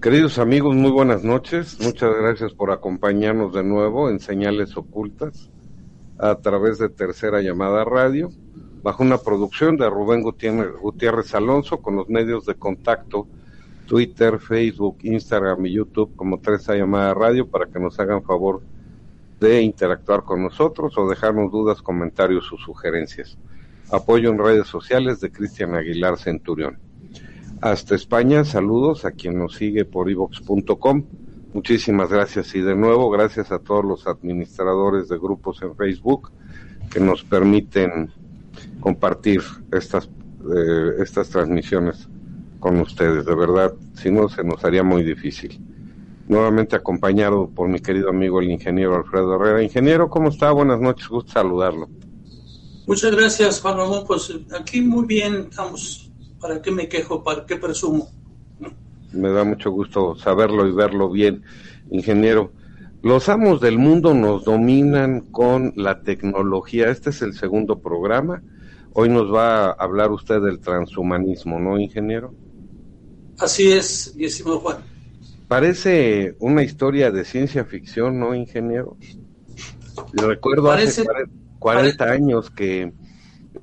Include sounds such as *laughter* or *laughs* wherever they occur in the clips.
Queridos amigos, muy buenas noches. Muchas gracias por acompañarnos de nuevo en Señales Ocultas a través de Tercera Llamada Radio, bajo una producción de Rubén Gutiérrez Alonso con los medios de contacto Twitter, Facebook, Instagram y YouTube como Tercera Llamada Radio para que nos hagan favor de interactuar con nosotros o dejarnos dudas, comentarios o sugerencias. Apoyo en redes sociales de Cristian Aguilar Centurión. Hasta España, saludos a quien nos sigue por ivox.com. Muchísimas gracias y de nuevo gracias a todos los administradores de grupos en Facebook que nos permiten compartir estas, eh, estas transmisiones con ustedes. De verdad, si no, se nos haría muy difícil. Nuevamente acompañado por mi querido amigo el ingeniero Alfredo Herrera. Ingeniero, ¿cómo está? Buenas noches, gusto saludarlo. Muchas gracias, Juan Ramón. Pues aquí muy bien, estamos ¿Para qué me quejo? ¿Para qué presumo? Me da mucho gusto saberlo y verlo bien, ingeniero. Los amos del mundo nos dominan con la tecnología. Este es el segundo programa. Hoy nos va a hablar usted del transhumanismo, ¿no, ingeniero? Así es, estimado Juan. Parece una historia de ciencia ficción, ¿no, ingeniero? Recuerdo hace 40 años que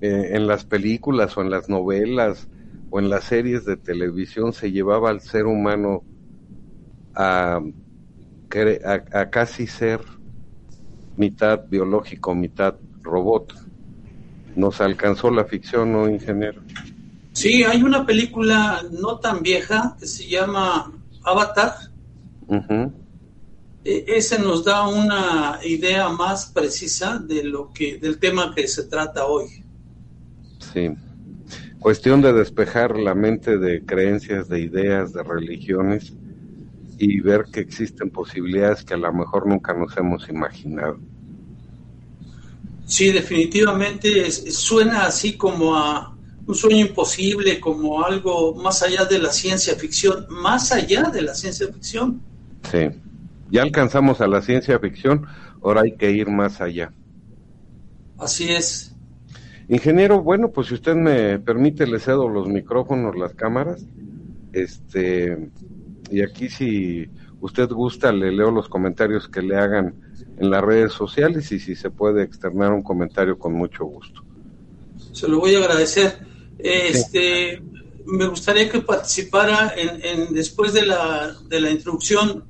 eh, en las películas o en las novelas o en las series de televisión se llevaba al ser humano a, a, casi ser mitad biológico, mitad robot. Nos alcanzó la ficción, ¿no, ingeniero? Sí, hay una película no tan vieja que se llama Avatar. E, ese nos da una idea más precisa de lo que del tema que se trata hoy. Sí cuestión de despejar la mente de creencias, de ideas, de religiones y ver que existen posibilidades que a lo mejor nunca nos hemos imaginado. Sí, definitivamente suena así como a un sueño imposible, como algo más allá de la ciencia ficción, más allá de la ciencia ficción. Sí, ya alcanzamos a la ciencia ficción, ahora hay que ir más allá. Así es. Ingeniero, bueno, pues si usted me permite, le cedo los micrófonos, las cámaras. Este, y aquí si usted gusta, le leo los comentarios que le hagan en las redes sociales y si se puede externar un comentario con mucho gusto. Se lo voy a agradecer. Este, me gustaría que participara en, después de la, de la introducción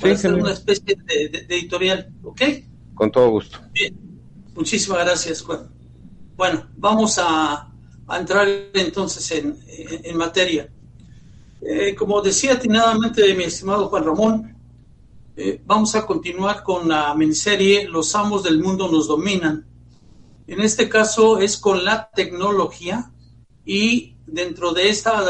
para hacer una especie de, editorial, ¿ok? Con todo gusto. Bien. Muchísimas gracias, Juan. Bueno, vamos a, entrar entonces en, materia. Eh, como decía atinadamente mi estimado Juan Ramón, eh, vamos a continuar con la miniserie Los amos del mundo nos dominan. En este caso es con la tecnología y dentro de esta,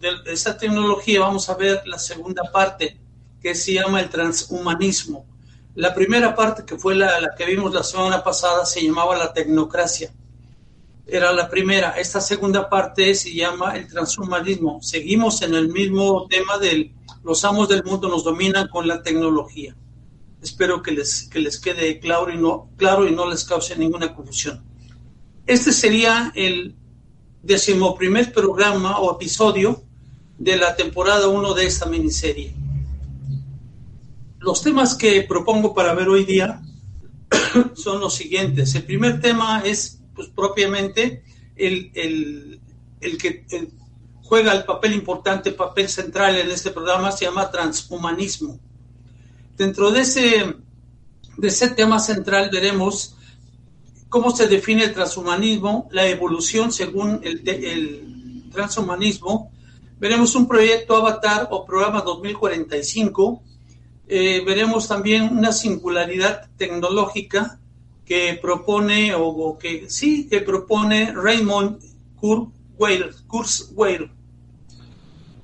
de esta tecnología vamos a ver la segunda parte que se llama el transhumanismo. La primera parte, que fue la, que vimos la semana pasada, se llamaba la tecnocracia. Era la primera. Esta segunda parte se llama el transhumanismo. Seguimos en el mismo tema del los amos del mundo nos dominan con la tecnología. Espero que les, que les quede claro y, no, claro y no les cause ninguna confusión. Este sería el decimoprimer programa o episodio de la temporada 1 de esta miniserie. Los temas que propongo para ver hoy día *coughs* son los siguientes. El primer tema es, pues, propiamente el, que juega el papel importante, papel central en este programa, se llama transhumanismo. Dentro de ese, de ese tema central veremos cómo se define el transhumanismo, la evolución según el, el transhumanismo. Veremos un proyecto Avatar o programa 2045 eh, veremos también una singularidad tecnológica que propone, o, que sí, que propone Raymond Kurzweil.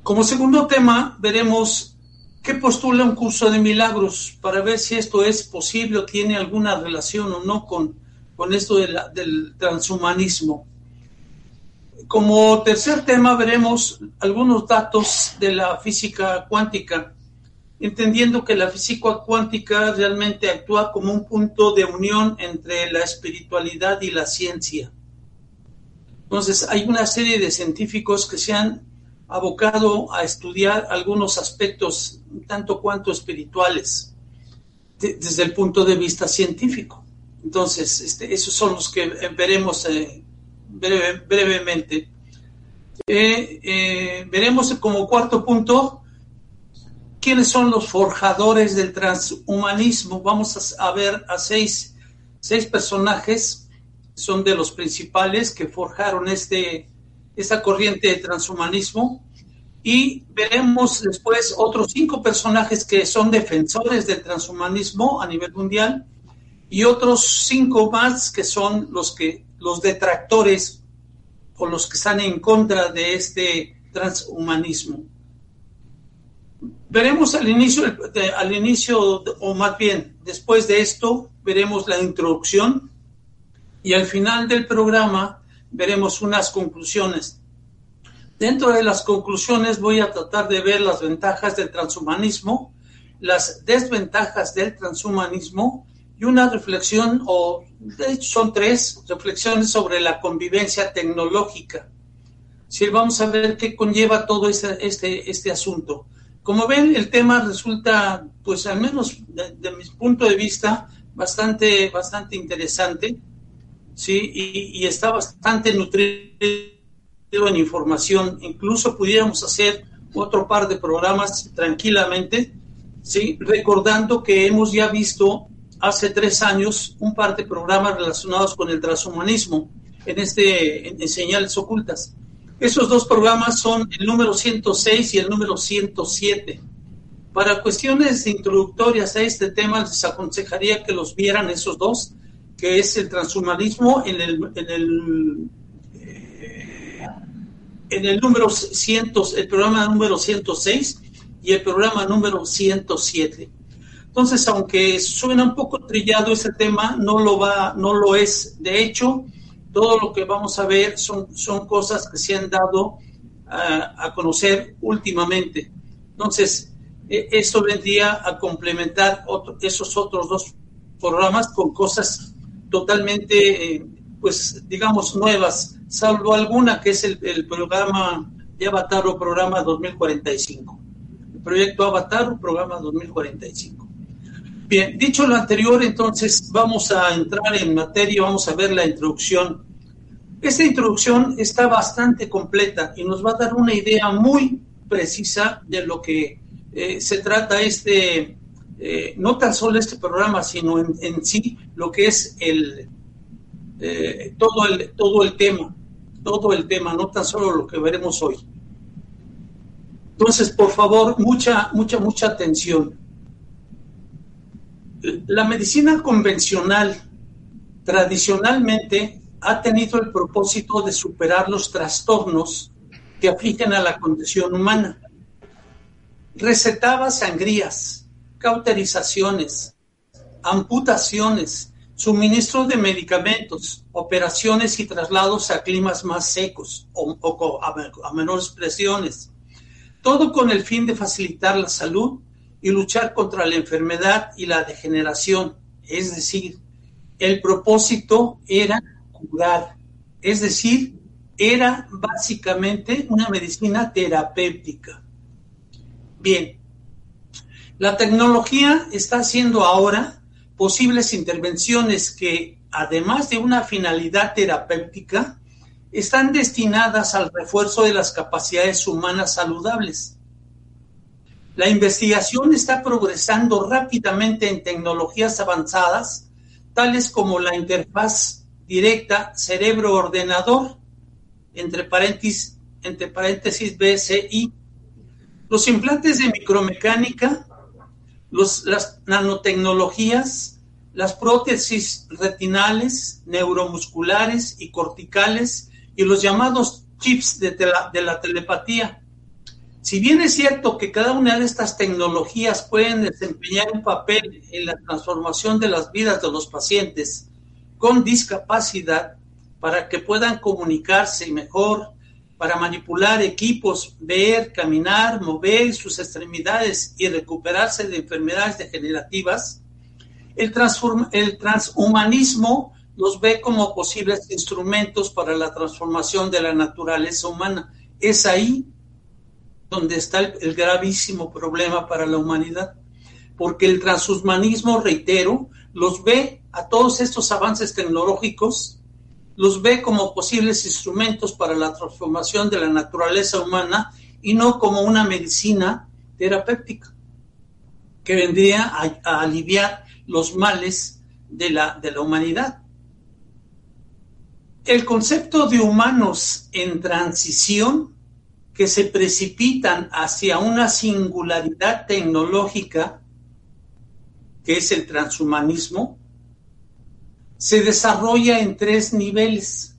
Como segundo tema, veremos qué postula un curso de milagros para ver si esto es posible o tiene alguna relación o no con, con esto del transhumanismo. Como tercer tema veremos algunos datos de la física cuántica entendiendo que la física cuántica realmente actúa como un punto de unión entre la espiritualidad y la ciencia. Entonces, hay una serie de científicos que se han abocado a estudiar algunos aspectos tanto cuanto espirituales desde el punto de vista científico. Entonces, este, esos son los que veremos eh, brevemente. Eh, eh, veremos como cuarto punto quiénes son los forjadores del transhumanismo. Vamos a, ver a seis, seis, personajes, son de los principales que forjaron este, esta corriente de transhumanismo. Y veremos después otros cinco personajes que son defensores del transhumanismo a nivel mundial y otros cinco más que son los que los detractores o los que están en contra de este transhumanismo. Veremos al inicio, al inicio, o más bien después de esto, veremos la introducción y al final del programa veremos unas conclusiones. Dentro de las conclusiones voy a tratar de ver las ventajas del transhumanismo, las desventajas del transhumanismo y una reflexión, o de hecho son tres reflexiones sobre la convivencia tecnológica. Si vamos a ver qué conlleva todo este, este, este asunto. Como ven, el tema resulta, pues al menos de, mi punto de vista, bastante, bastante interesante, ¿sí? Y, y, está bastante nutrido en información. Incluso pudiéramos hacer otro par de programas tranquilamente, ¿sí? Recordando que hemos ya visto hace tres años un par de programas relacionados con el transhumanismo en, este, en, Señales Ocultas. Esos dos programas son el número 106 y el número 107. Para cuestiones introductorias a este tema, les aconsejaría que los vieran esos dos, que es el transhumanismo en el, en el, eh, en el número 100, el programa número 106 y el programa número 107. Entonces, aunque suena un poco trillado ese tema, no lo va, no lo es. De hecho, todo lo que vamos a ver son, son cosas que se han dado a conocer últimamente. Entonces, e, esto vendría a complementar esos otros dos programas con cosas totalmente, eh, pues, digamos, nuevas, salvo alguna que es el, el programa de Avatar o programa 2045. El proyecto Avatar o programa 2045. Bien, dicho lo anterior, entonces vamos a entrar en materia, vamos a ver la introducción. Esta introducción está bastante completa y nos va a dar una idea muy precisa de lo que eh, se trata este, eh, no tan solo este programa, sino en, sí lo que es el, eh, todo, el, todo el tema, todo el tema, no tan solo lo que veremos hoy. Entonces, por favor, mucha, mucha, mucha atención la medicina convencional tradicionalmente ha tenido el propósito de superar los trastornos que afligen a la condición humana. Recetaba sangrías, cauterizaciones, amputaciones, suministro de medicamentos, operaciones y traslados a climas más secos o, a menores presiones, todo con el fin de facilitar la salud y luchar contra la enfermedad y la degeneración. Es decir, el propósito era curar. Es decir, era básicamente una medicina terapéutica. Bien, la tecnología está haciendo ahora posibles intervenciones que, además de una finalidad terapéutica, están destinadas al refuerzo de las capacidades humanas saludables la investigación está progresando rápidamente en tecnologías avanzadas, tales como la interfaz directa cerebro-ordenador, entre paréntesis, entre paréntesis BCI, los implantes de micromecánica, las nanotecnologías, las prótesis retinales, neuromusculares y corticales y los llamados chips de la telepatía. Si bien es cierto que cada una de estas tecnologías pueden desempeñar un papel en la transformación de las vidas de los pacientes con discapacidad para que puedan comunicarse mejor, para manipular equipos, ver, caminar, mover sus extremidades y recuperarse de enfermedades degenerativas, el, el transhumanismo los ve como posibles instrumentos para la transformación de la naturaleza humana. Es ahí donde está el, gravísimo problema para la humanidad, porque el transhumanismo, reitero, los ve a todos estos avances tecnológicos, los ve como posibles instrumentos para la transformación de la naturaleza humana y no como una medicina terapéutica que vendría a, aliviar los males de la, de la humanidad. El concepto de humanos en transición que se precipitan hacia una singularidad tecnológica, que es el transhumanismo, se desarrolla en tres niveles.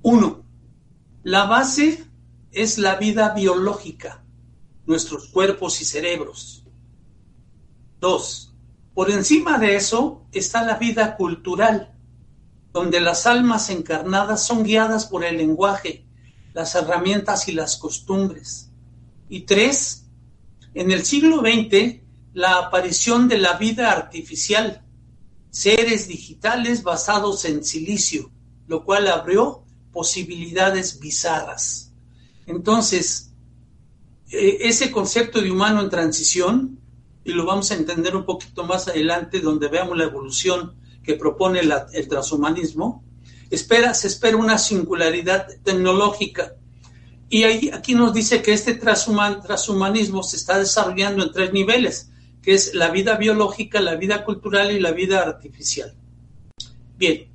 Uno, la base es la vida biológica, nuestros cuerpos y cerebros. Dos, por encima de eso está la vida cultural, donde las almas encarnadas son guiadas por el lenguaje, las herramientas y las costumbres. Y tres, en el siglo XX, la aparición de la vida artificial, seres digitales basados en silicio, lo cual abrió posibilidades bizarras. Entonces, e, ese concepto de humano en transición, y lo vamos a entender un poquito más adelante, donde veamos la evolución que propone el transhumanismo, espera, se espera una singularidad tecnológica. Y ahí, aquí nos dice que este transhumanismo se está desarrollando en tres niveles, que es la vida biológica, la vida cultural y la vida artificial. Bien,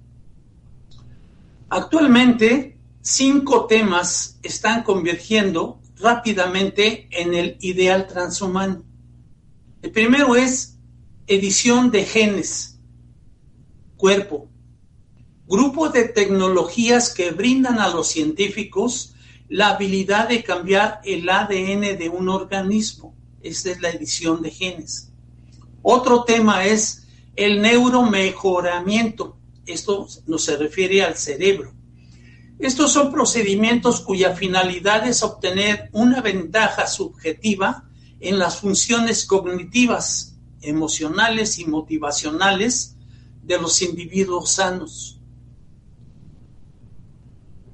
actualmente cinco temas están convergiendo rápidamente en el ideal transhumano. El primero es edición de genes, cuerpo, grupo de tecnologías que brindan a los científicos la habilidad de cambiar el ADN de un organismo. Esta es la edición de genes. Otro tema es el neuromejoramiento. Esto no se refiere al cerebro. Estos son procedimientos cuya finalidad es obtener una ventaja subjetiva en las funciones cognitivas, emocionales y motivacionales de los individuos sanos.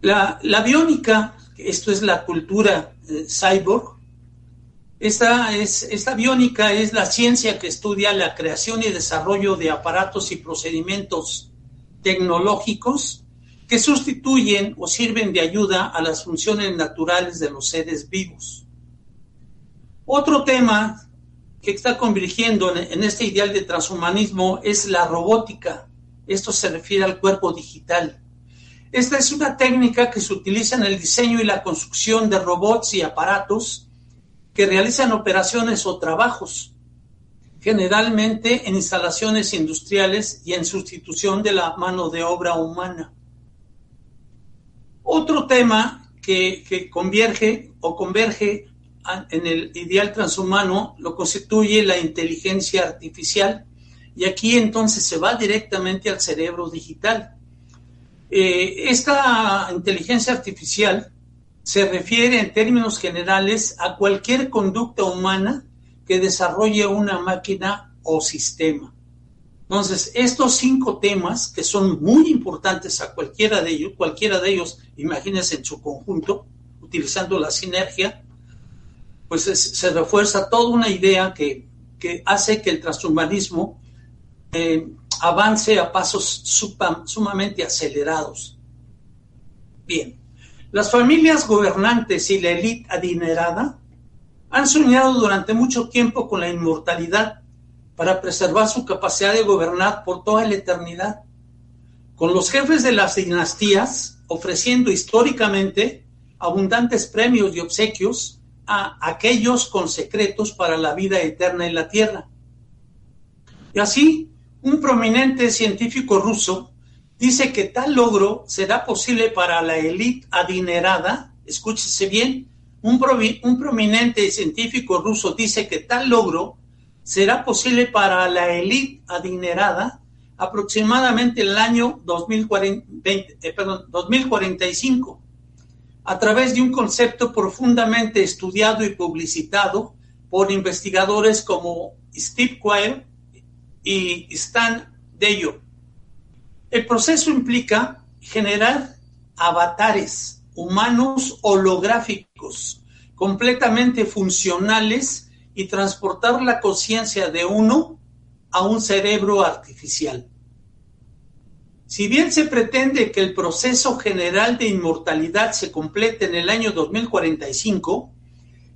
La, biónica, esto es la cultura eh, cyborg, esta, es, esta biónica es la ciencia que estudia la creación y desarrollo de aparatos y procedimientos tecnológicos que sustituyen o sirven de ayuda a las funciones naturales de los seres vivos. Otro tema que está convergiendo en, este ideal de transhumanismo es la robótica. Esto se refiere al cuerpo digital. Esta es una técnica que se utiliza en el diseño y la construcción de robots y aparatos que realizan operaciones o trabajos, generalmente en instalaciones industriales y en sustitución de la mano de obra humana. Otro tema que, converge o converge en el ideal transhumano lo constituye la inteligencia artificial y aquí entonces se va directamente al cerebro digital. Eh, esta inteligencia artificial se refiere en términos generales a cualquier conducta humana que desarrolle una máquina o sistema. Entonces, estos cinco temas, que son muy importantes a cualquiera de ellos, cualquiera de ellos, imagínense en su conjunto, utilizando la sinergia, pues se refuerza toda una idea que, hace que el transhumanismo eh, avance a pasos sumamente acelerados. Bien, las familias gobernantes y la élite adinerada han soñado durante mucho tiempo con la inmortalidad para preservar su capacidad de gobernar por toda la eternidad, con los jefes de las dinastías ofreciendo históricamente abundantes premios y obsequios a aquellos con secretos para la vida eterna en la tierra. Y así, un prominente científico ruso dice que tal logro será posible para la élite adinerada, escúchese bien, un, prominente científico ruso dice que tal logro será posible para la élite adinerada aproximadamente el año 2045, eh, a través de un concepto profundamente estudiado y publicitado por investigadores como Steve Quayle, y Stan Deyo. El proceso implica generar avatares humanos holográficos, completamente funcionales y transportar la conciencia de uno a un cerebro artificial. Si bien se pretende que el proceso general de inmortalidad se complete en el año 2045,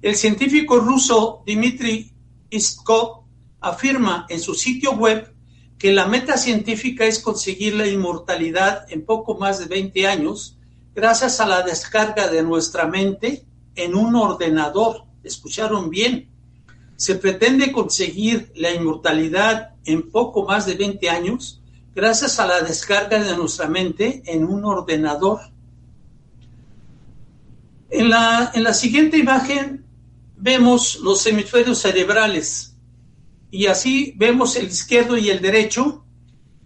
el científico ruso Dmitry Iskov afirma en su sitio web que la meta científica es conseguir la inmortalidad en poco más de 20 años gracias a la descarga de nuestra mente en un ordenador. ¿Escucharon bien? Se pretende conseguir la inmortalidad en poco más de 20 años gracias a la descarga de nuestra mente en un ordenador. En la, en la siguiente imagen vemos los hemisferios cerebrales y así vemos el izquierdo y el derecho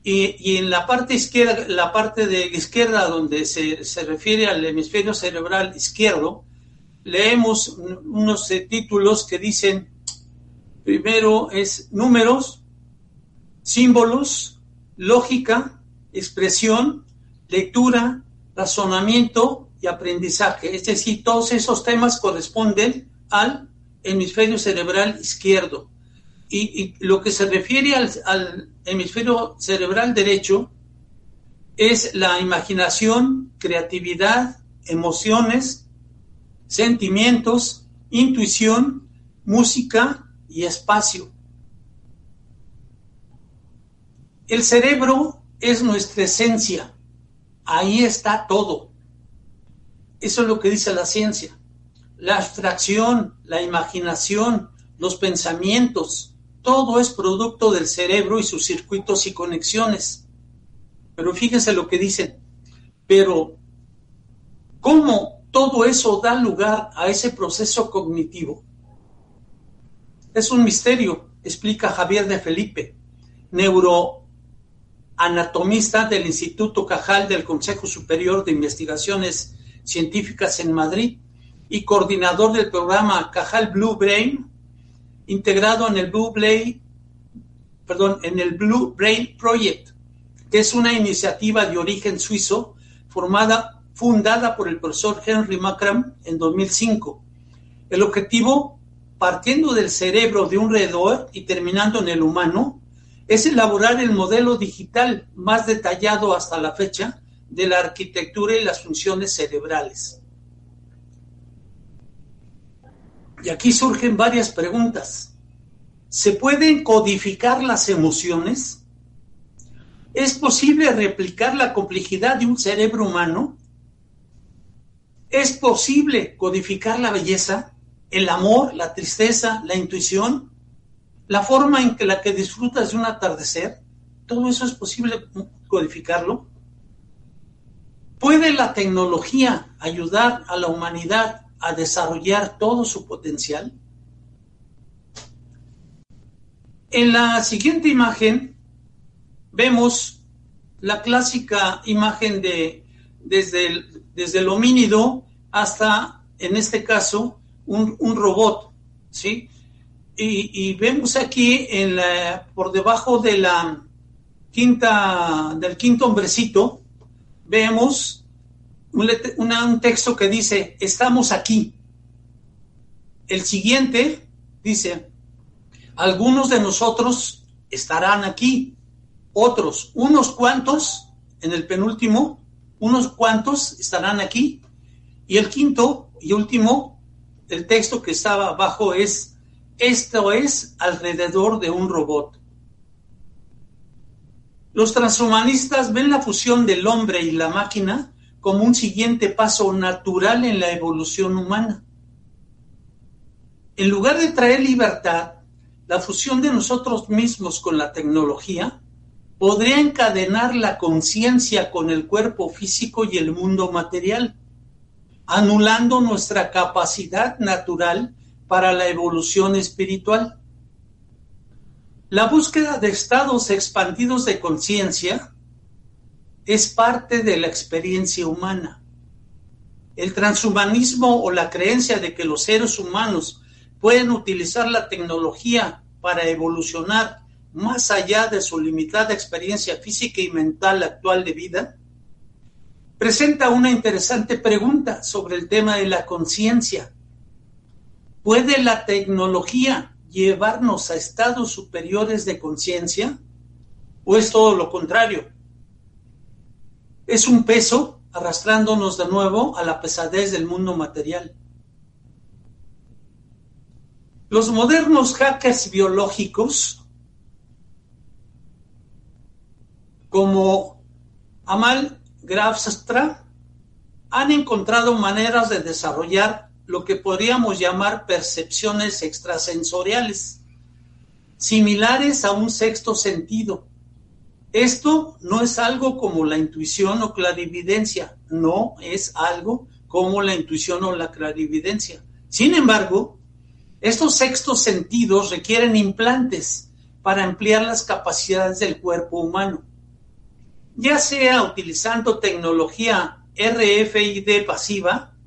y, y, en la parte izquierda, la parte de izquierda donde se, se refiere al hemisferio cerebral izquierdo, leemos unos títulos que dicen, primero es números, símbolos, lógica, expresión, lectura, razonamiento y aprendizaje. Es decir, todos esos temas corresponden al hemisferio cerebral izquierdo. Y, lo que se refiere al, al, hemisferio cerebral derecho es la imaginación, creatividad, emociones, sentimientos, intuición, música y espacio. El cerebro es nuestra esencia. Ahí está todo. Eso es lo que dice la ciencia. La abstracción, la imaginación, los pensamientos, todo es producto del cerebro y sus circuitos y conexiones. Pero fíjense lo que dicen. Pero, ¿cómo todo eso da lugar a ese proceso cognitivo? Es un misterio, explica Javier de Felipe, neuroanatomista del Instituto Cajal del Consejo Superior de Investigaciones Científicas en Madrid y coordinador del programa Cajal Blue Brain, integrado en el Blue Brain, perdón, en el Blue Brain Project, que es una iniciativa de origen suizo formada, fundada por el profesor Henry Macram en 2005. El objetivo, partiendo del cerebro de un roedor y terminando en el humano, es elaborar el modelo digital más detallado hasta la fecha de la arquitectura y las funciones cerebrales. Y aquí surgen varias preguntas. ¿Se pueden codificar las emociones? ¿Es posible replicar la complejidad de un cerebro humano? ¿Es posible codificar la belleza, el amor, la tristeza, la intuición, la forma en que la que disfrutas de un atardecer? ¿Todo eso es posible codificarlo? ¿Puede la tecnología ayudar a la humanidad a desarrollar todo su potencial? En la siguiente imagen vemos la clásica imagen de desde el, desde el homínido hasta, en este caso, un, un robot, ¿sí? Y, y, vemos aquí en la, por debajo de la quinta, del quinto hombrecito, vemos un, una, un texto que dice, estamos aquí. El siguiente dice, algunos de nosotros estarán aquí, otros, unos cuantos, en el penúltimo, unos cuantos estarán aquí. Y el quinto y último, el texto que estaba abajo es, esto es alrededor de un robot. Los transhumanistas ven la fusión del hombre y la máquina como un siguiente paso natural en la evolución humana. En lugar de traer libertad, la fusión de nosotros mismos con la tecnología podría encadenar la conciencia con el cuerpo físico y el mundo material, anulando nuestra capacidad natural para la evolución espiritual. La búsqueda de estados expandidos de conciencia es parte de la experiencia humana. El transhumanismo o la creencia de que los seres humanos pueden utilizar la tecnología para evolucionar más allá de su limitada experiencia física y mental actual de vida, presenta una interesante pregunta sobre el tema de la conciencia. ¿Puede la tecnología llevarnos a estados superiores de conciencia? ¿O es todo lo contrario? Es un peso arrastrándonos de nuevo a la pesadez del mundo material. Los modernos hackers biológicos, como Amal Grafstra, han encontrado maneras de desarrollar lo que podríamos llamar percepciones extrasensoriales, similares a un sexto sentido. Esto no es algo como la intuición o clarividencia, no es algo como la intuición o la clarividencia. Sin embargo, estos sextos sentidos requieren implantes para ampliar las capacidades del cuerpo humano, ya sea utilizando tecnología RFID pasiva,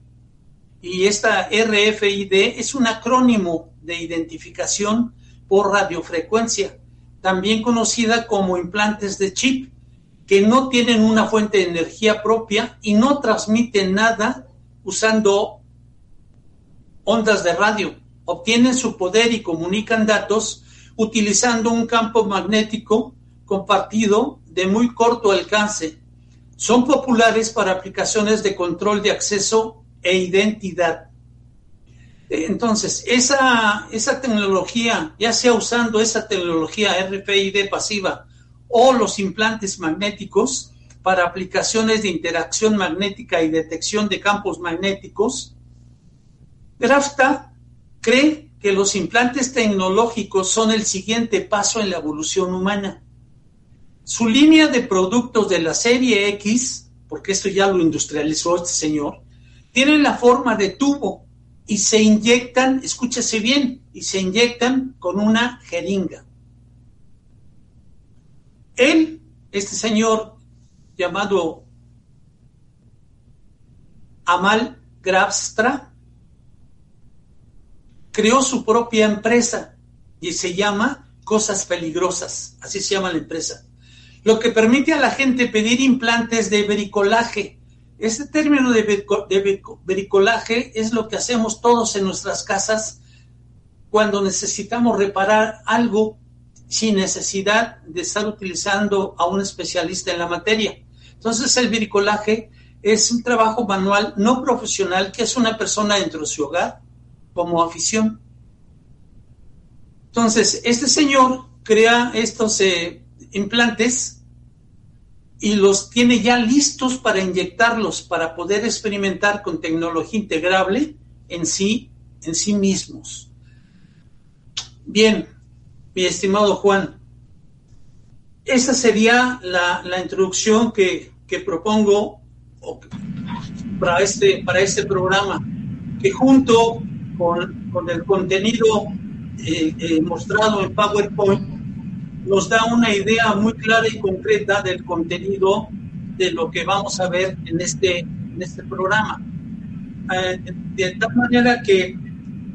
y esta RFID es un acrónimo de identificación por radiofrecuencia, también conocida como implantes de chip, que no tienen una fuente de energía propia y no transmiten nada usando ondas de radio. Obtienen su poder y comunican datos utilizando un campo magnético compartido de muy corto alcance. Son populares para aplicaciones de control de acceso e identidad. Entonces, esa, esa tecnología, ya sea usando esa tecnología RFID pasiva o los implantes magnéticos para aplicaciones de interacción magnética y detección de campos magnéticos, Grafta cree que los implantes tecnológicos son el siguiente paso en la evolución humana. Su línea de productos de la serie X, porque esto ya lo industrializó este señor, tienen la forma de tubo y se inyectan, escúchese bien, y se inyectan con una jeringa. Él, este señor llamado Amal Grabstra, creó su propia empresa y se llama Cosas Peligrosas, así se llama la empresa, lo que permite a la gente pedir implantes de bricolaje. Este término de, bricolaje es lo que hacemos todos en nuestras casas cuando necesitamos reparar algo sin necesidad de estar utilizando a un especialista en la materia. Entonces el bricolaje es un trabajo manual no profesional que es una persona dentro de su hogar como afición. Entonces, este señor crea estos eh, implantes y los tiene ya listos para inyectarlos, para poder experimentar con tecnología integrable en sí, en sí mismos. Bien, mi estimado Juan. Esa sería la, introducción que, propongo para este, para este programa, que junto con, el contenido eh, eh, mostrado en PowerPoint nos da una idea muy clara y concreta del contenido de lo que vamos a ver en este, en este programa. Eh, de tal manera que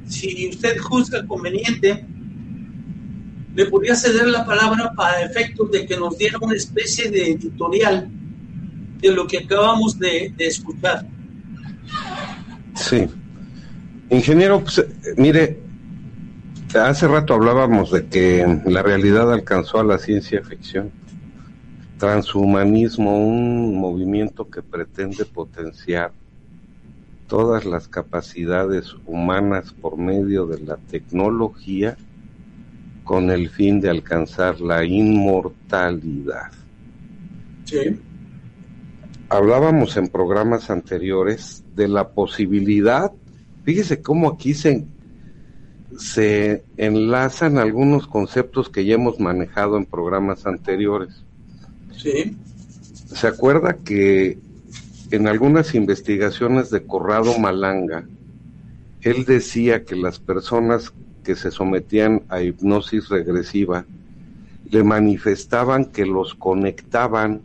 si usted juzga conveniente, le podría ceder la palabra para efectos de que nos diera una especie de editorial de lo que acabamos de, escuchar. Sí. Ingeniero, pues, mire, hace rato hablábamos de que la realidad alcanzó a la ciencia ficción. Transhumanismo, un movimiento que pretende potenciar todas las capacidades humanas por medio de la tecnología con el fin de alcanzar la inmortalidad. Sí. Hablábamos en programas anteriores de la posibilidad, fíjese cómo aquí se, se enlazan algunos conceptos que ya hemos manejado en programas anteriores. Sí. ¿Se acuerda que en algunas investigaciones de Corrado Malanga, él decía que las personas que se sometían a hipnosis regresiva le manifestaban que los conectaban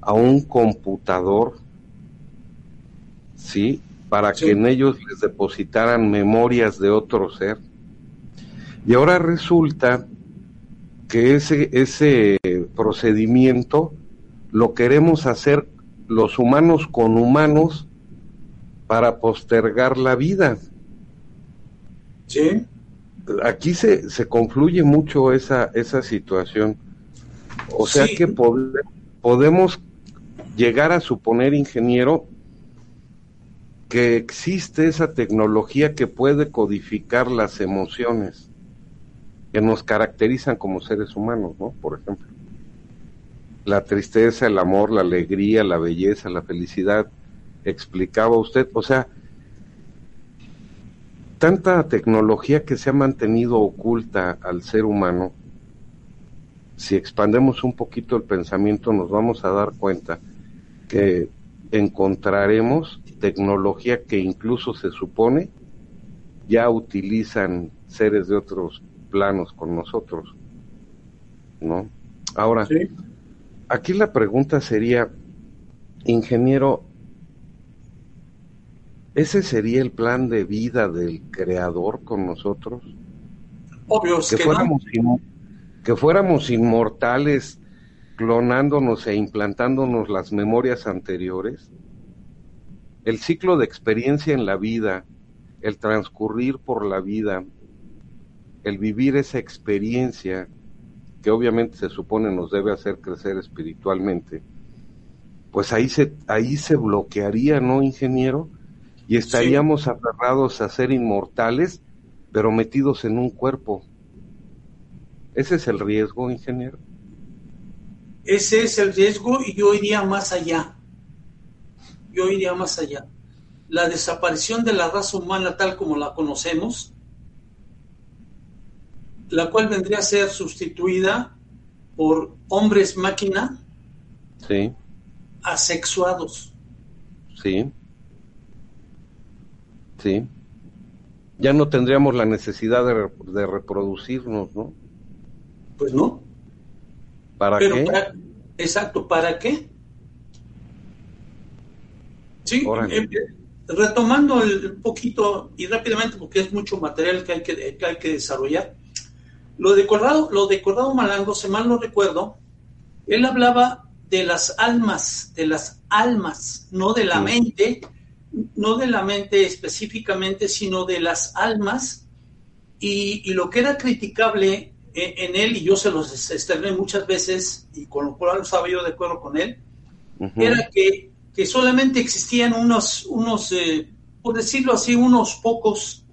a un computador, ¿sí? Para que en ellos les depositaran memorias de otro ser. Y ahora resulta que ese, ese procedimiento lo queremos hacer los humanos con humanos para postergar la vida. Sí. Aquí se, se confluye mucho esa, esa situación. O sea que podemos llegar a suponer, ingeniero, que existe esa tecnología que puede codificar las emociones que nos caracterizan como seres humanos, ¿no? Por ejemplo, la tristeza, el amor, la alegría, la belleza, la felicidad, explicaba usted, o sea, tanta tecnología que se ha mantenido oculta al ser humano, si expandemos un poquito el pensamiento nos vamos a dar cuenta que encontraremos tecnología que incluso se supone ya utilizan seres de otros planos con nosotros, ¿no? Ahora, aquí la pregunta sería, ingeniero, ¿ese sería el plan de vida del creador con nosotros? Obvio, que, fuéramos que fuéramos inmortales clonándonos e implantándonos las memorias anteriores. El ciclo de experiencia en la vida, el transcurrir por la vida, el vivir esa experiencia que obviamente se supone nos debe hacer crecer espiritualmente, pues ahí se, ahí se bloquearía, ¿no, ingeniero? Y estaríamos aferrados a ser inmortales, pero metidos en un cuerpo. ¿Ese es el riesgo, ingeniero? Ese es el riesgo y yo iría más allá. Yo iría más allá. La desaparición de la raza humana tal como la conocemos la cual vendría a ser sustituida por hombres máquina sí. asexuados. Sí. Sí. Ya no tendríamos la necesidad de, reproducirnos, ¿no? Pues no. ¿Para qué? exacto, ¿para qué? Sí, eh, retomando el, un poquito y rápidamente, porque es mucho material que hay que, que hay que desarrollar. Lo de Corrado, lo de Malango, si mal no recuerdo, él hablaba de las almas, de las almas, no de la mente, no de la mente específicamente, sino de las almas. Y, lo que era criticable en, él, y yo se los externé muchas veces, y con lo cual estaba yo de acuerdo con él, era que, solamente existían unos, unos eh, por decirlo así, unos pocos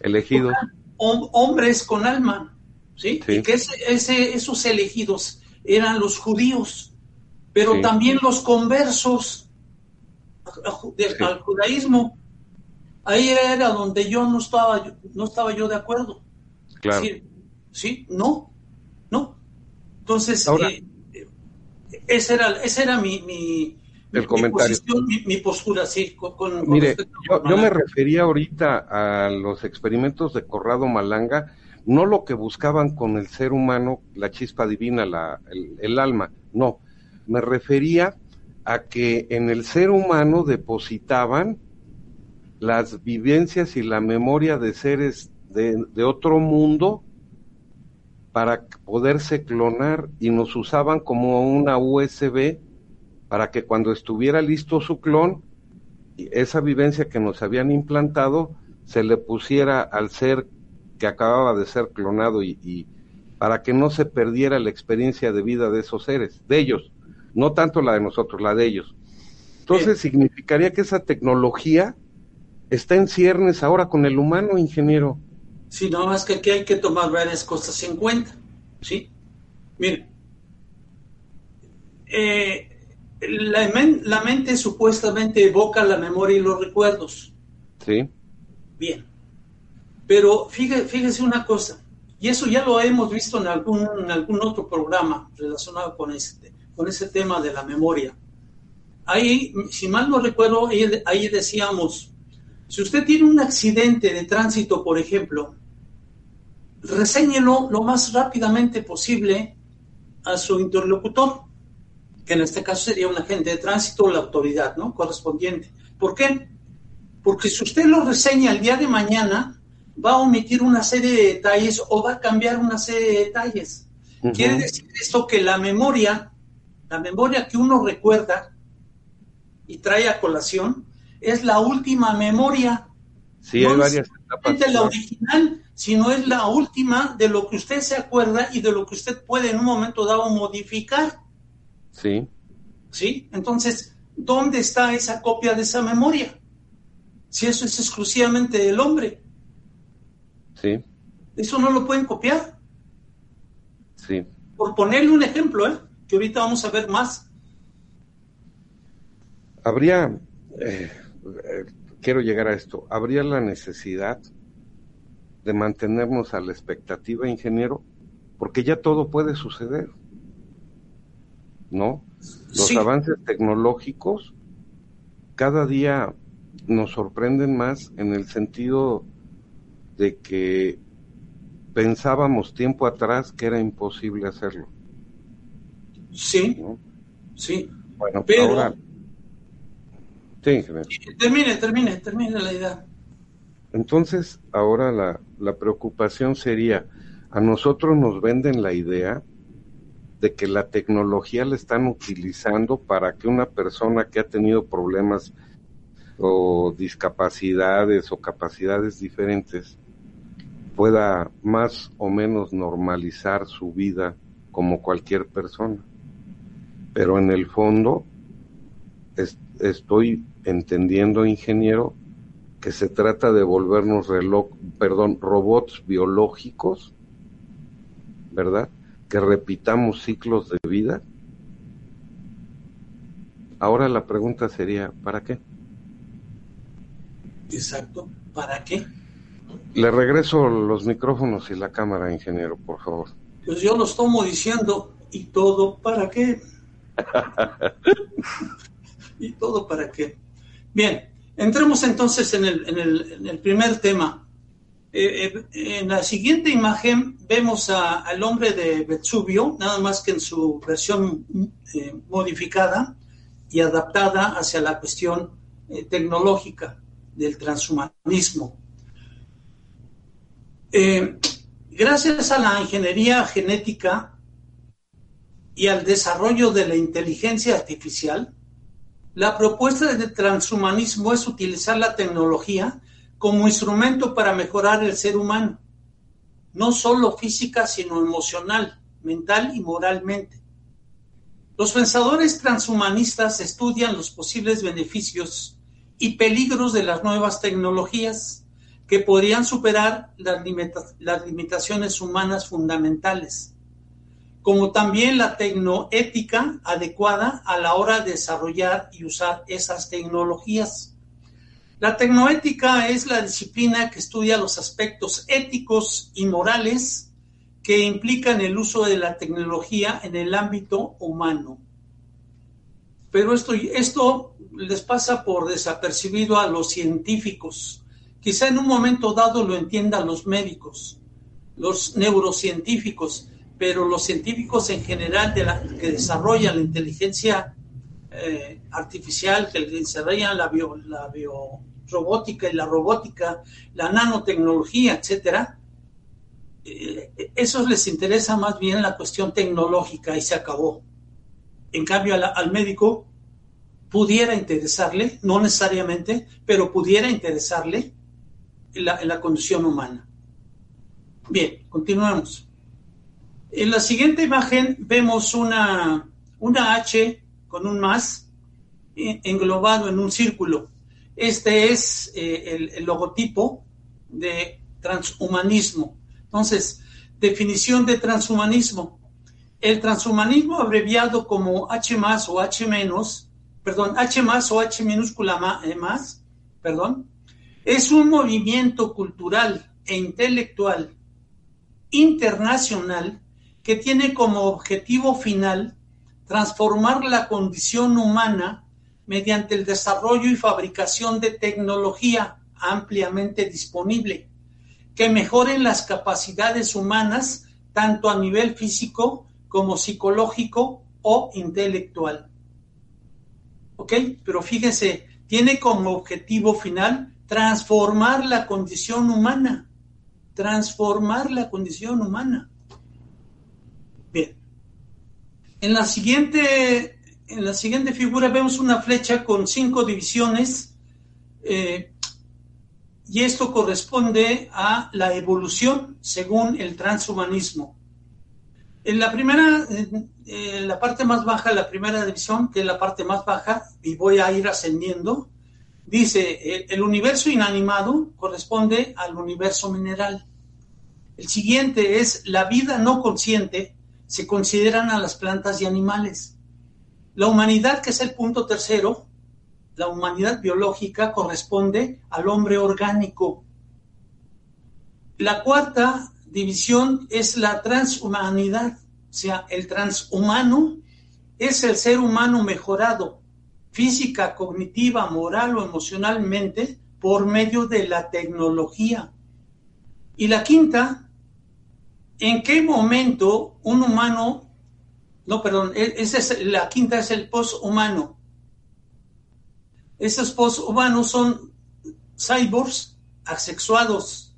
elegidos hombres con alma ¿sí? Y que ese, esos elegidos eran los judíos, pero también los conversos al judaísmo. Ahí era donde yo no estaba, no estaba yo de acuerdo. Claro. Sí, no, no. Entonces, eh, ese era, ese era mi, mi, el comentario. mi, postura, sí. Con, Mire, yo, yo, me refería ahorita a los experimentos de Corrado Malanga no lo que buscaban con el ser humano, la chispa divina, la, el, alma, no, me refería a que en el ser humano depositaban las vivencias y la memoria de seres de, de, otro mundo para poderse clonar y nos usaban como una USB para que cuando estuviera listo su clon, esa vivencia que nos habían implantado se le pusiera al ser que acababa de ser clonado y, para que no se perdiera la experiencia de vida de esos seres, de ellos, no tanto la de nosotros, la de ellos. Entonces significaría que esa tecnología está en ciernes ahora con el humano, ingeniero. Sí, no más que aquí hay que tomar varias cosas en cuenta, ¿sí? Mire, eh, la, la mente supuestamente evoca la memoria y los recuerdos. Sí. Bien. Pero fíjese, una cosa, y eso ya lo hemos visto en algún, en algún otro programa relacionado con este, con ese tema de la memoria. Ahí, si mal no recuerdo, ahí, decíamos, si usted tiene un accidente de tránsito, por ejemplo, reséñelo lo más rápidamente posible a su interlocutor, que en este caso sería un agente de tránsito o la autoridad ¿no? correspondiente. ¿Por qué? Porque si usted lo reseña el día de mañana, va a omitir una serie de detalles o va a cambiar una serie de detalles. Quiere decir esto que la memoria, la memoria que uno recuerda, y trae a colación, es la última memoria. Sí, hay varias etapas. la original, sino es la última de lo que usted se acuerda y de lo que usted puede en un momento dado modificar. Sí. ¿Sí? Entonces, ¿dónde está esa copia de esa memoria? Si eso es exclusivamente del hombre. Sí. Eso no lo pueden copiar. Sí. Por ponerle un ejemplo, ¿eh? que ahorita vamos a ver más. Habría, eh, eh, quiero llegar a esto, habría la necesidad de mantenernos a la expectativa, ingeniero, porque ya todo puede suceder, ¿no? Los avances tecnológicos cada día nos sorprenden más en el sentido de que pensábamos tiempo atrás que era imposible hacerlo. Sí, sí. Bueno, pero... Ahora... Sí, termine, termine, termine la idea. Entonces, ahora la, la preocupación sería, a nosotros nos venden la idea de que la tecnología la están utilizando para que una persona que ha tenido problemas o discapacidades o capacidades diferentes pueda más o menos normalizar su vida como cualquier persona. Pero en el fondo estoy entendiendo, ingeniero, que se trata de volvernos reloj, perdón, robots biológicos, ¿verdad? Que repitamos ciclos de vida. Ahora la pregunta sería, ¿para qué? Exacto, ¿para qué? Le regreso los micrófonos y la cámara, ingeniero, por favor. Pues yo lo tomo diciendo, ¿y todo para qué? *laughs* ¿Y todo para qué? Bien, entremos entonces en el, primer tema. Eh, eh, en la siguiente imagen vemos al hombre de Vesubio, nada más que en su versión eh, modificada y adaptada hacia la cuestión tecnológica del transhumanismo. gracias a la ingeniería genética y al desarrollo de la inteligencia artificial, la propuesta del transhumanismo es utilizar la tecnología como instrumento para mejorar el ser humano, no solo física, sino emocional, mental y moralmente. Los pensadores transhumanistas estudian los posibles beneficios y peligros de las nuevas tecnologías que podrían superar las, limitaciones humanas fundamentales como también la tecnoética adecuada a la hora de desarrollar y usar esas tecnologías. La tecnoética es la disciplina que estudia los aspectos éticos y morales que implican el uso de la tecnología en el ámbito humano. Pero esto, esto les pasa por desapercibido a los científicos. Quizá en un momento dado lo entiendan los médicos, los neurocientíficos, pero los científicos en general de la, que desarrollan la inteligencia eh, artificial, que desarrollan la, bio, la biorobótica y la robótica, la nanotecnología, etcétera, eh, esos les interesa más bien la cuestión tecnológica y se acabó. En cambio, al médico pudiera interesarle, no necesariamente, pero pudiera interesarle la, la condición humana. Bien, continuamos. En la siguiente imagen vemos una, una H con un más englobado en un círculo. Este es eh, el, logotipo de transhumanismo. Entonces, definición de transhumanismo. El transhumanismo abreviado como H más o H menos, perdón, H más o H minúscula eh, más, perdón, es un movimiento cultural e intelectual internacional que tiene como objetivo final transformar la condición humana mediante el desarrollo y fabricación de tecnología ampliamente disponible, que mejoren las capacidades humanas tanto a nivel físico como psicológico o intelectual. ¿Ok? Pero fíjese, tiene como objetivo final transformar la condición humana, transformar la condición humana. En la siguiente en la siguiente figura vemos una flecha con cinco divisiones eh, y esto corresponde a la evolución según el transhumanismo. En la primera, la parte más baja, la primera división, que es la parte más baja, y voy a ir ascendiendo, dice, el, universo inanimado corresponde al universo mineral. El siguiente es la vida no consciente, se consideran a las plantas y animales. La humanidad, que es el punto tercero, la humanidad biológica corresponde al hombre orgánico. La cuarta división es la transhumanidad, o sea, el transhumano es el ser humano mejorado física, cognitiva, moral o emocionalmente por medio de la tecnología. Y la quinta, ¿en qué momento un humano, no, perdón, e-, esa es, la quinta es el poshumano, esos posthumanos son cyborgs asexuados,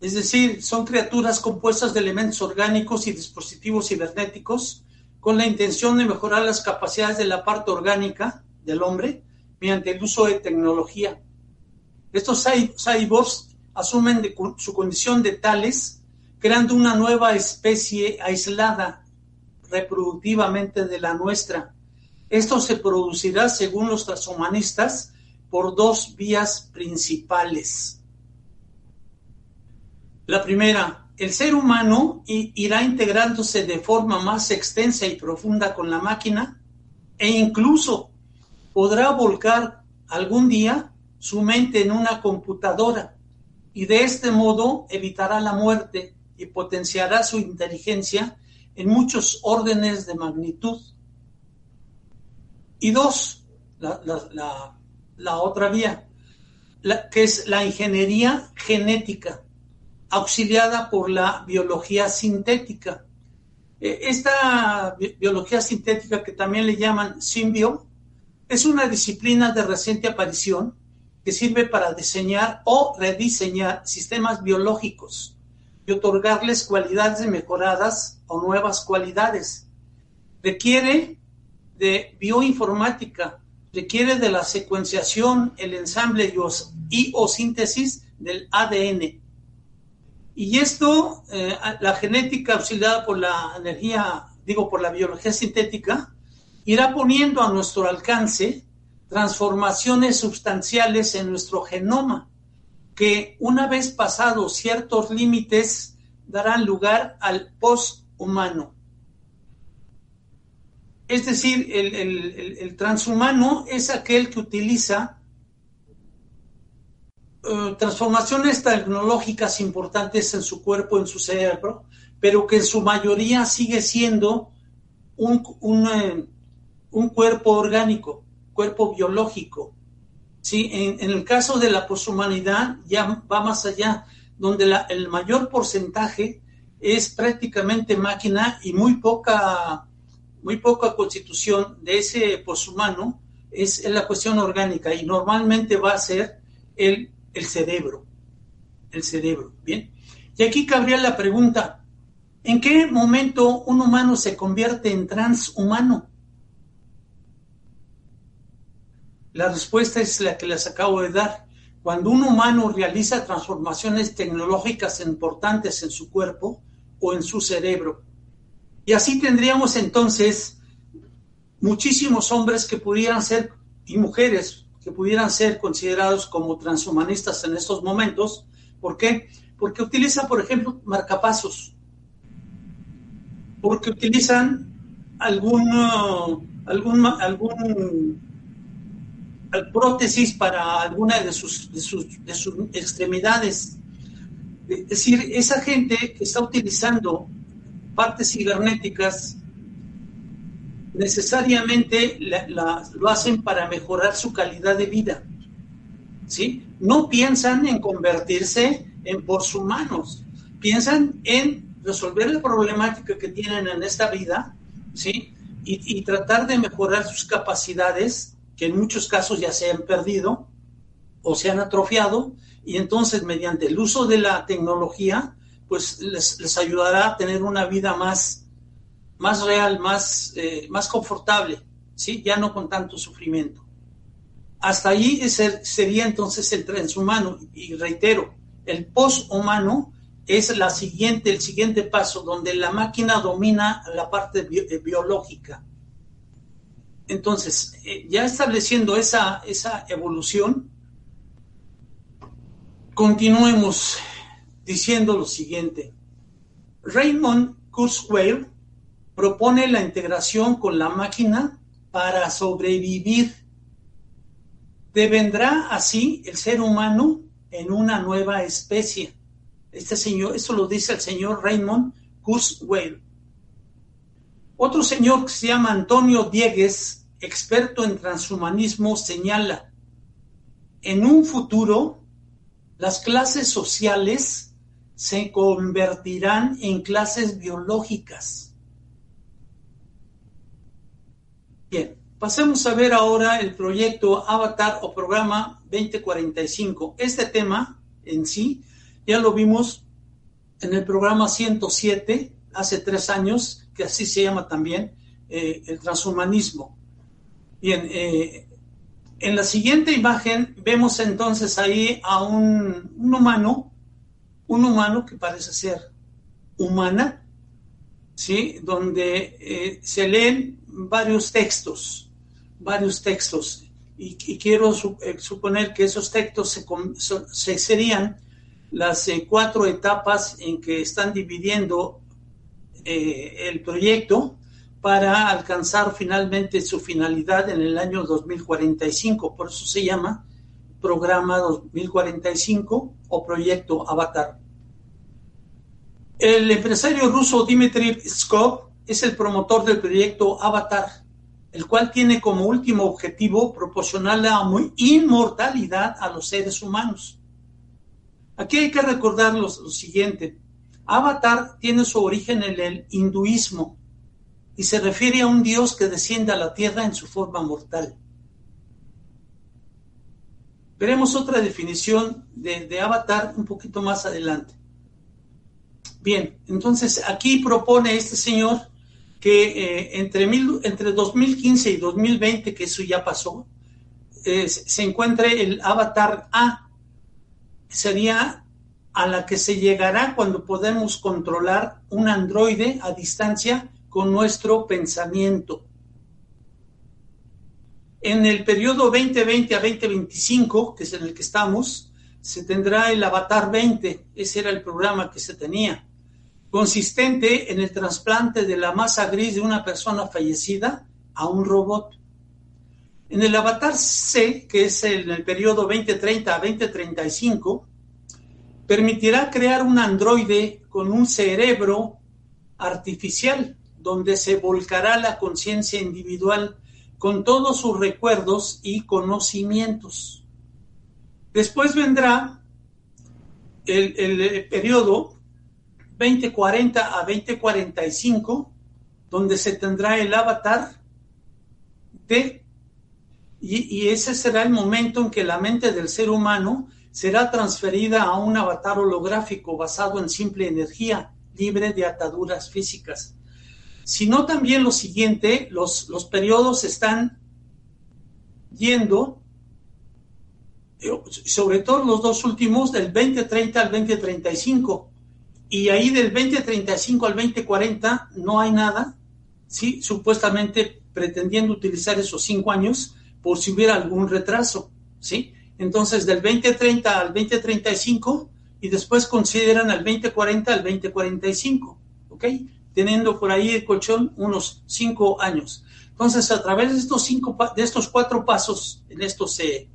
es decir, son criaturas compuestas de elementos orgánicos y dispositivos cibernéticos con la intención de mejorar las capacidades de la parte orgánica del hombre mediante el uso de tecnología. Estos cyborgs asumen su condición de tales, creando una nueva especie aislada reproductivamente de la nuestra, esto se producirá, según los transhumanistas, por dos vías principales. La primera, el ser humano irá integrándose de forma más extensa y profunda con la máquina e incluso podrá volcar algún día su mente en una computadora y de este modo evitará la muerte y potenciará su inteligencia en muchos órdenes de magnitud. Y dos, la, otra vía, que es la ingeniería genética, auxiliada por la biología sintética. E, esta biología sintética, que también le llaman simbio, es una disciplina de reciente aparición que sirve para diseñar o rediseñar sistemas biológicos y otorgarles cualidades mejoradas o nuevas cualidades. Requiere de bioinformática requiere de la secuenciación, el ensamble y o síntesis del ADN. Y esto, eh, la genética auxiliada por la energía, digo, por la biología sintética, irá poniendo a nuestro alcance transformaciones sustanciales en nuestro genoma, que una vez pasados ciertos límites darán lugar al post-humano. Es decir, el, transhumano es aquel que utiliza eh, transformaciones tecnológicas importantes en su cuerpo, en su cerebro, pero que en su mayoría sigue siendo un, eh, cuerpo orgánico, cuerpo biológico. ¿Sí? En, el caso de la poshumanidad ya va más allá, donde el mayor porcentaje es prácticamente máquina y muy poca muy poca constitución de ese poshumano es, la cuestión orgánica y normalmente va a ser el, el cerebro. El cerebro, ¿bien? Y aquí cabría la pregunta, ¿en qué momento un humano se convierte en transhumano? La respuesta es la que les acabo de dar. Cuando un humano realiza transformaciones tecnológicas importantes en su cuerpo o en su cerebro, y así tendríamos entonces muchísimos hombres que pudieran ser, y mujeres que pudieran ser considerados como transhumanistas en estos momentos. ¿Por qué? Porque utilizan, por ejemplo, marcapasos. Porque utilizan algún, algún, algún prótesis para alguna de sus, de sus, de sus extremidades. Es decir, esa gente que está utilizando partes cibernéticas necesariamente lo hacen para mejorar su calidad de vida. ¿sí? No piensan en convertirse en poshumanos, piensan en resolver la problemática que tienen en esta vida ¿sí? y tratar de mejorar sus capacidades, que en muchos casos ya se han perdido o se han atrofiado, y entonces mediante el uso de la tecnología pues les, ayudará a tener una vida más, más real, más, eh, más confortable. ¿sí? Ya no con tanto sufrimiento. Hasta ese sería entonces el transhumano. Y reitero, el poshumano es la siguiente, el siguiente paso, donde la máquina domina la parte eh, biológica. Entonces, eh, ya estableciendo esa, esa evolución, continuemos diciendo lo siguiente. Raymond Kurzweil propone la integración con la máquina para sobrevivir. Devendrá así el ser humano en una nueva especie. Este señor, esto lo dice el señor Raymond Kurzweil. Otro señor que se llama Antonio Diegues, experto en transhumanismo, señala, en un futuro las clases sociales se convertirán en clases biológicas. Bien, pasemos a ver ahora el proyecto Avatar o programa 2045. Este tema en sí ya lo vimos en el programa 107 hace tres años, que así se llama también, eh, el transhumanismo. Bien, eh, en la siguiente imagen vemos entonces ahí a un, humano, un humano que parece ser humana, ¿sí? Donde eh, se leen varios textos, varios textos. Y, quiero suponer que esos textos se, serían las cuatro etapas en que están dividiendo el proyecto para alcanzar finalmente su finalidad en el año 2045. Por eso se llama Programa 2045 o Proyecto Avatar. El empresario ruso Dmitry Skov es el promotor del proyecto Avatar, el cual tiene como último objetivo proporcionar la inmortalidad a los seres humanos. Aquí hay que recordar lo siguiente. Avatar tiene su origen en el hinduismo, y se refiere a un Dios que desciende a la tierra en su forma mortal. Veremos otra definición de, avatar un poquito más adelante. Bien, entonces aquí propone este señor que eh, entre, entre 2015 y 2020, que eso ya pasó, eh, se encuentre el avatar A. Sería a la que se llegará cuando podemos controlar un androide a distancia con nuestro pensamiento. En el periodo 2020 a 2025, que es en el que estamos, se tendrá el Avatar 20, ese era el programa que se tenía, consistente en el trasplante de la masa gris de una persona fallecida a un robot. En el Avatar C, que es en el periodo 2030 a 2035, permitirá crear un androide con un cerebro artificial donde se volcará la conciencia individual con todos sus recuerdos y conocimientos. Después vendrá el, periodo 2040 a 2045, donde se tendrá el avatar de, y, y ese será el momento en que la mente del ser humano será transferida a un avatar holográfico basado en simple energía, libre de ataduras físicas sino también lo siguiente, los, los periodos están yendo, eh, sobre todo los dos últimos, del 2030 al 2035, y ahí del 2035 al 2040 no hay nada, ¿sí? supuestamente pretendiendo utilizar esos cinco años por si hubiera algún retraso, ¿sí? Entonces, del 2030 al 2035 y después consideran al 2040 al 2045, ¿ok? teniendo por ahí el colchón unos cinco años. Entonces, a través de estos, cinco, de estos cuatro pasos, en estos, eh,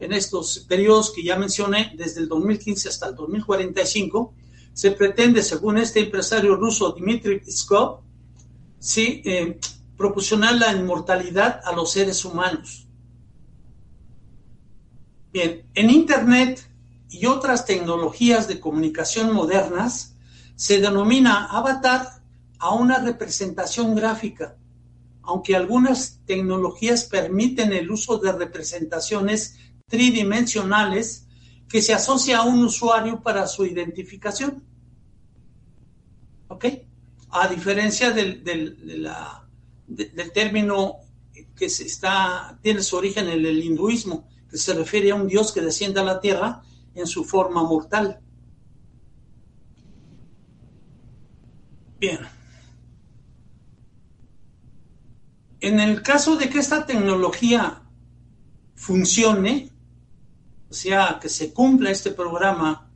en estos periodos que ya mencioné, desde el 2015 hasta el 2045, se pretende, según este empresario ruso Dmitry Pskov, sí, eh, proporcionar la inmortalidad a los seres humanos. Bien, en Internet y otras tecnologías de comunicación modernas se denomina avatar a una representación gráfica, aunque algunas tecnologías permiten el uso de representaciones tridimensionales que se asocia a un usuario para su identificación. ¿Ok? A diferencia del, del, del término que se está, tiene su origen en el hinduismo, se refiere a un dios que desciende a la tierra en su forma mortal. Bien. En el caso de que esta tecnología funcione, o sea, que se cumpla este programa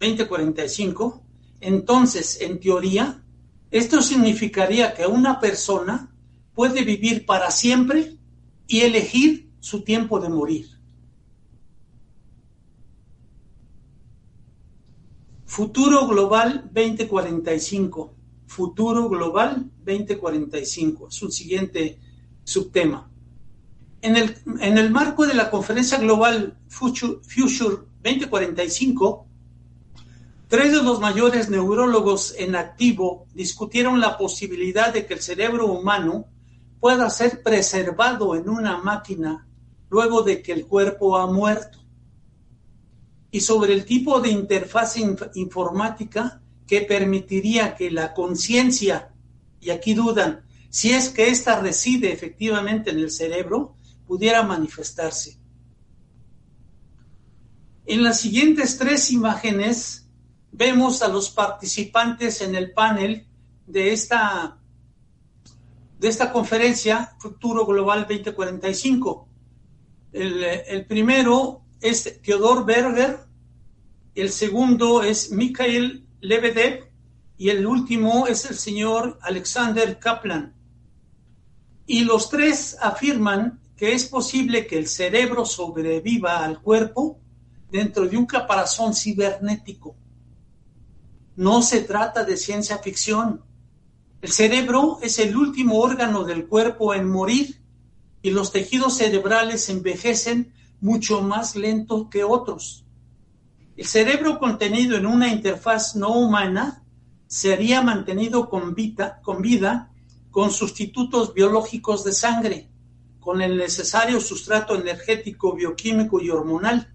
2045, entonces, en teoría, esto significaría que una persona puede vivir para siempre y elegir su tiempo de morir. Futuro Global 2045. Futuro Global 2045. Es un siguiente subtema. En el, en el marco de la conferencia global Future, Future 2045, Tres de los mayores neurólogos en activo discutieron la posibilidad de que el cerebro humano pueda ser preservado en una máquina luego de que el cuerpo ha muerto y sobre el tipo de interfaz informática que permitiría que la conciencia, y aquí dudan, si es que ésta reside efectivamente en el cerebro, pudiera manifestarse. En las siguientes tres imágenes vemos a los participantes en el panel de esta, de esta conferencia Futuro Global 2045. El, el primero es Theodor Berger, el segundo es Mikhail Lebedev y el último es el señor Alexander Kaplan. Y los tres afirman que es posible que el cerebro sobreviva al cuerpo dentro de un caparazón cibernético no se trata de ciencia ficción. El cerebro es el último órgano del cuerpo en morir y los tejidos cerebrales envejecen mucho más lento que otros. El cerebro contenido en una interfaz no humana sería mantenido con vida, con vida con sustitutos biológicos de sangre, con el necesario sustrato energético, bioquímico y hormonal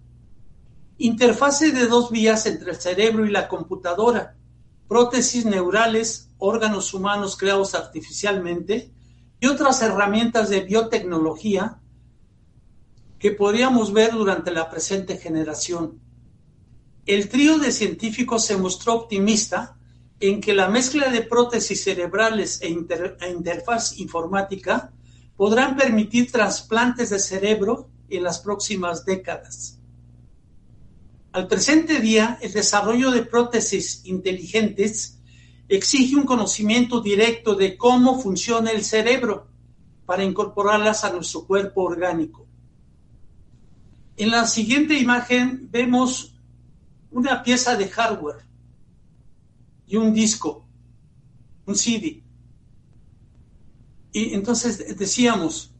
interfase de dos vías entre el cerebro y la computadora, prótesis neurales, órganos humanos creados artificialmente y otras herramientas de biotecnología que podríamos ver durante la presente generación. El trío de científicos se mostró optimista en que la mezcla de prótesis cerebrales e, e interfaz informática podrán permitir trasplantes de cerebro en las próximas décadas. Al presente día, el desarrollo de prótesis inteligentes exige un conocimiento directo de cómo funciona el cerebro para incorporarlas a nuestro cuerpo orgánico. En la siguiente imagen vemos una pieza de hardware y un disco, un CD. Y entonces decíamos,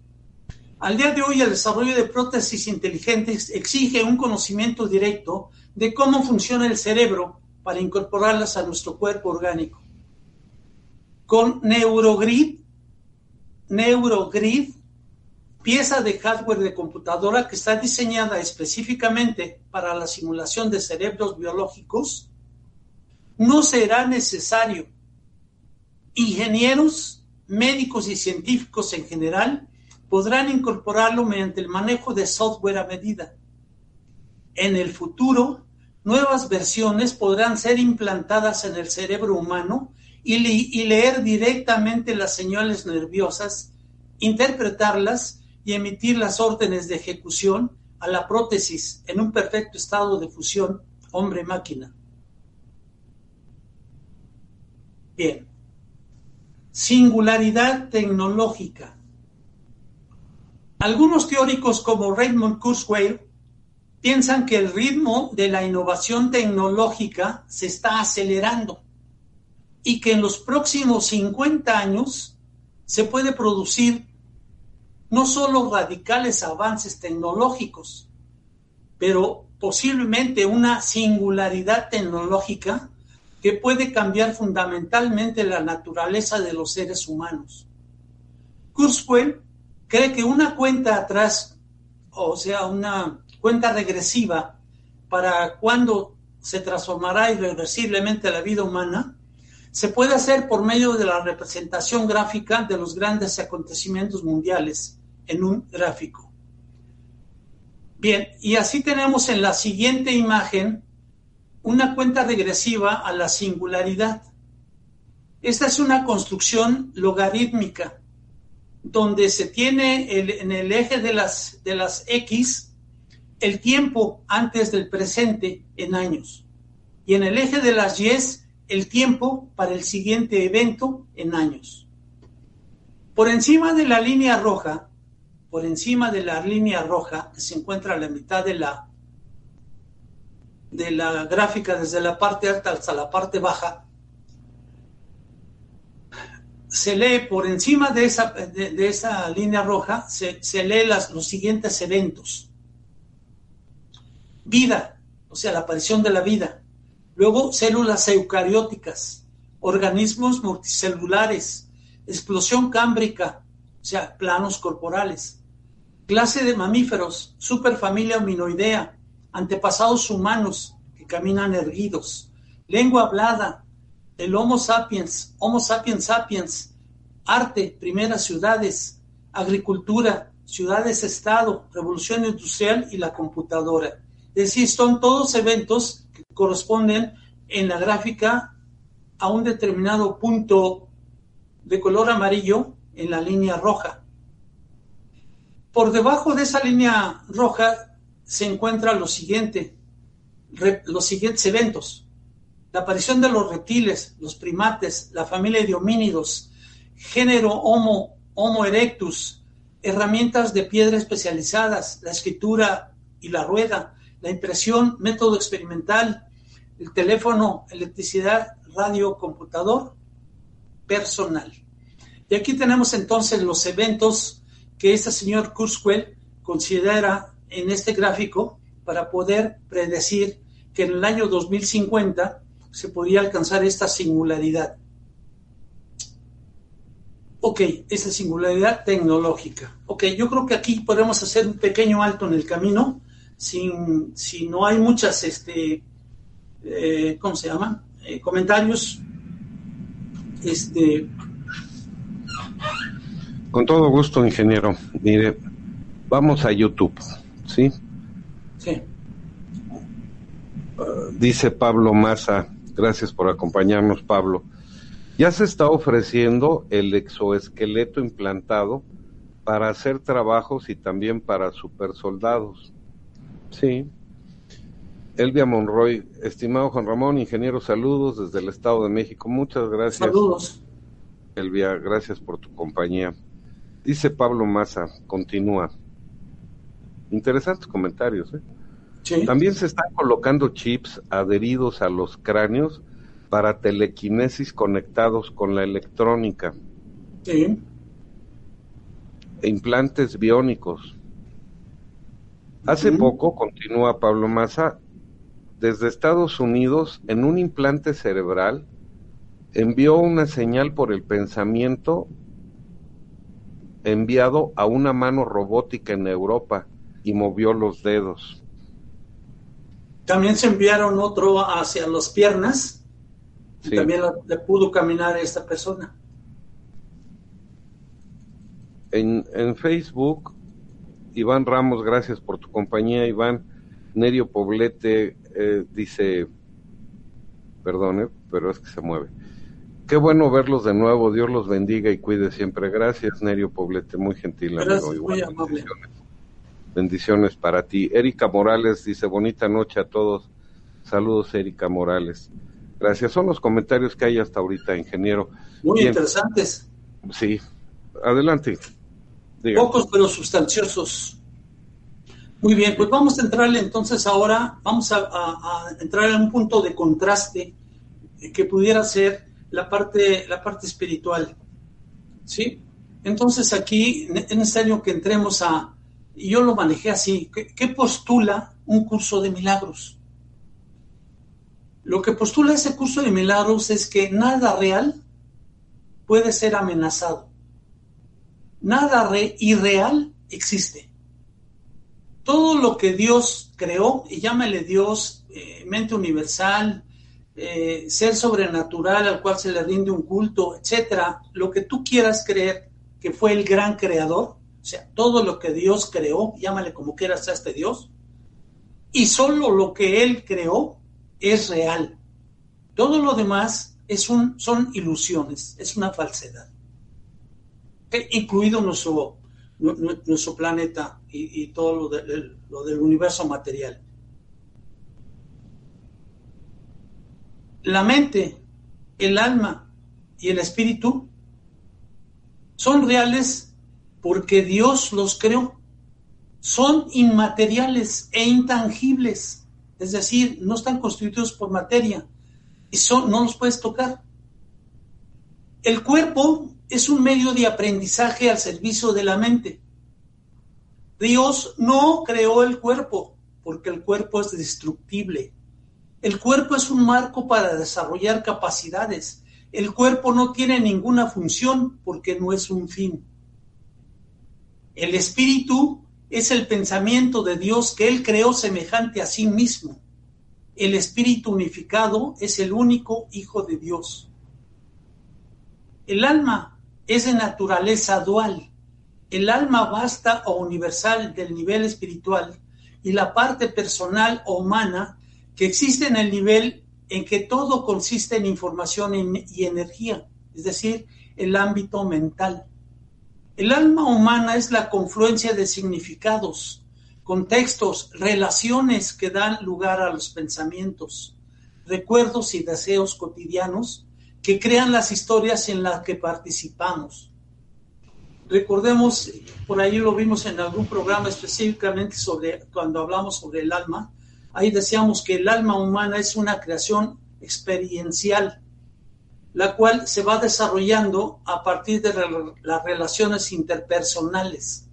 al día de hoy, el desarrollo de prótesis inteligentes exige un conocimiento directo de cómo funciona el cerebro para incorporarlas a nuestro cuerpo orgánico. Con Neurogrid, Neurogrid, pieza de hardware de computadora que está diseñada específicamente para la simulación de cerebros biológicos, no será necesario ingenieros, médicos y científicos en general podrán incorporarlo mediante el manejo de software a medida. En el futuro, nuevas versiones podrán ser implantadas en el cerebro humano y, y leer directamente las señales nerviosas, interpretarlas y emitir las órdenes de ejecución a la prótesis en un perfecto estado de fusión hombre-máquina. Bien. Singularidad tecnológica. Algunos teóricos como Raymond Kurzweil piensan que el ritmo de la innovación tecnológica se está acelerando y que en los próximos 50 años se puede producir no solo radicales avances tecnológicos, pero posiblemente una singularidad tecnológica que puede cambiar fundamentalmente la naturaleza de los seres humanos. Kurzweil cree que una cuenta atrás, o sea, una cuenta regresiva para cuando se transformará irreversiblemente la vida humana, se puede hacer por medio de la representación gráfica de los grandes acontecimientos mundiales en un gráfico. Bien, y así tenemos en la siguiente imagen una cuenta regresiva a la singularidad. Esta es una construcción logarítmica donde se tiene en el eje de las, de las X el tiempo antes del presente en años y en el eje de las Y el tiempo para el siguiente evento en años. Por encima de la línea roja, por encima de la línea roja que se encuentra a la mitad de la de la gráfica desde la parte alta hasta la parte baja, se lee por encima de esa, de, esa línea roja, se, se lee las, los siguientes eventos. Vida, o sea, la aparición de la vida. Luego, células eucarióticas, organismos multicelulares, explosión cámbrica, o sea, planos corporales, clase de mamíferos, superfamilia hominoidea, antepasados humanos que caminan erguidos, lengua hablada, el Homo sapiens, Homo sapiens sapiens, arte, primeras ciudades, agricultura, ciudades-estado, revolución industrial y la computadora. Es decir, son todos eventos que corresponden en la gráfica a un determinado punto de color amarillo en la línea roja. Por debajo de esa línea roja se encuentra lo siguiente, los siguientes eventos. La aparición de los reptiles, los primates, la familia de homínidos, género Homo, Homo erectus, herramientas de piedra especializadas, la escritura y la rueda, la impresión, método experimental, el teléfono, electricidad, radio, computador, personal. Y aquí tenemos entonces los eventos que este señor Kurzweil considera en este gráfico para poder predecir que en el año 2050 se podría alcanzar esta singularidad. Ok, esa singularidad tecnológica. Ok, yo creo que aquí podemos hacer un pequeño alto en el camino, sin, si no hay muchas, este, eh, ¿cómo se llama? Eh, comentarios. Este, con todo gusto, ingeniero. Mire, vamos a YouTube, ¿sí? Sí. Uh, dice Pablo Maza, gracias por acompañarnos, Pablo. Ya se está ofreciendo el exoesqueleto implantado para hacer trabajos y también para supersoldados. Sí. Elvia Monroy, estimado Juan Ramón, ingeniero, saludos desde el Estado de México. Muchas gracias. Saludos. Elvia, gracias por tu compañía. Dice Pablo Maza, continúa. Interesantes comentarios. ¿eh? También se están colocando chips adheridos a los cráneos para telequinesis conectados con la electrónica. Sí. E implantes biónicos. Hace poco, continúa Pablo Maza, desde Estados Unidos, en un implante cerebral, envió una señal por el pensamiento enviado a una mano robótica en Europa y movió los dedos. También se enviaron otro hacia las piernas y también le pudo caminar a esta persona. En, en Facebook, Iván Ramos, gracias por tu compañía, Iván. Nerio Poblete eh, dice, perdone, pero es que se mueve. Qué bueno verlos de nuevo. Dios los bendiga y cuide siempre. Gracias, Nerio Poblete. Muy gentil, amigo. muy amable. Bendiciones. para ti. Erika Morales dice: Bonita noche a todos. Saludos, Erika Morales. Gracias. Son los comentarios que hay hasta ahorita, ingeniero. Muy interesantes. Sí. Adelante. Pocos, pero sustanciosos. Muy bien, pues vamos a entrarle entonces ahora, vamos a, a entrar en un punto de contraste que pudiera ser la parte, la parte espiritual. ¿Sí? Entonces aquí es necesario que entremos a, yo lo manejé así, ¿qué, postula un curso de milagros? Lo que postula ese curso de milagros es que nada real puede ser amenazado. Nada re irreal existe. Todo lo que Dios creó, y llámale Dios, eh, mente universal, eh, ser sobrenatural al cual se le rinde un culto, etcétera, lo que tú quieras creer que fue el gran creador, o sea, todo lo que Dios creó, llámale como quieras a este Dios, y solo lo que Él creó es real. Todo lo demás es un, son ilusiones, es una falsedad. Incluido nuestro, nuestro planeta y, todo lo, lo del universo material. La mente, el alma y el espíritu son reales porque Dios los creó. Son inmateriales e intangibles, es decir, no están constituidos por materia y son, no los puedes tocar. El cuerpo es un medio de aprendizaje al servicio de la mente. Dios no creó el cuerpo porque el cuerpo es destructible. El cuerpo es un marco para desarrollar capacidades. El cuerpo no tiene ninguna función porque no es un fin. El espíritu es el pensamiento de Dios que Él creó semejante a sí mismo. El espíritu unificado es el único Hijo de Dios. El alma es de naturaleza dual. El alma vasta o universal del nivel espiritual y la parte personal o humana que existe en el nivel en que todo consiste en información y energía, es decir, el ámbito mental. El alma humana es la confluencia de significados, contextos, relaciones que dan lugar a los pensamientos, recuerdos y deseos cotidianos que crean las historias en las que participamos. Recordemos, por ahí lo vimos en algún programa específicamente sobre cuando hablamos sobre el alma, ahí decíamos que el alma humana es una creación experiencial la cual se va desarrollando a partir de las relaciones interpersonales.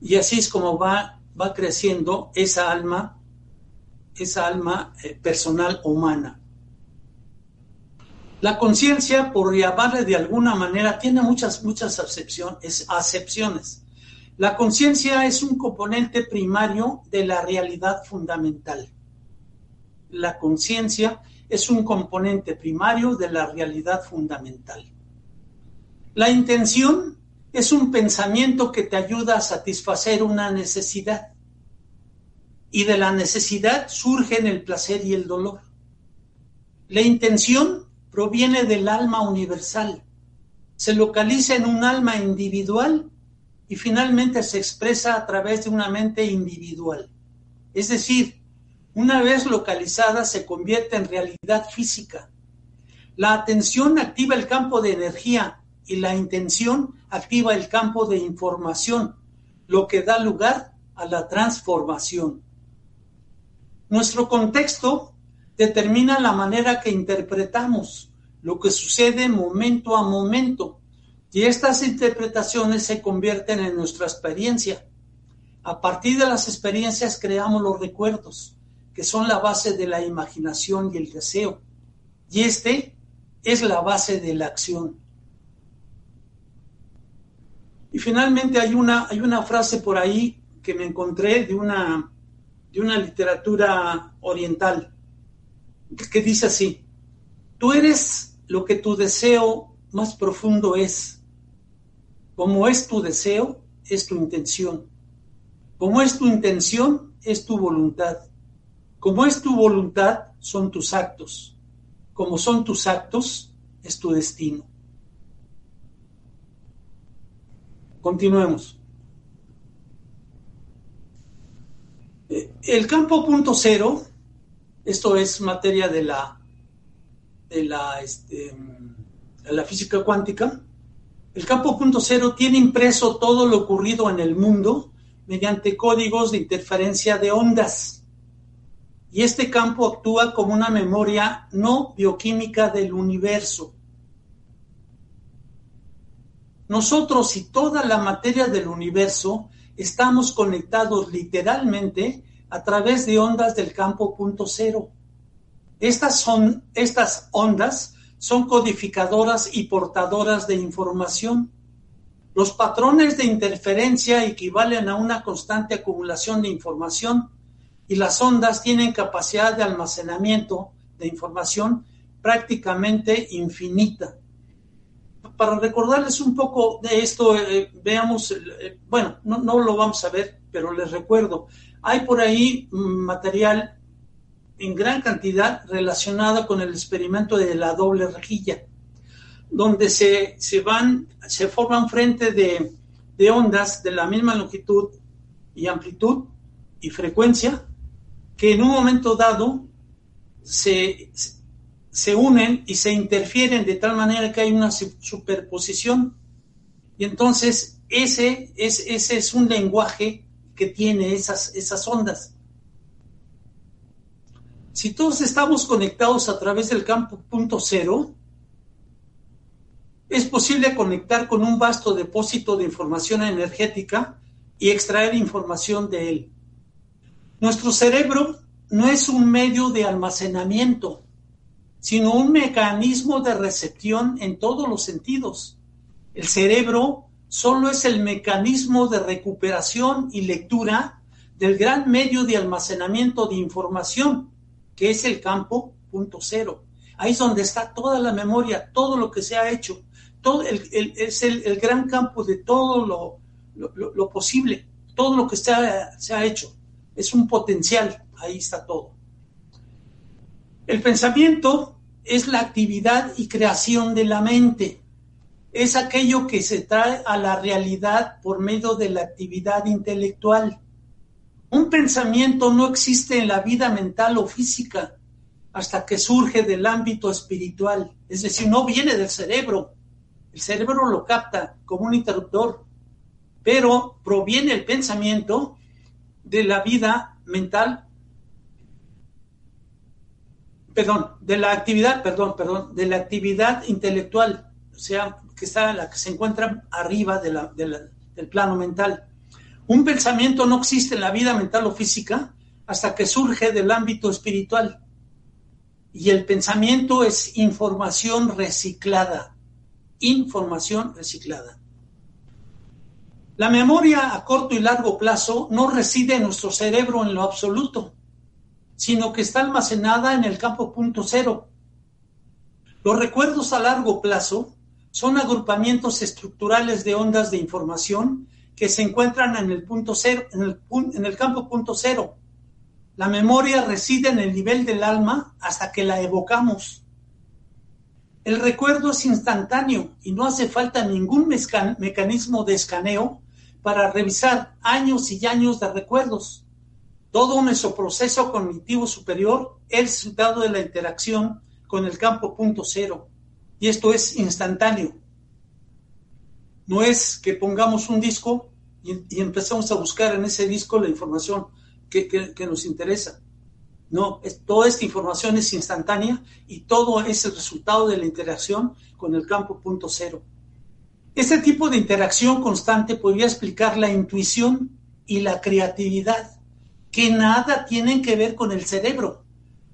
Y así es como va, va creciendo esa alma, esa alma eh, personal humana. La conciencia, por llamarle de alguna manera, tiene muchas, muchas acepciones. La conciencia es un componente primario de la realidad fundamental. La conciencia es un componente primario de la realidad fundamental. La intención es un pensamiento que te ayuda a satisfacer una necesidad y de la necesidad surgen el placer y el dolor. La intención proviene del alma universal, se localiza en un alma individual y finalmente se expresa a través de una mente individual. Es decir, una vez localizada, se convierte en realidad física. La atención activa el campo de energía y la intención activa el campo de información, lo que da lugar a la transformación. Nuestro contexto determina la manera que interpretamos lo que sucede momento a momento y estas interpretaciones se convierten en nuestra experiencia. A partir de las experiencias creamos los recuerdos que son la base de la imaginación y el deseo. Y este es la base de la acción. Y finalmente hay una, hay una frase por ahí que me encontré de una, de una literatura oriental que dice así, tú eres lo que tu deseo más profundo es. Como es tu deseo, es tu intención. Como es tu intención, es tu voluntad. Como es tu voluntad, son tus actos. Como son tus actos, es tu destino. Continuemos. El campo punto cero, esto es materia de la, de la, este, de la física cuántica. El campo punto cero tiene impreso todo lo ocurrido en el mundo mediante códigos de interferencia de ondas y este campo actúa como una memoria no bioquímica del universo. Nosotros y toda la materia del universo estamos conectados literalmente a través de ondas del campo punto cero. Estas, son, estas ondas son codificadoras y portadoras de información. Los patrones de interferencia equivalen a una constante acumulación de información y las ondas tienen capacidad de almacenamiento de información prácticamente infinita. para recordarles un poco de esto, eh, veamos, eh, bueno, no, no lo vamos a ver, pero les recuerdo, hay por ahí material en gran cantidad relacionado con el experimento de la doble rejilla, donde se, se van, se forman frente de, de ondas de la misma longitud y amplitud y frecuencia, que en un momento dado se, se unen y se interfieren de tal manera que hay una superposición. Y entonces ese es, ese es un lenguaje que tiene esas, esas ondas. Si todos estamos conectados a través del campo punto cero, es posible conectar con un vasto depósito de información energética y extraer información de él. Nuestro cerebro no es un medio de almacenamiento, sino un mecanismo de recepción en todos los sentidos. El cerebro solo es el mecanismo de recuperación y lectura del gran medio de almacenamiento de información, que es el campo punto cero. Ahí es donde está toda la memoria, todo lo que se ha hecho. Todo es el, gran campo de todo lo, lo, posible, todo lo que se se ha hecho. Es un potencial, ahí está todo. El pensamiento es la actividad y creación de la mente. Es aquello que se trae a la realidad por medio de la actividad intelectual. Un pensamiento no existe en la vida mental o física hasta que surge del ámbito espiritual, es decir, no viene del cerebro. El cerebro lo capta como un interruptor, pero proviene el pensamiento de la vida mental perdón, de la actividad, perdón, perdón, de la actividad intelectual, o sea, que está la que se encuentra arriba del plano mental. Un pensamiento no existe en la vida mental o física hasta que surge del ámbito espiritual. Y el pensamiento es información reciclada. Información reciclada. La memoria a corto y largo plazo no reside en nuestro cerebro en lo absoluto sino que está almacenada en el campo punto cero. Los recuerdos a largo plazo son agrupamientos estructurales de ondas de información que se encuentran en el punto cero, en el, en el campo punto cero. La memoria reside en el nivel del alma hasta que la evocamos. El recuerdo es instantáneo y no hace falta ningún mecanismo de escaneo para revisar años y años de recuerdos. Todo nuestro proceso cognitivo superior es resultado de la interacción con el campo punto cero. Y esto es instantáneo. No es que pongamos un disco y, empecemos a buscar en ese disco la información que, nos interesa. No, toda esta información es instantánea y todo es el resultado de la interacción con el campo punto cero. Este tipo de interacción constante podría explicar la intuición y la creatividad que nada tienen que ver con el cerebro,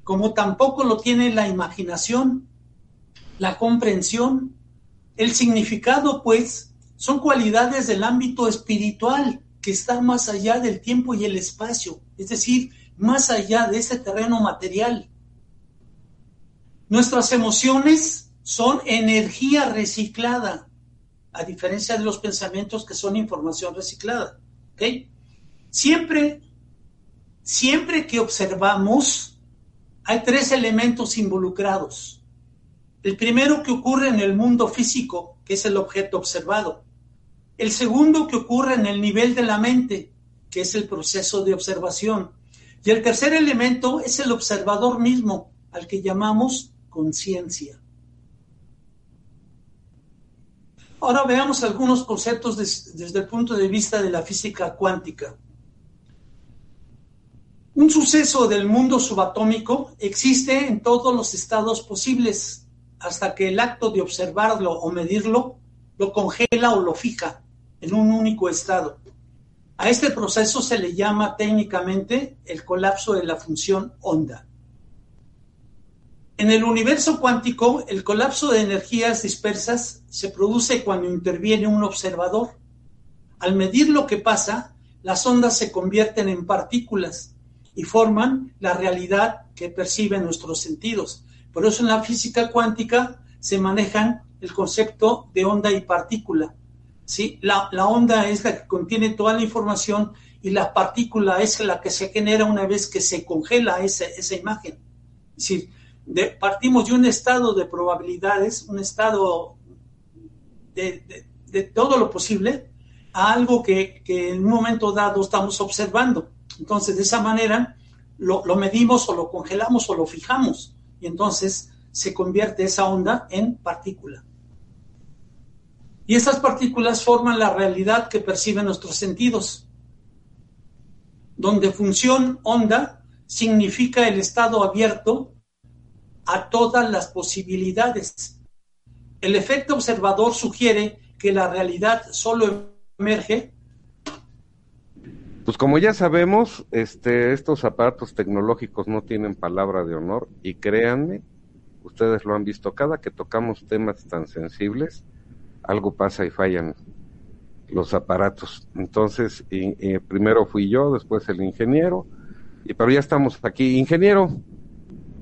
como tampoco lo tiene la imaginación, la comprensión. El significado, pues, son cualidades del ámbito espiritual que está más allá del tiempo y el espacio, es decir, más allá de ese terreno material. Nuestras emociones son energía reciclada, a diferencia de los pensamientos que son información reciclada. Siempre Siempre que observamos, hay tres elementos involucrados. El primero que ocurre en el mundo físico, que es el objeto observado. El segundo que ocurre en el nivel de la mente, que es el proceso de observación. Y el tercer elemento es el observador mismo, al que llamamos conciencia. Ahora veamos algunos conceptos desde el punto de vista de la física cuántica. Un suceso del mundo subatómico existe en todos los estados posibles hasta que el acto de observarlo o medirlo lo congela o lo fija en un único estado. A este proceso se le llama técnicamente el colapso de la función onda. En el universo cuántico, el colapso de energías dispersas se produce cuando interviene un observador. Al medir lo que pasa, las ondas se convierten en partículas y forman la realidad que perciben nuestros sentidos. Por eso en la física cuántica se manejan el concepto de onda y partícula. ¿sí? La, onda es la que contiene toda la información y la partícula es la que se genera una vez que se congela esa, esa imagen. Es decir, partimos de un estado de probabilidades, un estado de, todo lo posible, a algo que, en un momento dado estamos observando. Entonces, de esa manera, lo, lo medimos o lo congelamos o lo fijamos. Y entonces se convierte esa onda en partícula. Y esas partículas forman la realidad que perciben nuestros sentidos, donde función onda significa el estado abierto a todas las posibilidades. El efecto observador sugiere que la realidad solo emerge. Pues como ya sabemos, este, estos aparatos tecnológicos no tienen palabra de honor y créanme, ustedes lo han visto, cada que tocamos temas tan sensibles, algo pasa y fallan los aparatos. Entonces, primero fui yo, después el ingeniero, y pero ya estamos aquí. Ingeniero,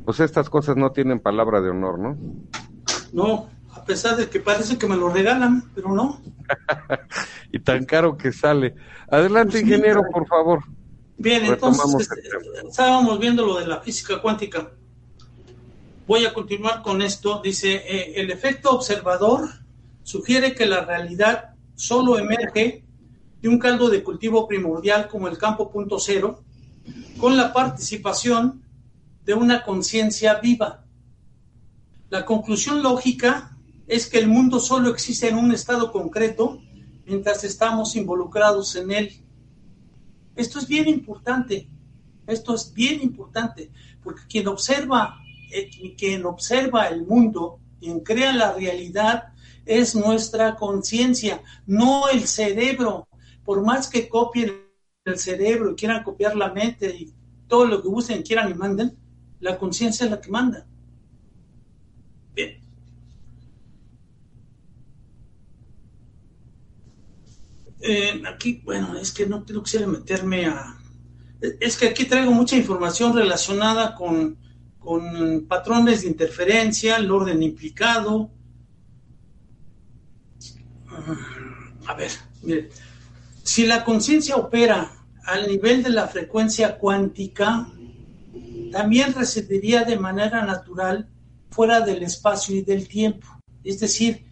pues estas cosas no tienen palabra de honor, ¿no? No, a pesar de que parece que me lo regalan, pero no. *laughs* y tan caro que sale. Adelante, pues ingeniero, por favor. Bien, entonces este, estábamos viendo lo de la física cuántica. Voy a continuar con esto. Dice, eh, el efecto observador sugiere que la realidad solo emerge de un caldo de cultivo primordial como el campo punto cero, con la participación de una conciencia viva. La conclusión lógica es que el mundo solo existe en un estado concreto mientras estamos involucrados en él. Esto es bien importante, esto es bien importante, porque quien observa, eh, quien observa el mundo, quien crea la realidad, es nuestra conciencia, no el cerebro. Por más que copien el cerebro y quieran copiar la mente y todo lo que usen, quieran y manden, la conciencia es la que manda. Bien. Eh, aquí, bueno, es que no quiero meterme a... Es que aquí traigo mucha información relacionada con, con patrones de interferencia, el orden implicado, a ver, mire, si la conciencia opera al nivel de la frecuencia cuántica, también residiría de manera natural fuera del espacio y del tiempo. Es decir,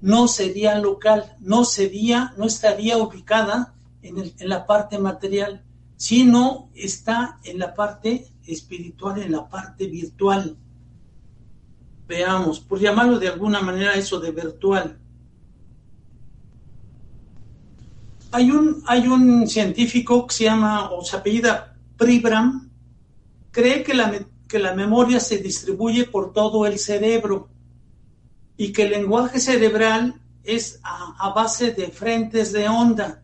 no sería local, no sería, no estaría ubicada en, en la parte material, sino está en la parte espiritual, en la parte virtual. Veamos, por llamarlo de alguna manera eso de virtual. Hay un, hay un científico que se llama, o se apellida Pribram, cree que la, que la memoria se distribuye por todo el cerebro y que el lenguaje cerebral es a, base de frentes de onda,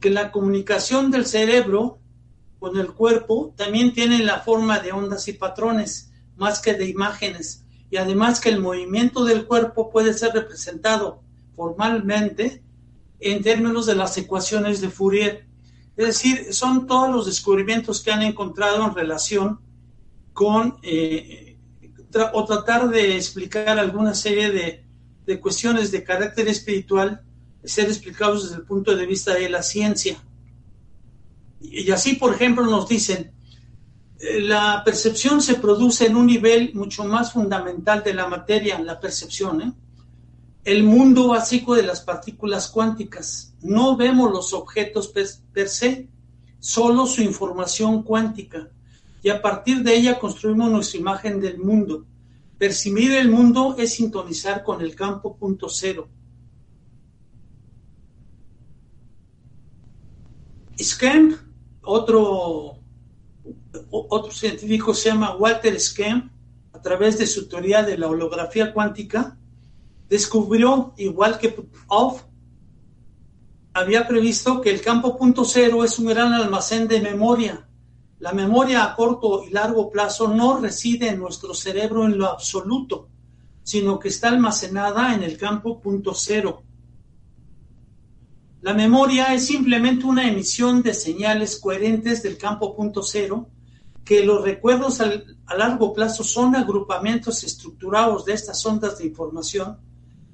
que la comunicación del cerebro con el cuerpo también tiene la forma de ondas y patrones, más que de imágenes, y además que el movimiento del cuerpo puede ser representado formalmente en términos de las ecuaciones de Fourier. Es decir, son todos los descubrimientos que han encontrado en relación con eh, o tratar de explicar alguna serie de, de, cuestiones de carácter espiritual, ser explicados desde el punto de vista de la ciencia. Y así, por ejemplo, nos dicen, eh, la percepción se produce en un nivel mucho más fundamental de la materia, la percepción, ¿eh? el mundo básico de las partículas cuánticas. No vemos los objetos per, se, solo su información cuántica. Y a partir de ella construimos nuestra imagen del mundo. Percibir el mundo es sintonizar con el campo punto cero. Scamp, otro, otro científico se llama Walter Scamp, a través de su teoría de la holografía cuántica, descubrió, igual que Off, había previsto que el campo punto cero es un gran almacén de memoria. La memoria a corto y largo plazo no reside en nuestro cerebro en lo absoluto, sino que está almacenada en el campo punto cero. La memoria es simplemente una emisión de señales coherentes del campo punto cero, que los recuerdos a largo plazo son agrupamientos estructurados de estas ondas de información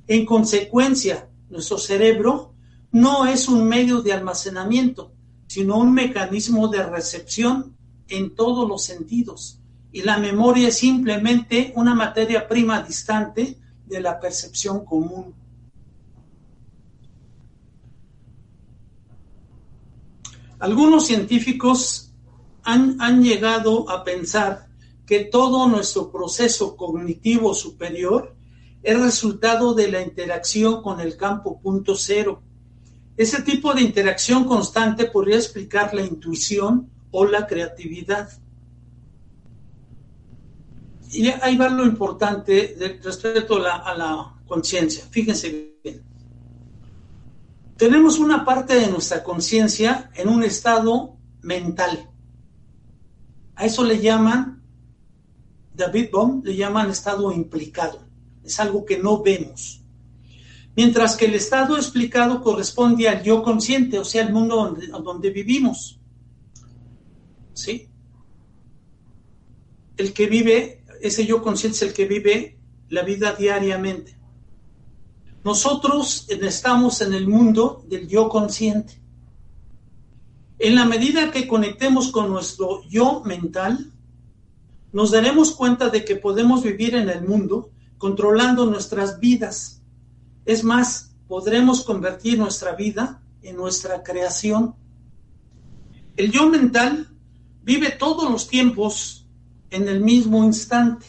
En consecuencia, nuestro cerebro no es un medio de almacenamiento, sino un mecanismo de recepción en todos los sentidos. Y la memoria es simplemente una materia prima distante de la percepción común. Algunos científicos han, han, llegado a pensar que todo nuestro proceso cognitivo superior es resultado de la interacción con el campo punto cero. Ese tipo de interacción constante podría explicar la intuición o la creatividad. Y ahí va lo importante respecto a la, conciencia. Fíjense bien. Tenemos una parte de nuestra conciencia en un estado mental. A eso le llaman, David Bohm le llaman estado implicado. Es algo que no vemos. Mientras que el estado explicado corresponde al yo consciente, o sea, el mundo donde vivimos. ¿Sí? El que vive, ese yo consciente es el que vive la vida diariamente. Nosotros estamos en el mundo del yo consciente. En la medida que conectemos con nuestro yo mental, nos daremos cuenta de que podemos vivir en el mundo controlando nuestras vidas. Es más, podremos convertir nuestra vida en nuestra creación. El yo mental vive todos los tiempos en el mismo instante.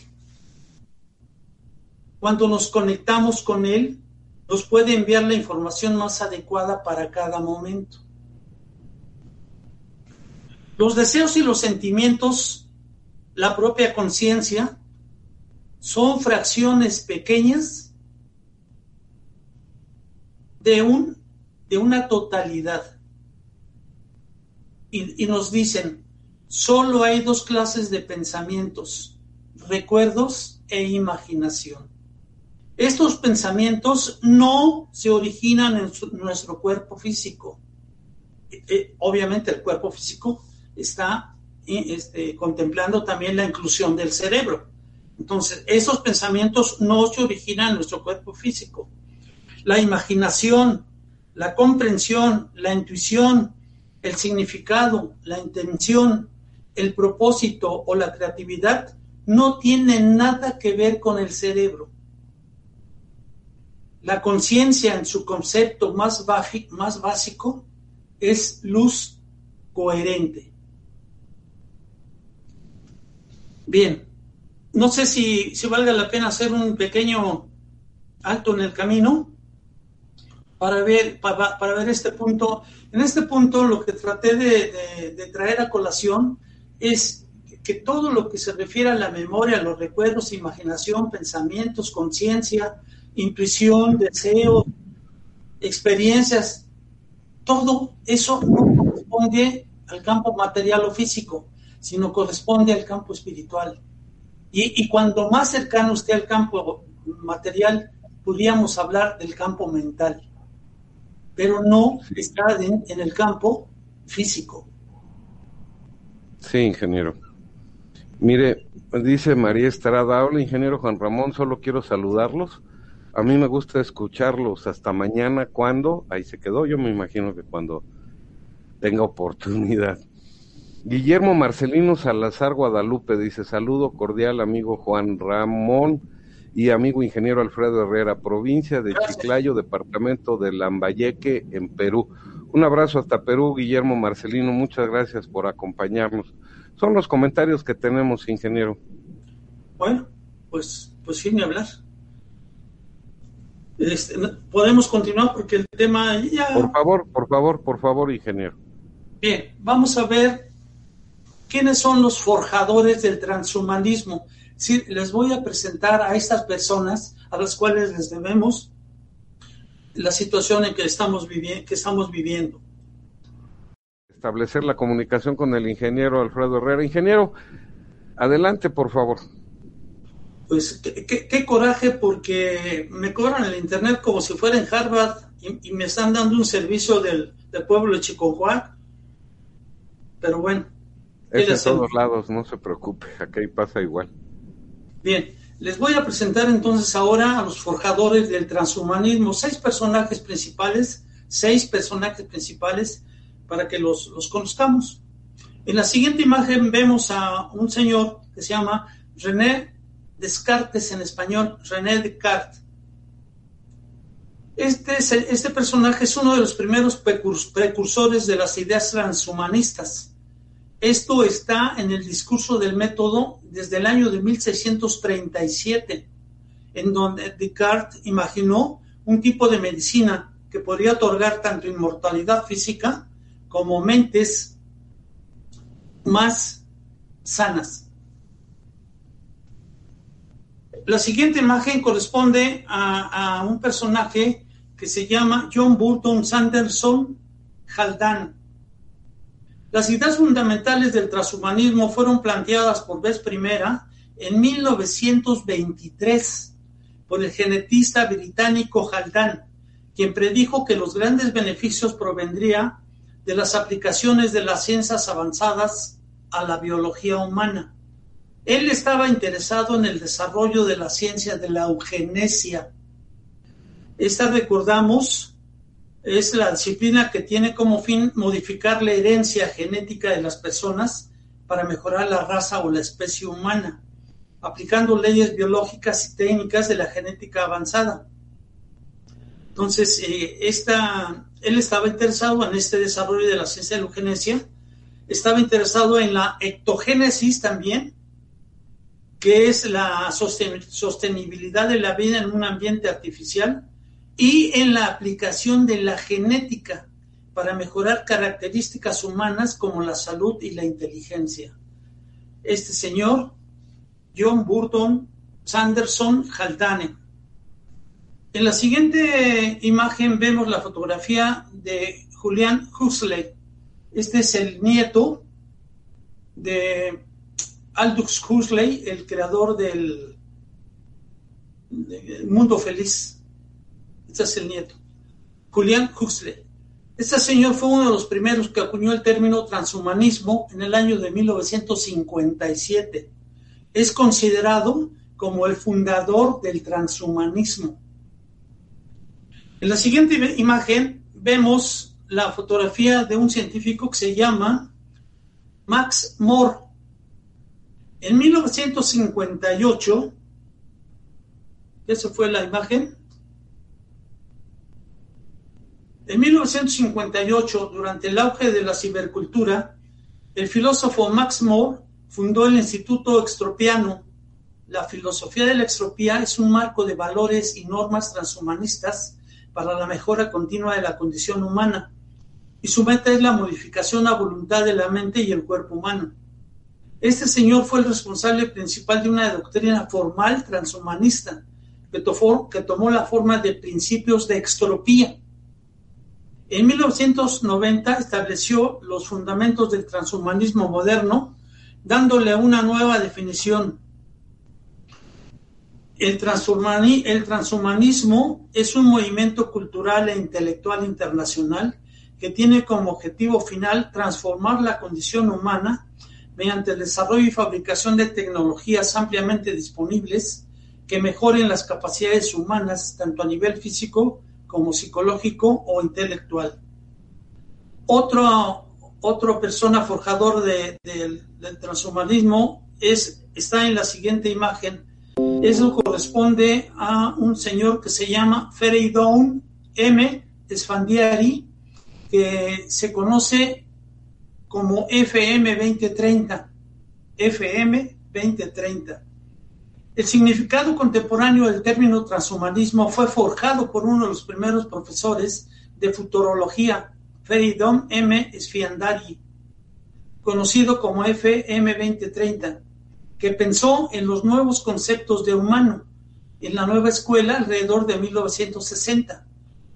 Cuando nos conectamos con él, nos puede enviar la información más adecuada para cada momento. Los deseos y los sentimientos, la propia conciencia, son fracciones pequeñas de, un, de una totalidad. Y, y nos dicen, solo hay dos clases de pensamientos, recuerdos e imaginación. Estos pensamientos no se originan en nuestro cuerpo físico. Eh, obviamente el cuerpo físico está eh, este, contemplando también la inclusión del cerebro. Entonces, esos pensamientos no se originan en nuestro cuerpo físico. La imaginación, la comprensión, la intuición, el significado, la intención, el propósito o la creatividad no tienen nada que ver con el cerebro. La conciencia en su concepto más, más básico es luz coherente. Bien, no sé si, valga la pena hacer un pequeño alto en el camino para ver, para, para ver este punto. En este punto lo que traté de, de, traer a colación es que todo lo que se refiere a la memoria, a los recuerdos, imaginación, pensamientos, conciencia, intuición, deseo, experiencias, todo eso no corresponde al campo material o físico, sino corresponde al campo espiritual. Y, y, cuando más cercano esté al campo material, podríamos hablar del campo mental, pero no está en, en el campo físico. Sí, ingeniero. Mire, dice María Estrada, hola ingeniero Juan Ramón, solo quiero saludarlos. A mí me gusta escucharlos hasta mañana cuando, ahí se quedó, yo me imagino que cuando tenga oportunidad. Guillermo Marcelino Salazar Guadalupe dice, saludo cordial amigo Juan Ramón y amigo ingeniero Alfredo Herrera, provincia de Chiclayo, departamento de Lambayeque, en Perú. Un abrazo hasta Perú, Guillermo Marcelino, muchas gracias por acompañarnos. Son los comentarios que tenemos, ingeniero. Bueno, pues, pues sin hablar. Este, podemos continuar porque el tema ya... Por favor, por favor, por favor, ingeniero. Bien, vamos a ver quiénes son los forjadores del transhumanismo. Sí, les voy a presentar a estas personas a las cuales les debemos la situación en que estamos, vivi que estamos viviendo. Establecer la comunicación con el ingeniero Alfredo Herrera. Ingeniero, adelante, por favor. Pues qué, qué, qué coraje porque me cobran el internet como si fuera en Harvard y, y me están dando un servicio del, del pueblo de Chicojuac. Pero bueno, es en todos lados, no se preocupe, acá pasa igual. Bien, Les voy a presentar entonces ahora a los forjadores del transhumanismo, seis personajes principales, seis personajes principales para que los, conozcamos. En la siguiente imagen vemos a un señor que se llama René Descartes en español, René Descartes. Este, este personaje es uno de los primeros precursores de las ideas transhumanistas. Esto está en el discurso del método desde el año de 1637, en donde Descartes imaginó un tipo de medicina que podría otorgar tanto inmortalidad física como mentes más sanas. La siguiente imagen corresponde a, a un personaje que se llama John Burton Sanderson Haldane. Las ideas fundamentales del transhumanismo fueron planteadas por vez primera en 1923 por el genetista británico Haldane, quien predijo que los grandes beneficios provendrían de las aplicaciones de las ciencias avanzadas a la biología humana. Él estaba interesado en el desarrollo de la ciencia de la eugenesia, esta, recordamos, es la disciplina que tiene como fin modificar la herencia genética de las personas para mejorar la raza o la especie humana, aplicando leyes biológicas y técnicas de la genética avanzada. Entonces, eh, él estaba interesado en este desarrollo de la ciencia de la eugenesia, estaba interesado en la ectogénesis también, que es la sostenibilidad de la vida en un ambiente artificial, y en la aplicación de la genética para mejorar características humanas como la salud y la inteligencia. Este señor, John Burton Sanderson Haldane. En la siguiente imagen vemos la fotografía de Julian Huxley. Este es el nieto de Aldous Huxley, el creador del mundo feliz. Este es el nieto. Julian Huxley. Este señor fue uno de los primeros que acuñó el término transhumanismo en el año de 1957. Es considerado como el fundador del transhumanismo. En la siguiente imagen vemos la fotografía de un científico que se llama Max Moore. En 1958, esa fue la imagen, En 1958, durante el auge de la cibercultura, el filósofo Max Moore fundó el Instituto Extropiano. La filosofía de la extropía es un marco de valores y normas transhumanistas para la mejora continua de la condición humana, y su meta es la modificación a voluntad de la mente y el cuerpo humano. Este señor fue el responsable principal de una doctrina formal transhumanista que, tomó la forma de principios de extropía en 1990 estableció los fundamentos del transhumanismo moderno, dándole una nueva definición. El, transhumanismo es un movimiento cultural e intelectual internacional que tiene como objetivo final transformar la condición humana mediante el desarrollo y fabricación de tecnologías ampliamente disponibles que mejoren las capacidades humanas tanto a nivel físico como psicológico o intelectual. Otro, otra persona forjador del transhumanismo es, está en la siguiente imagen. Eso corresponde a un señor que se llama Fereidon M. Esfandiari, que se conoce como FM 2030. FM 2030. El significado contemporáneo del término transhumanismo fue forjado por uno de los primeros profesores de futurología, Feridom M. Sfiandari, conocido como FM 2030, que pensó en los nuevos conceptos de humano en la nueva escuela alrededor de 1960,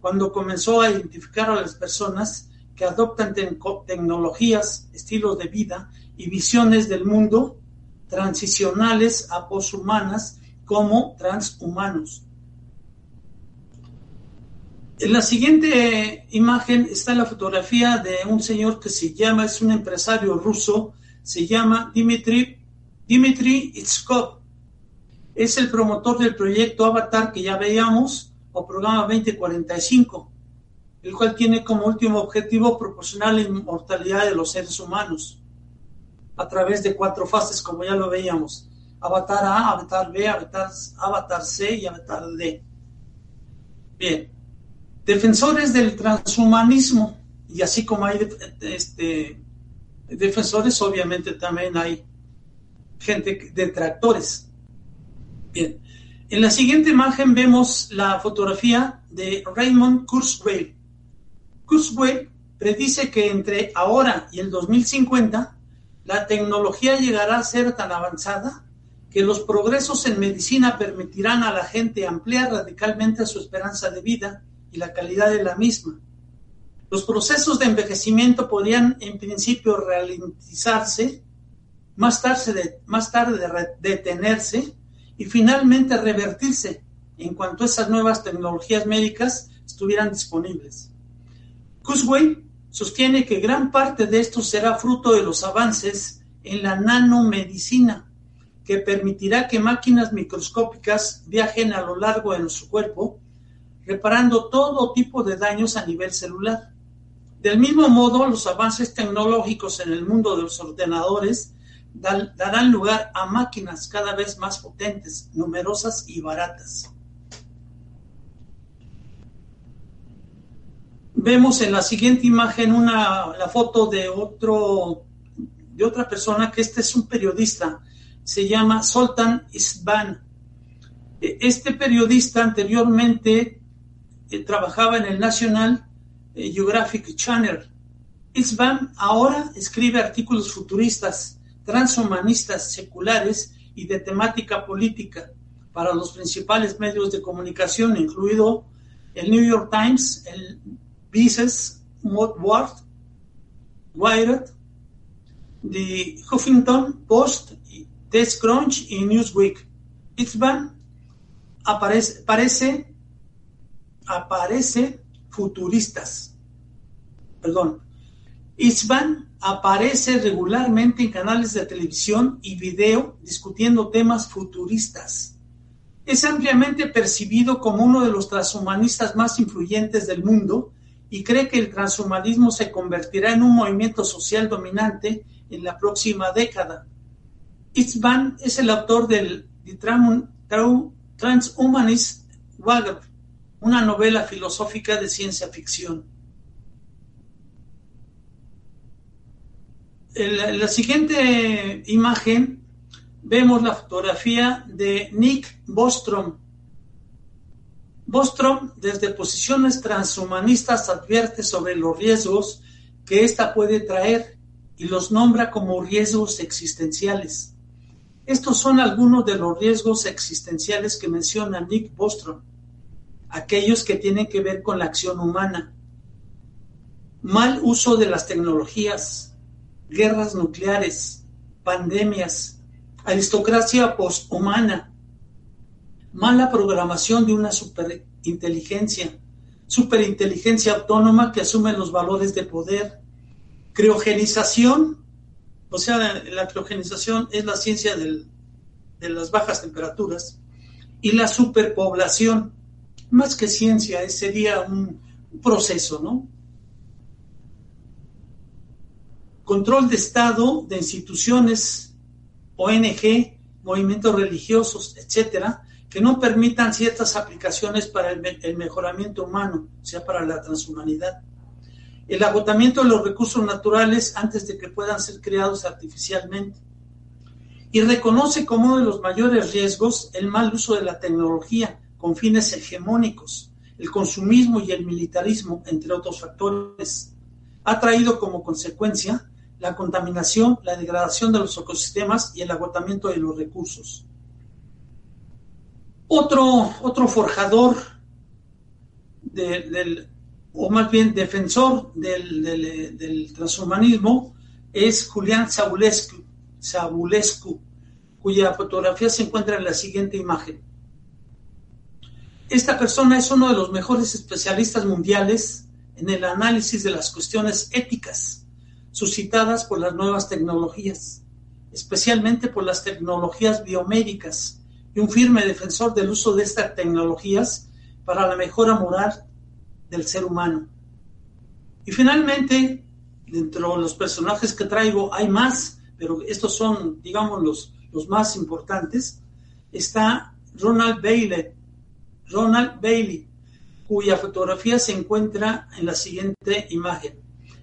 cuando comenzó a identificar a las personas que adoptan tecnologías, estilos de vida y visiones del mundo transicionales a poshumanas como transhumanos. En la siguiente imagen está la fotografía de un señor que se llama, es un empresario ruso, se llama Dimitri, Dimitri Itskov. es el promotor del proyecto Avatar que ya veíamos, o programa 2045, el cual tiene como último objetivo proporcionar la inmortalidad de los seres humanos a través de cuatro fases, como ya lo veíamos. Avatar A, Avatar B, Avatar, C y Avatar D. Bien, defensores del transhumanismo, y así como hay este, defensores, obviamente también hay gente detractores. Bien, en la siguiente imagen vemos la fotografía de Raymond Kurzweil. Kurzweil predice que entre ahora y el 2050 la tecnología llegará a ser tan avanzada que los progresos en medicina permitirán a la gente ampliar radicalmente su esperanza de vida y la calidad de la misma. Los procesos de envejecimiento podrían en principio ralentizarse, más tarde, detenerse y finalmente revertirse en cuanto esas nuevas tecnologías médicas estuvieran disponibles. Kurzweil sostiene que gran parte de esto será fruto de los avances en la nanomedicina, que permitirá que máquinas microscópicas viajen a lo largo de nuestro cuerpo, reparando todo tipo de daños a nivel celular. Del mismo modo, los avances tecnológicos en el mundo de los ordenadores darán lugar a máquinas cada vez más potentes, numerosas y baratas. Vemos en la siguiente imagen una, la foto de, otro, de otra persona, que este es un periodista, se llama Soltan Isban. E, este periodista anteriormente eh, trabajaba en el National eh, Geographic Channel. Isban ahora escribe artículos futuristas transhumanistas seculares y de temática política para los principales medios de comunicación, incluido el New York Times, el Mises World, Wired, The Huffington Post, TechCrunch y Newsweek. Itzban aparece, aparece, aparece futuristas. Perdón. Itzban aparece regularmente en canales de televisión y video discutiendo temas futuristas. Es ampliamente percibido como uno de los transhumanistas más influyentes del mundo y cree que el transhumanismo se convertirá en un movimiento social dominante en la próxima década. Itzban es el autor del Transhumanist Wagner, una novela filosófica de ciencia ficción. En la siguiente imagen vemos la fotografía de Nick Bostrom. Bostrom, desde posiciones transhumanistas, advierte sobre los riesgos que ésta puede traer y los nombra como riesgos existenciales. Estos son algunos de los riesgos existenciales que menciona Nick Bostrom, aquellos que tienen que ver con la acción humana, mal uso de las tecnologías, guerras nucleares, pandemias, aristocracia posthumana, mala programación de una superinteligencia, superinteligencia autónoma que asume los valores de poder, criogenización, o sea, la criogenización es la ciencia de las bajas temperaturas, y la superpoblación, más que ciencia, sería un proceso, ¿no? control de Estado, de instituciones, ONG, movimientos religiosos, etcétera, que no permitan ciertas aplicaciones para el, mejoramiento humano, sea, para la transhumanidad. El agotamiento de los recursos naturales antes de que puedan ser creados artificialmente. Y reconoce como uno de los mayores riesgos el mal uso de la tecnología con fines hegemónicos, el consumismo y el militarismo, entre otros factores. Ha traído como consecuencia la contaminación, la degradación de los ecosistemas y el agotamiento de los recursos. Otro, otro forjador del, o más bien defensor del, transhumanismo es Julián Sabulescu, Sabulescu, cuya fotografía se encuentra en la siguiente imagen. Esta persona es uno de los mejores especialistas mundiales en el análisis de las cuestiones éticas suscitadas por las nuevas tecnologías, especialmente por las tecnologías biomédicas y un firme defensor del uso de estas tecnologías para la mejora moral del ser humano. Y finalmente, dentro de los personajes que traigo hay más, pero estos son, digamos, los, los más importantes. Está Ronald Bailey, Ronald Bailey, cuya fotografía se encuentra en la siguiente imagen.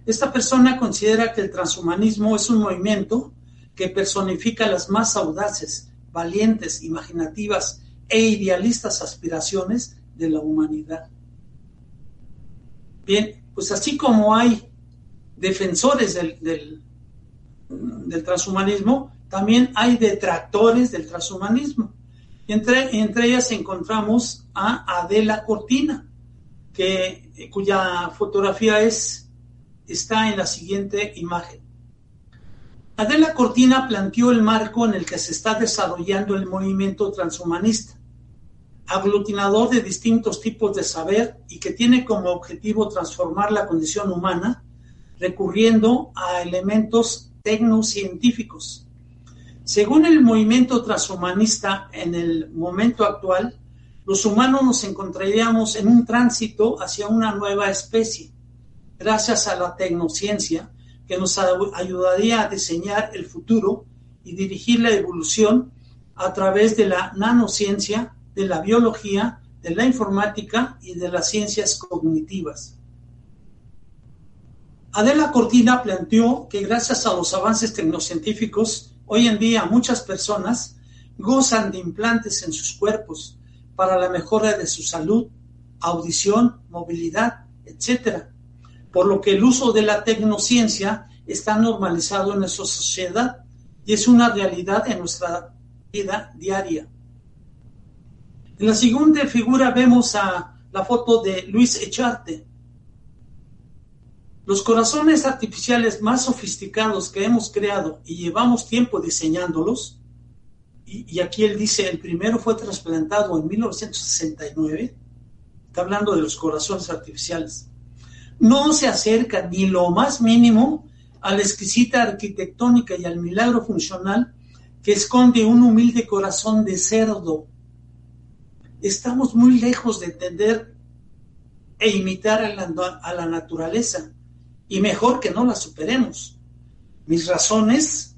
Esta persona considera que el transhumanismo es un movimiento que personifica las más audaces, valientes, imaginativas e idealistas aspiraciones de la humanidad. Bien, pues así como hay defensores del, del, transhumanismo, también hay detractores del transhumanismo. Entre, entre ellas encontramos a Adela Cortina, que, cuya fotografía es, está en la siguiente imagen. Adela Cortina planteó el marco en el que se está desarrollando el movimiento transhumanista, aglutinador de distintos tipos de saber y que tiene como objetivo transformar la condición humana recurriendo a elementos tecnocientíficos. Según el movimiento transhumanista en el momento actual, los humanos nos encontraríamos en un tránsito hacia una nueva especie, gracias a la tecnociencia que nos ayudaría a diseñar el futuro y dirigir la evolución a través de la nanociencia, de la biología, de la informática y de las ciencias cognitivas. Adela Cortina planteó que gracias a los avances tecnocientíficos, hoy en día muchas personas gozan de implantes en sus cuerpos para la mejora de su salud, audición, movilidad, etc por lo que el uso de la tecnociencia está normalizado en nuestra sociedad y es una realidad en nuestra vida diaria. En la siguiente figura vemos a la foto de Luis Echarte. Los corazones artificiales más sofisticados que hemos creado y llevamos tiempo diseñándolos, y, y aquí él dice, el primero fue trasplantado en 1969, está hablando de los corazones artificiales no se acerca ni lo más mínimo a la exquisita arquitectónica y al milagro funcional que esconde un humilde corazón de cerdo. Estamos muy lejos de entender e imitar a la, naturaleza y mejor que no la superemos. Mis razones,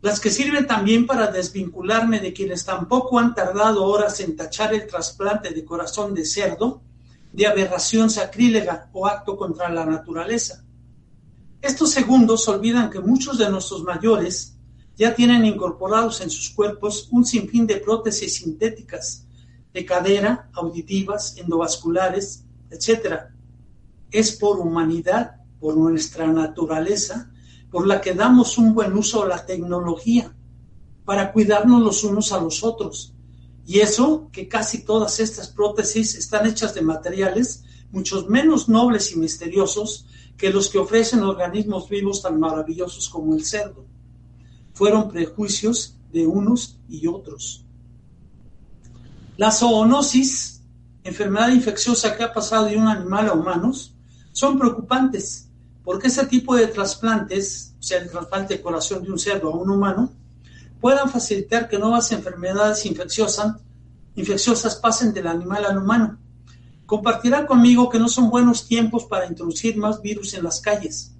las que sirven también para desvincularme de quienes tampoco han tardado horas en tachar el trasplante de corazón de cerdo, de aberración sacrílega o acto contra la naturaleza. Estos segundos olvidan que muchos de nuestros mayores ya tienen incorporados en sus cuerpos un sinfín de prótesis sintéticas, de cadera, auditivas, endovasculares, etc. Es por humanidad, por nuestra naturaleza, por la que damos un buen uso a la tecnología, para cuidarnos los unos a los otros, y eso que casi todas estas prótesis están hechas de materiales muchos menos nobles y misteriosos que los que ofrecen organismos vivos tan maravillosos como el cerdo. Fueron prejuicios de unos y otros. La zoonosis, enfermedad infecciosa que ha pasado de un animal a humanos, son preocupantes porque ese tipo de trasplantes, o sea, el trasplante de corazón de un cerdo a un humano, puedan facilitar que nuevas enfermedades infecciosas, pasen del animal al humano. Compartirá conmigo que no son buenos tiempos para introducir más virus en las calles,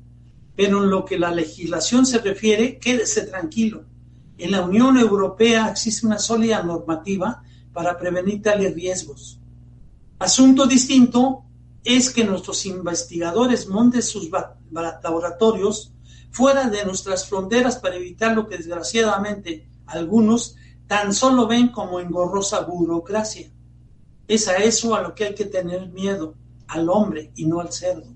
pero en lo que la legislación se refiere, quédese tranquilo. En la Unión Europea existe una sólida normativa para prevenir tales riesgos. Asunto distinto es que nuestros investigadores monten sus laboratorios fuera de nuestras fronteras para evitar lo que desgraciadamente algunos tan solo ven como engorrosa burocracia. Es a eso a lo que hay que tener miedo, al hombre y no al cerdo.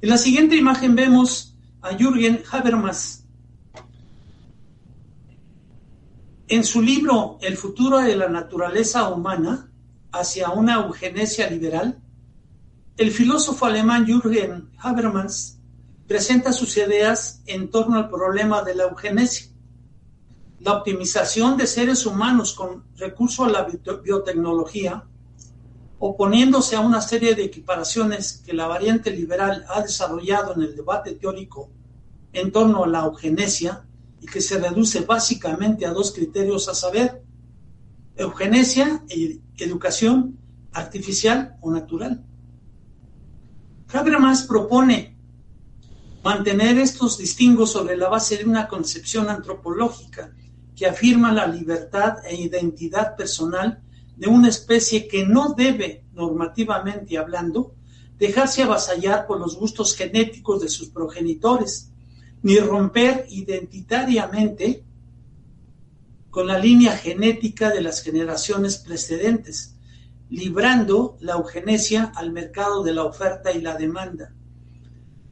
En la siguiente imagen vemos a Jürgen Habermas. En su libro El futuro de la naturaleza humana hacia una eugenesia liberal, el filósofo alemán Jürgen Habermas presenta sus ideas en torno al problema de la eugenesia, la optimización de seres humanos con recurso a la biotecnología, oponiéndose a una serie de equiparaciones que la variante liberal ha desarrollado en el debate teórico en torno a la eugenesia y que se reduce básicamente a dos criterios a saber, eugenesia y educación artificial o natural. Habermas propone mantener estos distingos sobre la base de una concepción antropológica que afirma la libertad e identidad personal de una especie que no debe, normativamente hablando, dejarse avasallar por los gustos genéticos de sus progenitores, ni romper identitariamente con la línea genética de las generaciones precedentes, librando la eugenesia al mercado de la oferta y la demanda.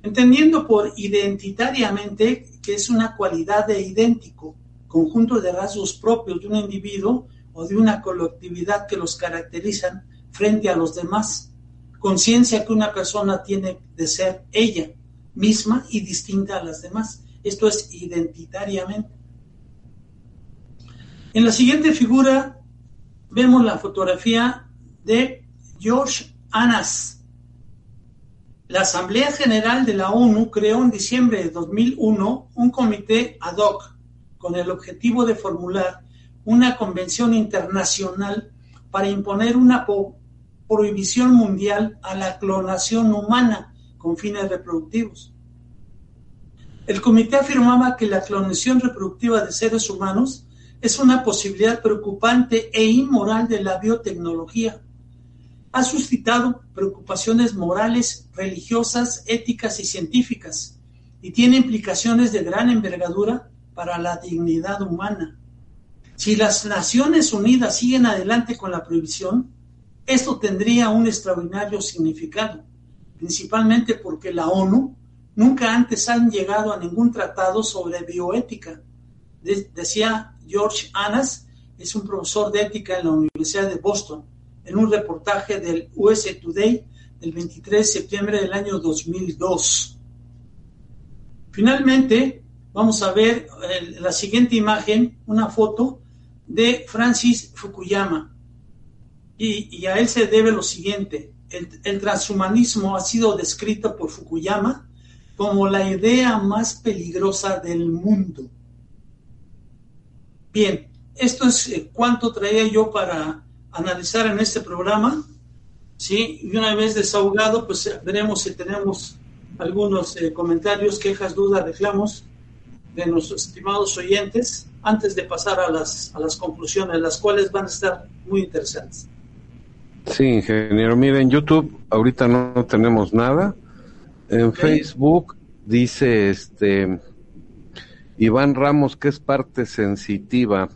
Entendiendo por identitariamente que es una cualidad de idéntico, conjunto de rasgos propios de un individuo o de una colectividad que los caracterizan frente a los demás, conciencia que una persona tiene de ser ella misma y distinta a las demás. Esto es identitariamente. En la siguiente figura vemos la fotografía de George Anas. La Asamblea General de la ONU creó en diciembre de 2001 un comité ad hoc con el objetivo de formular una convención internacional para imponer una prohibición mundial a la clonación humana con fines reproductivos. El comité afirmaba que la clonación reproductiva de seres humanos es una posibilidad preocupante e inmoral de la biotecnología. Ha suscitado preocupaciones morales, religiosas, éticas y científicas, y tiene implicaciones de gran envergadura para la dignidad humana. Si las Naciones Unidas siguen adelante con la prohibición, esto tendría un extraordinario significado, principalmente porque la ONU nunca antes han llegado a ningún tratado sobre bioética. decía George Annas, es un profesor de ética en la Universidad de Boston, en un reportaje del US Today del 23 de septiembre del año 2002. Finalmente, vamos a ver eh, la siguiente imagen, una foto de Francis Fukuyama. Y, a él se debe lo siguiente, el, transhumanismo ha sido descrito por Fukuyama como la idea más peligrosa del mundo. Bien, esto es eh, traía yo para analizar en este programa. ¿sí? Y una vez desahogado, pues eh, veremos si tenemos algunos eh, comentarios, quejas, dudas, reclamos de nuestros estimados oyentes antes de pasar a las, a las conclusiones, las cuales van a estar muy interesantes. Sí, ingeniero. Miren, en YouTube ahorita no tenemos nada. En Facebook dice este Iván Ramos que es parte sensitiva.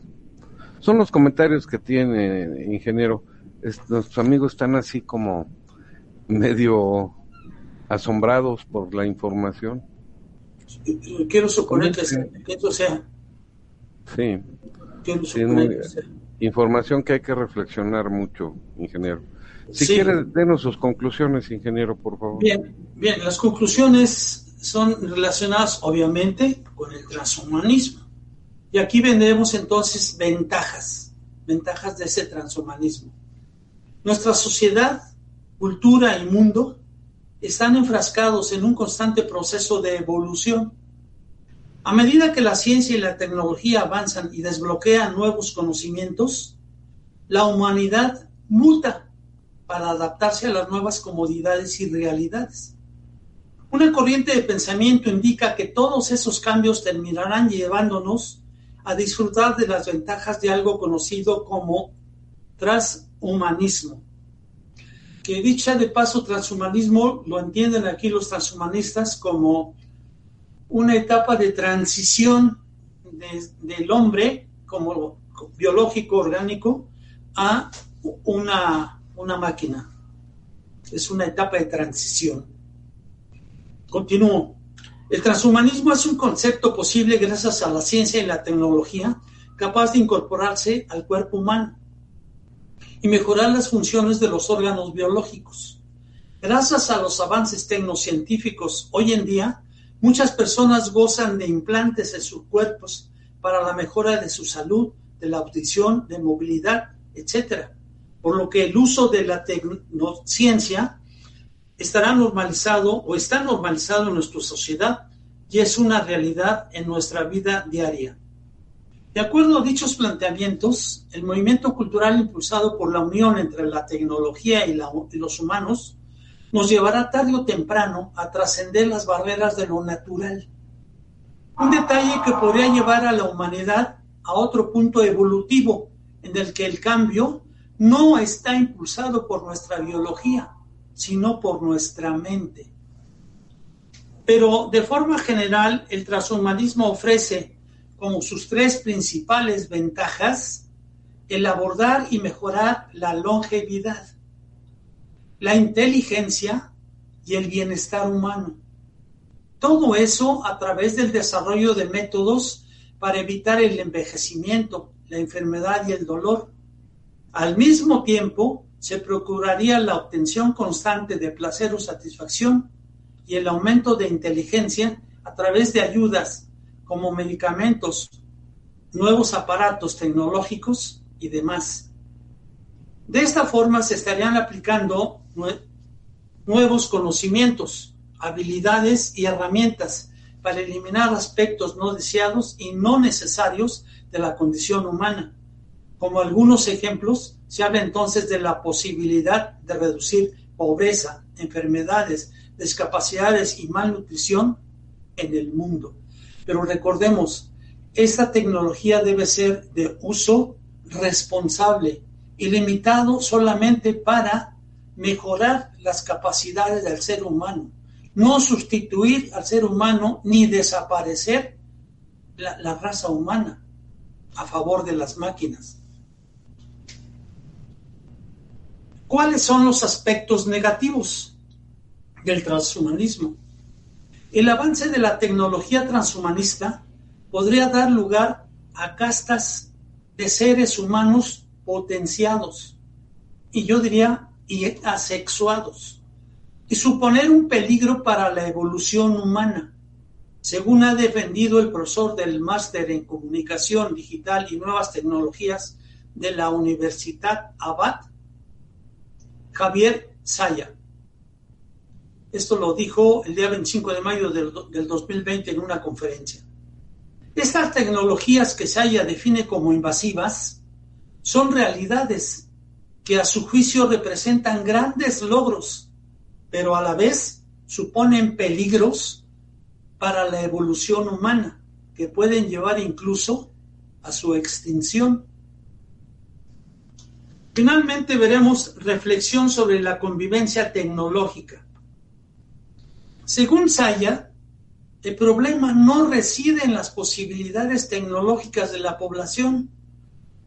Son los comentarios que tiene, ingeniero. nuestros amigos están así como medio asombrados por la información. Quiero suponer que, eso sea. Sí. Información que hay que reflexionar mucho, ingeniero. Si quiere, denos sus conclusiones, ingeniero, por favor. Bien, bien, las conclusiones son relacionadas, obviamente, con el transhumanismo. Y aquí vendremos entonces ventajas, ventajas de ese transhumanismo. Nuestra sociedad, cultura y mundo están enfrascados en un constante proceso de evolución a medida que la ciencia y la tecnología avanzan y desbloquean nuevos conocimientos, la humanidad muta para adaptarse a las nuevas comodidades y realidades. Una corriente de pensamiento indica que todos esos cambios terminarán llevándonos a disfrutar de las ventajas de algo conocido como transhumanismo. Que dicha de paso transhumanismo lo entienden aquí los transhumanistas como una etapa de transición del hombre como biológico orgánico a una, una máquina. Es una etapa de transición. Continúo. El transhumanismo es un concepto posible gracias a la ciencia y la tecnología capaz de incorporarse al cuerpo humano y mejorar las funciones de los órganos biológicos. Gracias a los avances tecnocientíficos hoy en día, Muchas personas gozan de implantes en sus cuerpos para la mejora de su salud, de la audición, de movilidad, etc. Por lo que el uso de la tecnociencia estará normalizado o está normalizado en nuestra sociedad, y es una realidad en nuestra vida diaria. De acuerdo a dichos planteamientos, el movimiento cultural impulsado por la unión entre la tecnología y, los humanos nos llevará tarde o temprano a trascender las barreras de lo natural. Un detalle que podría llevar a la humanidad a otro punto evolutivo en el que el cambio no está impulsado por nuestra biología, sino por nuestra mente. Pero de forma general, el transhumanismo ofrece como sus tres principales ventajas el abordar y mejorar la longevidad, la inteligencia y el bienestar humano. Todo eso a través del desarrollo de métodos para evitar el envejecimiento, la enfermedad y el dolor. Al mismo tiempo, se procuraría la obtención constante de placer o satisfacción y el aumento de inteligencia a través de ayudas como medicamentos, nuevos aparatos tecnológicos y demás. De esta forma se estarían aplicando nuevos conocimientos, habilidades y herramientas para eliminar aspectos no deseados y no necesarios de la condición humana. Como algunos ejemplos, se habla entonces de la posibilidad de reducir pobreza, enfermedades, discapacidades y malnutrición en el mundo. Pero recordemos, esta tecnología debe ser de uso responsable y limitado solamente para mejorar las capacidades del ser humano, no sustituir al ser humano ni desaparecer la, raza humana a favor de las máquinas. ¿Cuáles son los aspectos negativos del transhumanismo? El avance de la tecnología transhumanista podría dar lugar a castas de seres humanos potenciados y yo diría y asexuados y suponer un peligro para la evolución humana, según ha defendido el profesor del máster en comunicación digital y nuevas tecnologías de la Universidad Abad, Javier Saya. Esto lo dijo el día 25 de mayo del, 2020 en una conferencia. Estas tecnologías que Saya define como invasivas son realidades que a su juicio representan grandes logros, pero a la vez suponen peligros para la evolución humana que pueden llevar incluso a su extinción. Finalmente veremos reflexión sobre la convivencia tecnológica. Según Saya, el problema no reside en las posibilidades tecnológicas de la población,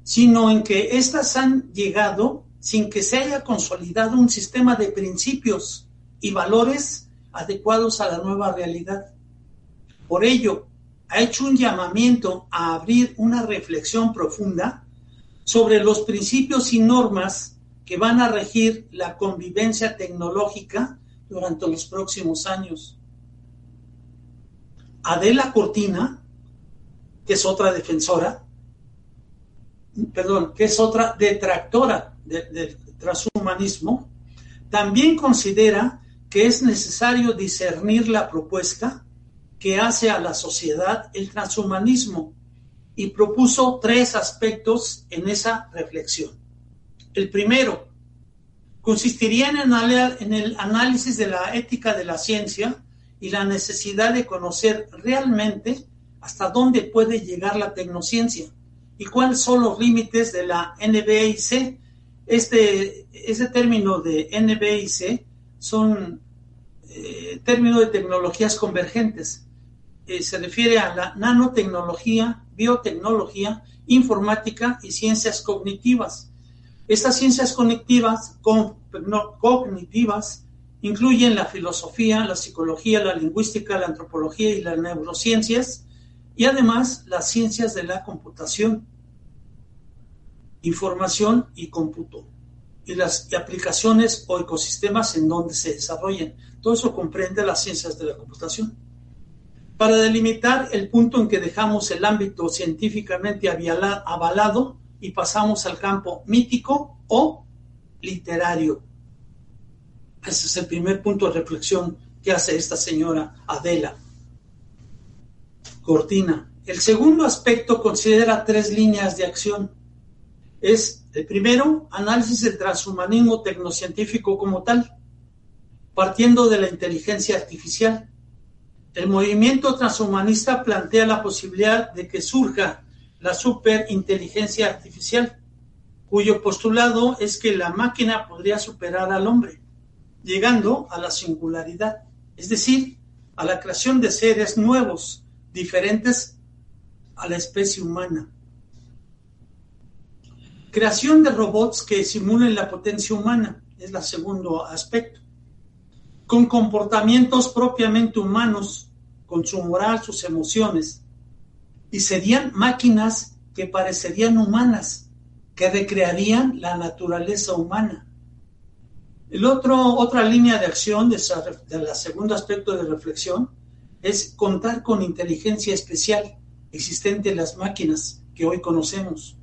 sino en que éstas han llegado sin que se haya consolidado un sistema de principios y valores adecuados a la nueva realidad. Por ello, ha hecho un llamamiento a abrir una reflexión profunda sobre los principios y normas que van a regir la convivencia tecnológica durante los próximos años. Adela Cortina, que es otra defensora, perdón, que es otra detractora del transhumanismo, también considera que es necesario discernir la propuesta que hace a la sociedad el transhumanismo y propuso tres aspectos en esa reflexión. El primero consistiría en, el análisis de la ética de la ciencia y la necesidad de conocer realmente hasta dónde puede llegar la tecnociencia y cuáles son los límites de la NBIC. Este, ese término de NBIC son eh, términos de tecnologías convergentes. Eh, se refiere a la nanotecnología, biotecnología, informática y ciencias cognitivas. Estas ciencias cognitivas, incluyen la filosofía, la psicología, la lingüística, la antropología y las neurociencias, y además las ciencias de la computación, información y cómputo, y las aplicaciones o ecosistemas en donde se desarrollen. Todo eso comprende las ciencias de la computación para delimitar el punto en que dejamos el ámbito científicamente avalado y pasamos al campo mítico o literario. Ese es el primer punto de reflexión que hace esta señora Adela. Cortina. El segundo aspecto considera tres líneas de acción. Es el primero, análisis del transhumanismo tecnocientífico como tal, partiendo de la inteligencia artificial. El movimiento transhumanista plantea la posibilidad de que surja la superinteligencia artificial, cuyo postulado es que la máquina podría superar al hombre, llegando a la singularidad, es decir, a la creación de seres nuevos, diferentes a la especie humana. Creación de robots que simulen la potencia humana es el segundo aspecto. Con comportamientos propiamente humanos, con su moral, sus emociones, y serían máquinas que parecerían humanas, que recrearían la naturaleza humana. El otro, otra línea de acción de, del segundo aspecto de reflexión es contar con inteligencia especial existente en las máquinas que hoy conocemos,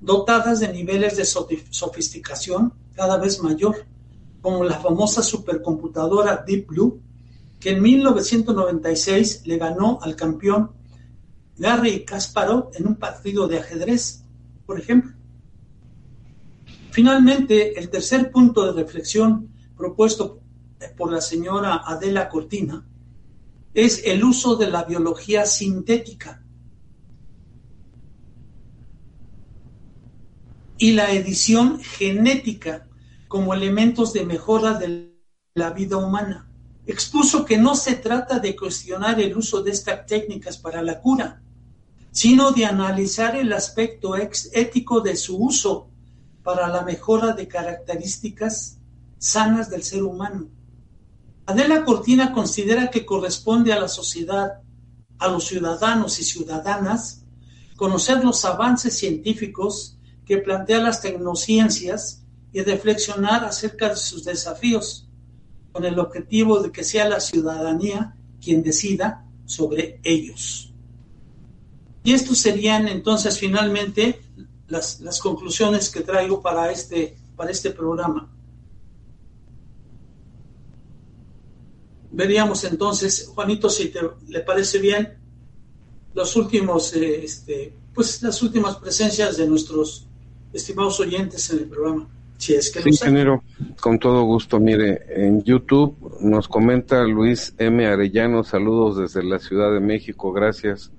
dotadas de niveles de sofisticación cada vez mayor, como la famosa supercomputadora Deep Blue, que en 1996 le ganó al campeón Garry Kasparov en un partido de ajedrez, por ejemplo. Finalmente, el tercer punto de reflexión propuesto por la señora Adela Cortina es el uso de la biología sintética y la edición genética como elementos de mejora de la vida humana. Expuso que no se trata de cuestionar el uso de estas técnicas para la cura, sino de analizar el aspecto ético de su uso para la mejora de características sanas del ser humano. Adela Cortina considera que corresponde a la sociedad, a los ciudadanos y ciudadanas, conocer los avances científicos que plantean las tecnociencias y reflexionar acerca de sus desafíos, con el objetivo de que sea la ciudadanía quien decida sobre ellos. Y estos serían entonces finalmente las, las conclusiones que traigo para este, para este programa. Veríamos entonces, Juanito, si te, le parece bien, los últimos, eh, este, pues las últimas presencias de nuestros estimados oyentes en el programa. Si es que sí, ingeniero, con todo gusto. Mire, en YouTube nos comenta Luis M. Arellano, saludos desde la Ciudad de México, gracias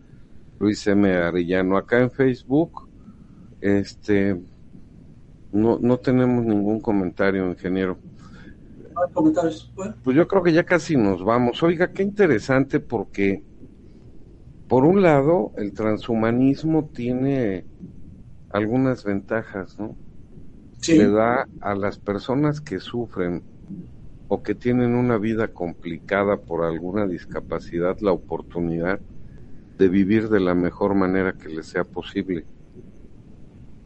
Luis M. Arellano. Acá en Facebook este, no, no tenemos ningún comentario, ingeniero. comentarios? Pues yo creo que ya casi nos vamos. Oiga, qué interesante porque, por un lado, el transhumanismo tiene algunas ventajas, ¿no? Le da a las personas que sufren o que tienen una vida complicada por alguna discapacidad la oportunidad de vivir de la mejor manera que les sea posible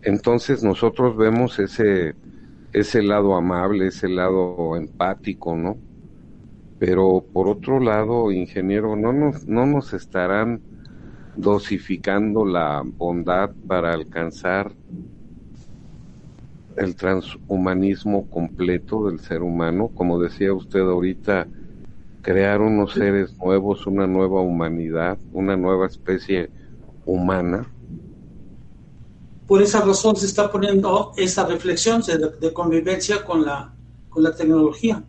entonces nosotros vemos ese, ese lado amable, ese lado empático, ¿no? Pero por otro lado, ingeniero, no nos, no nos estarán dosificando la bondad para alcanzar el transhumanismo completo del ser humano, como decía usted ahorita, crear unos seres nuevos, una nueva humanidad, una nueva especie humana. Por esa razón se está poniendo esa reflexión de, convivencia con la, con la tecnología,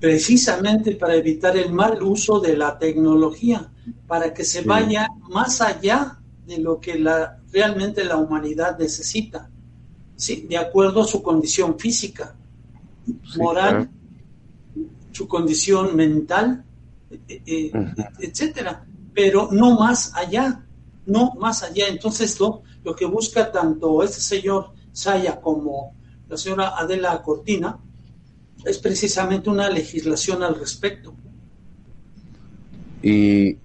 precisamente para evitar el mal uso de la tecnología, para que se vaya más allá de lo que la, realmente la humanidad necesita, ¿sí? de acuerdo a su condición física, moral, su condición mental, eh, eh, etcétera, pero no más allá, no más allá. Entonces, lo, lo que busca tanto este señor Saya como la señora Adela Cortina es precisamente una legislación al respecto. Y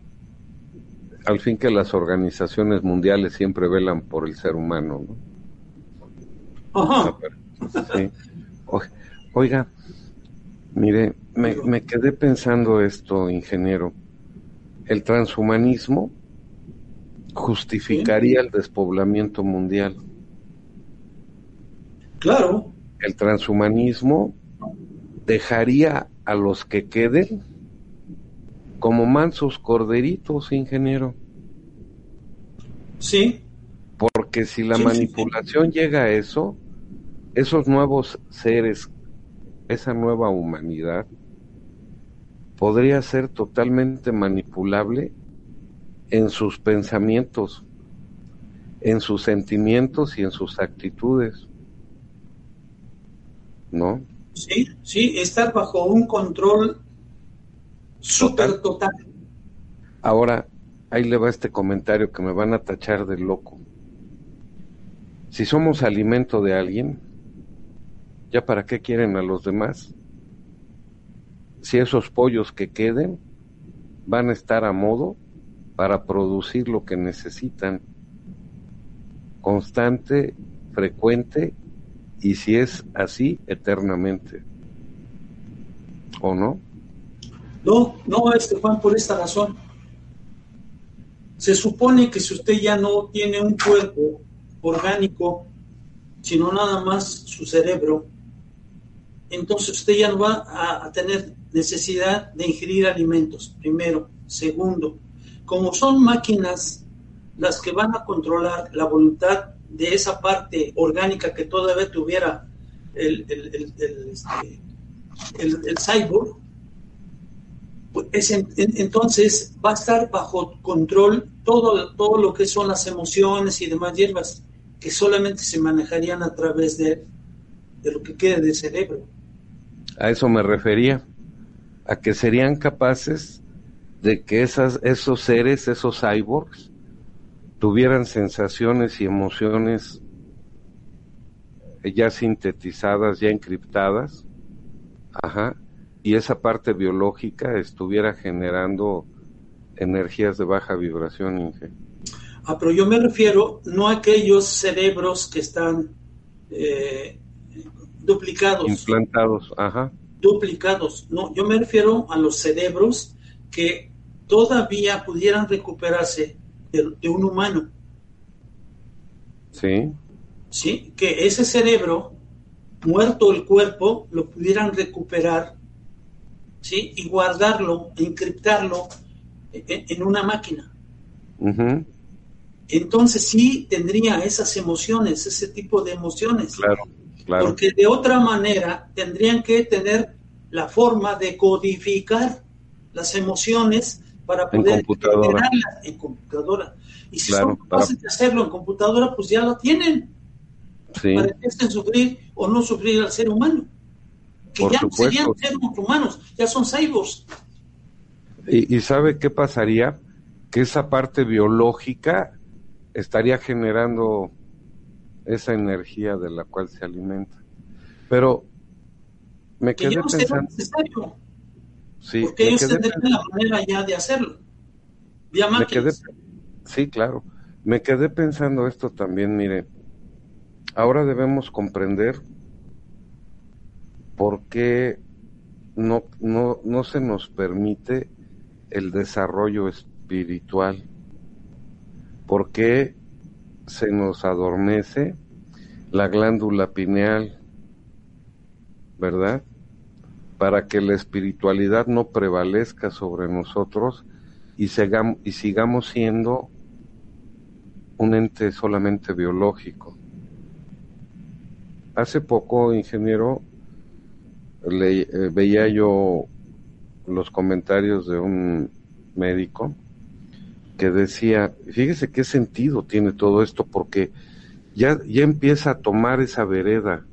al fin que las organizaciones mundiales siempre velan por el ser humano, ¿no? Oiga, mire, me, me quedé pensando esto, ingeniero. El transhumanismo justificaría el despoblamiento mundial. Claro. El transhumanismo dejaría a los que queden como mansos corderitos, ingeniero. Sí. Porque si la manipulación llega a eso, esos nuevos seres, esa nueva humanidad, podría ser totalmente manipulable en sus pensamientos, en sus sentimientos y en sus actitudes. ¿No? Sí, sí, estar bajo un control súper total. Ahora, ahí le va este comentario que me van a tachar de loco. Si somos alimento de alguien, ¿ya para qué quieren a los demás? Si esos pollos que queden van a estar a modo para producir lo que necesitan, constante, frecuente y si es así, eternamente. ¿O no? No, no, este Juan, por esta razón. Se supone que si usted ya no tiene un cuerpo orgánico, sino nada más su cerebro, entonces usted ya no va a, tener necesidad de ingerir alimentos, primero. Segundo, como son máquinas las que van a controlar la voluntad de esa parte orgánica que todavía tuviera el, el, el, el este, cyborg, pues entonces va a estar bajo control todo, todo lo que son las emociones y demás hierbas que solamente se manejarían a través de, de lo que quede del cerebro. A eso me refería, a que serían capaces de que esas, esos seres, esos cyborgs, tuvieran sensaciones y emociones ya sintetizadas, ya encriptadas, ajá, y esa parte biológica estuviera generando energías de baja vibración, Inge. Ah, pero yo me refiero no a aquellos cerebros que están eh, duplicados. Implantados, ajá. Duplicados. No, yo me refiero a los cerebros que todavía pudieran recuperarse de, un humano. Sí. Sí, que ese cerebro, muerto el cuerpo, lo pudieran recuperar, ¿sí? Y guardarlo, encriptarlo en, una máquina. Entonces sí tendría esas emociones, ese tipo de emociones. Claro, claro. Porque de otra manera tendrían que tener la forma de codificar las emociones para poder generarlas en computadora. Y si son capaces de hacerlo en computadora, pues ya lo tienen. Para que estén sufrir o no sufrir al ser humano. Que ya no serían seres humanos, ya son cyborgs. ¿Y, ¿Y sabe qué pasaría? Que esa parte biológica estaría generando esa energía de la cual se alimenta. Pero me quedé pensando. Sí, Porque ellos tendrían la manera ya de hacerlo. Vía máquinas. sí, claro. Me quedé pensando esto también, mire. Ahora debemos comprender por qué no, no, no se nos permite el desarrollo espiritual. ¿Por qué se nos adormece la glándula pineal? ¿Verdad? para que la espiritualidad no prevalezca sobre nosotros y, y sigamos siendo un ente solamente biológico. Hace poco, ingeniero, le, eh, veía yo los comentarios de un médico que decía, fíjese qué sentido tiene todo esto, porque ya, ya empieza a tomar esa vereda.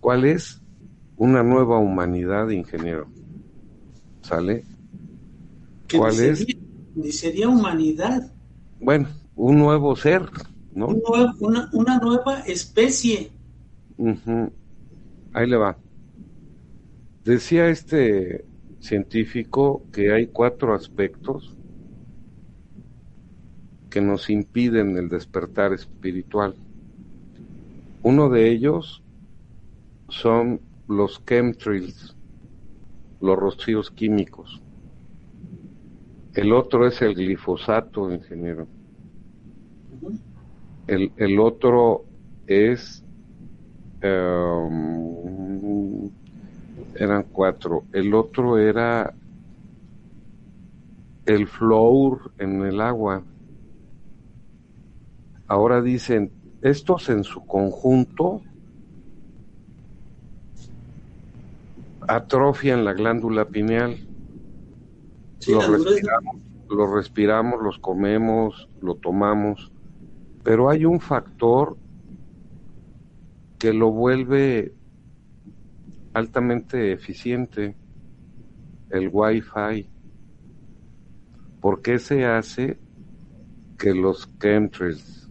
¿Cuál es? una nueva humanidad, ingeniero. ¿Sale? ¿Cuál es? Ni sería humanidad. Bueno, un nuevo ser, ¿no? una, una, nueva especie. Ahí le va. Decía este científico que hay cuatro aspectos que nos impiden el despertar espiritual. Uno de ellos son los chemtrails, los rocíos químicos. El otro es el glifosato, ingeniero. El, el otro es... Em, eran cuatro. El otro era el flúor en el agua. Ahora dicen, estos en su conjunto atrofian la glándula pineal. los, respiramos, los respiramos, los comemos, lo tomamos, pero hay un factor que lo vuelve altamente eficiente, el Wi-Fi. ¿Por qué se hace que los chemtrails,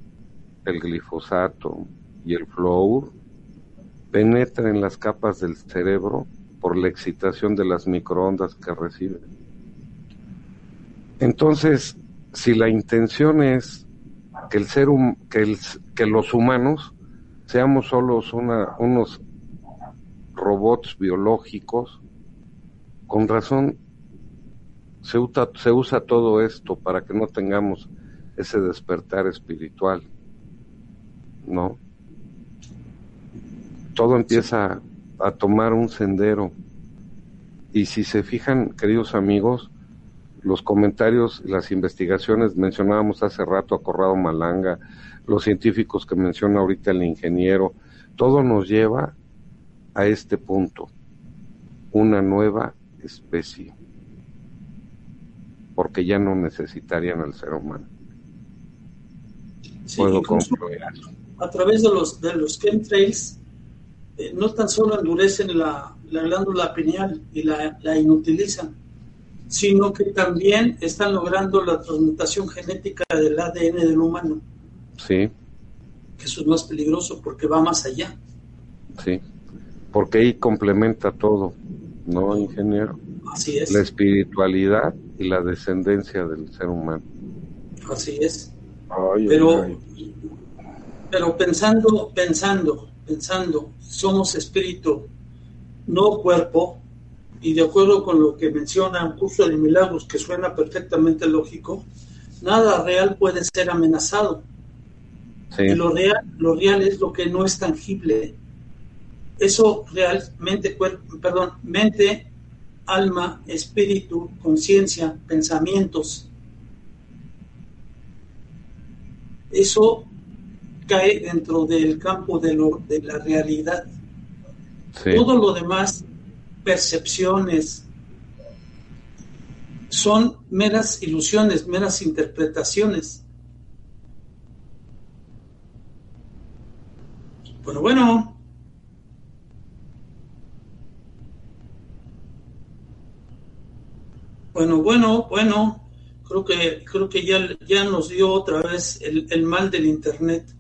el glifosato y el flúor penetren en las capas del cerebro por la excitación de las microondas que reciben? Entonces, si la intención es que el ser que, que los humanos seamos solos una, unos robots biológicos, con razón se se usa todo esto para que no tengamos ese despertar espiritual, ¿no? Todo empieza a tomar un sendero. Y si se fijan, queridos amigos, los comentarios, las investigaciones, mencionábamos hace rato a Corrado Malanga, los científicos que menciona ahorita el ingeniero, todo nos lleva a este punto, una nueva especie porque ya no necesitarían al ser humano. Puedo concluir A través de los, de los chemtrails, eh, no tan solo endurecen la, la glándula pineal y la, la, inutilizan, sino que también están logrando la transmutación genética del ADN del humano. Sí. Que eso es más peligroso porque va más allá. Sí, porque ahí complementa todo, ¿no, ingeniero? Así es. La espiritualidad y la descendencia del ser humano. Así es. pero, pero pensando, pensando, pensando, somos espíritu, no cuerpo, y de acuerdo con lo que menciona un curso de milagros, que suena perfectamente lógico, nada real puede ser amenazado. Y lo real, lo real es lo que no es tangible. Eso realmente, perdón, mente, alma, espíritu, conciencia, pensamientos. Eso cae dentro del campo de, lo, de la realidad. Todo lo demás, percepciones, son meras ilusiones, meras interpretaciones. Bueno, bueno, Bueno, bueno, bueno, creo que creo que ya, ya nos dio otra vez el, mal del internet.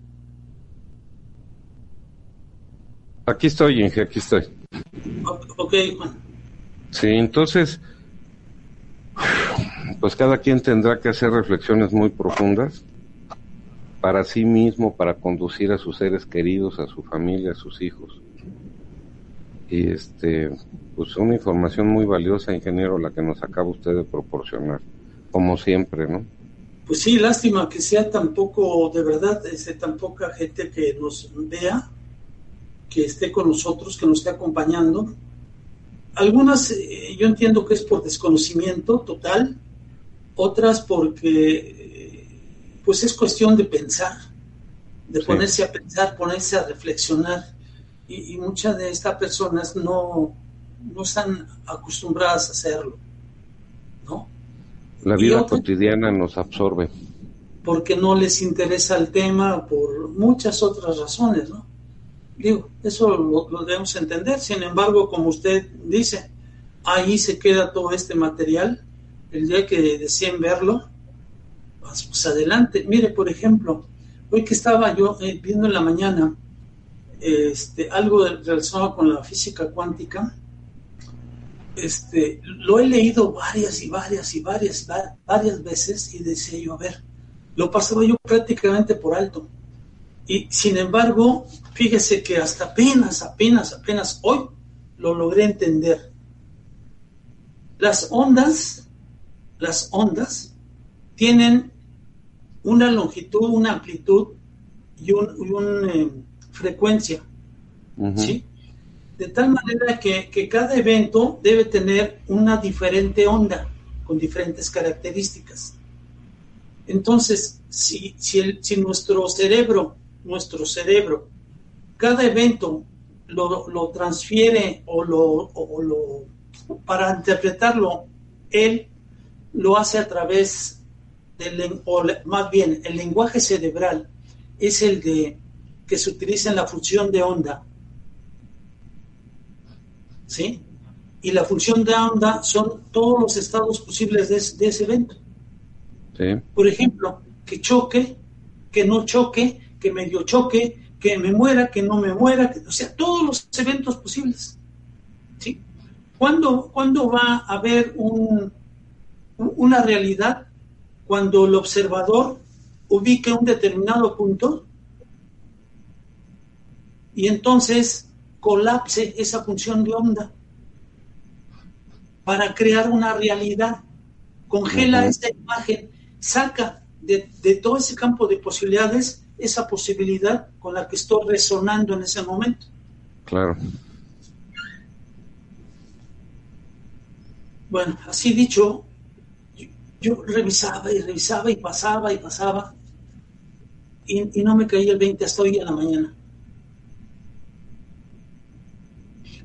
Aquí estoy, Inge, aquí estoy. Ok, Juan. Sí, entonces, pues cada quien tendrá que hacer reflexiones muy profundas para sí mismo, para conducir a sus seres queridos, a su familia, a sus hijos. Y este, pues una información muy valiosa, ingeniero, la que nos acaba usted de proporcionar, como siempre, ¿no? Pues sí, lástima que sea tan poco, de verdad, ese, tan poca gente que nos vea, que esté con nosotros, que nos esté acompañando. Algunas eh, yo entiendo que es por desconocimiento total, otras porque eh, pues es cuestión de pensar, de ponerse a pensar, ponerse a reflexionar. Y, y muchas de estas personas no, no están acostumbradas a hacerlo, ¿no? La vida cotidiana nos absorbe. Porque no les interesa el tema por muchas otras razones, ¿no? Digo, eso lo, debemos entender. Sin embargo, como usted dice, ahí se queda todo este material. El día que deseen verlo, pues, pues adelante. Mire, por ejemplo, hoy que estaba yo eh, viendo en la mañana este, algo relacionado con la física cuántica, este, lo he leído varias y varias y varias, varias veces y decía yo, a ver, lo pasaba yo prácticamente por alto. Y sin embargo, fíjese que hasta apenas, apenas, apenas hoy lo logré entender. Las ondas, las ondas tienen una longitud, una amplitud y una eh, frecuencia. ¿sí? de tal manera que, cada evento debe tener una diferente onda con diferentes características. Entonces, si, si, si nuestro cerebro, nuestro cerebro, cada evento lo, lo transfiere o lo, o lo, para interpretarlo, él lo hace a través del, o más bien, el lenguaje cerebral es el de que se utiliza en la función de onda. ¿Sí? Y la función de onda son todos los estados posibles de, ese evento. Por ejemplo, que choque, que no choque, que medio choque, que me muera, que no me muera, o sea, todos los eventos posibles. ¿Sí? ¿Cuándo, ¿cuándo va a haber un, una realidad cuando el observador ubique un determinado punto y entonces colapse esa función de onda para crear una realidad, congela esa imagen, saca de, de, todo ese campo de posibilidades esa posibilidad con la que estoy resonando en ese momento. Claro. Bueno, así dicho, yo revisaba y revisaba y pasaba y pasaba y, no me caía el 20 hasta hoy en la mañana.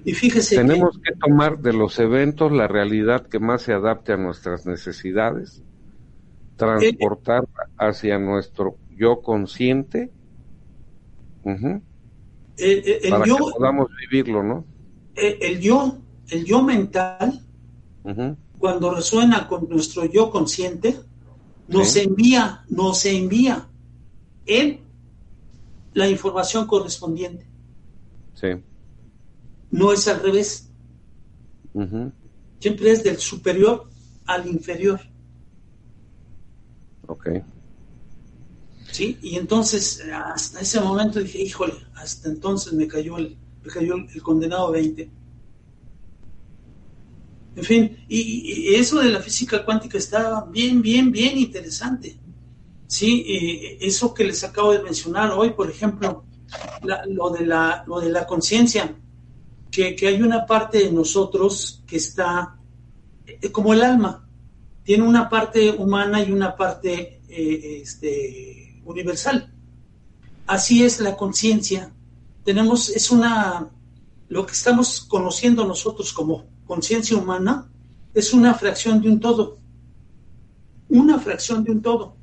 Y fíjese Tenemos que, tomar de los eventos la realidad que más se adapte a nuestras necesidades, transportar hacia nuestro yo consciente el, para que podamos vivirlo, ¿no? El, yo, el yo mental, cuando resuena con nuestro yo consciente, nos envía, nos envía en la información correspondiente. Sí. No es al revés. Siempre es del superior al inferior. Ok. Sí, y entonces hasta ese momento dije, híjole, hasta entonces me cayó el, me cayó el condenado 20. En fin, y, eso de la física cuántica está bien, bien, bien interesante. Sí, eso que les acabo de mencionar hoy, por ejemplo, lo de la, lo de la conciencia, que, hay una parte de nosotros que está eh, como el alma, tiene una parte humana y una parte eh, este, universal. Así es la conciencia. Tenemos, es una, lo que estamos conociendo nosotros como conciencia humana es una fracción de un todo. Una fracción de un todo.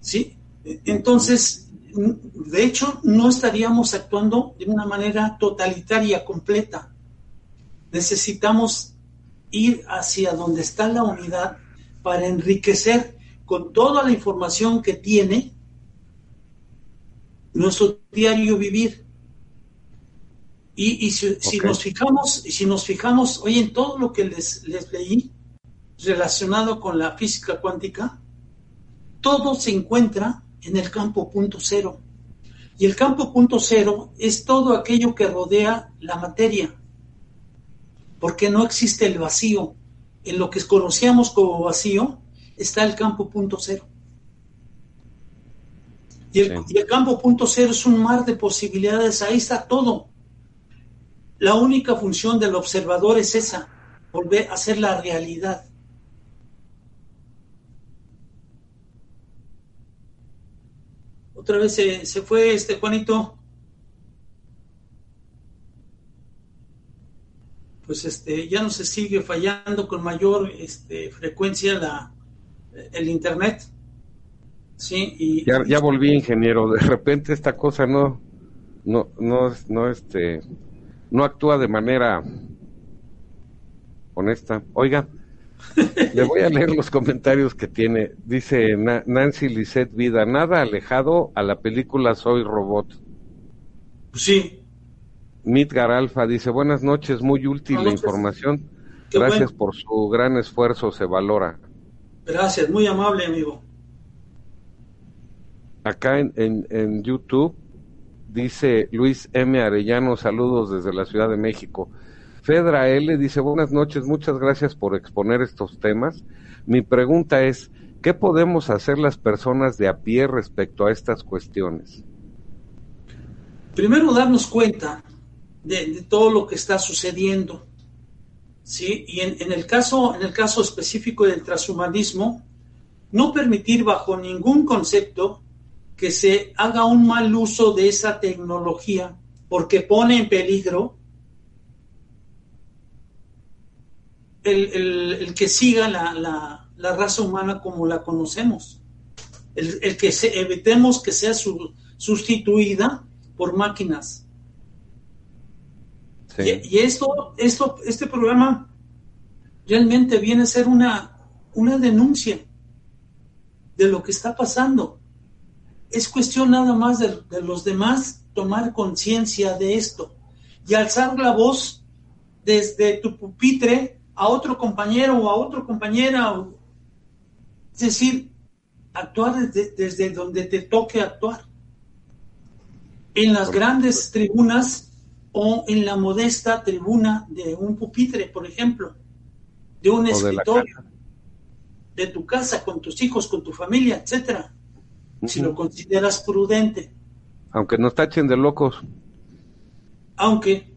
¿Sí? Entonces, de hecho, no estaríamos actuando de una manera totalitaria, completa. Necesitamos ir hacia donde está la unidad para enriquecer con toda la información que tiene nuestro diario vivir. Y, si, nos fijamos, si nos fijamos hoy en todo lo que les, les leí relacionado con la física cuántica, todo se encuentra en el campo punto cero. Y el campo punto cero es todo aquello que rodea la materia, porque no existe el vacío. En lo que conocíamos como vacío está el campo punto cero. Y el, y el campo punto cero es un mar de posibilidades, ahí está todo. La única función del observador es esa, volver a hacer la realidad. Otra vez se, fue este Juanito. Pues este, ya no se sigue fallando con mayor este, frecuencia la, el internet. Sí, y, ya, ya volví ingeniero. De repente esta cosa no, no, no, no, este, no actúa de manera honesta. Oiga, le voy a leer los comentarios que tiene. Dice Nancy Lisette Vida, nada alejado a la película Soy Robot. Sí. Midgar Alfa dice, buenas noches, muy útil la información. Gracias por su gran esfuerzo, se valora. Gracias, muy amable, amigo. Acá en, en, en YouTube dice Luis M. Arellano, saludos desde la Ciudad de México. Fedra L. dice, buenas noches, muchas gracias por exponer estos temas. Mi pregunta es, ¿qué podemos hacer las personas de a pie respecto a estas cuestiones? Primero, darnos cuenta de, todo lo que está sucediendo. ¿Sí? Y en, el caso, en el caso específico del transhumanismo, no permitir bajo ningún concepto que se haga un mal uso de esa tecnología porque pone en peligro el, que siga la, raza humana como la conocemos. El, que se, evitemos que sea sustituida por máquinas. Y, esto, esto, este programa realmente viene a ser una, una denuncia de lo que está pasando. Es cuestión nada más de, de los demás tomar conciencia de esto y alzar la voz desde tu pupitre a otro compañero o a otra compañera. Es decir, actuar desde, desde donde te toque actuar. En las grandes tribunas o en la modesta tribuna de un pupitre, por ejemplo, de un escritorio, de, tu casa, con tus hijos, con tu familia, etcétera, si lo consideras prudente. Aunque nos tachen de locos. Aunque.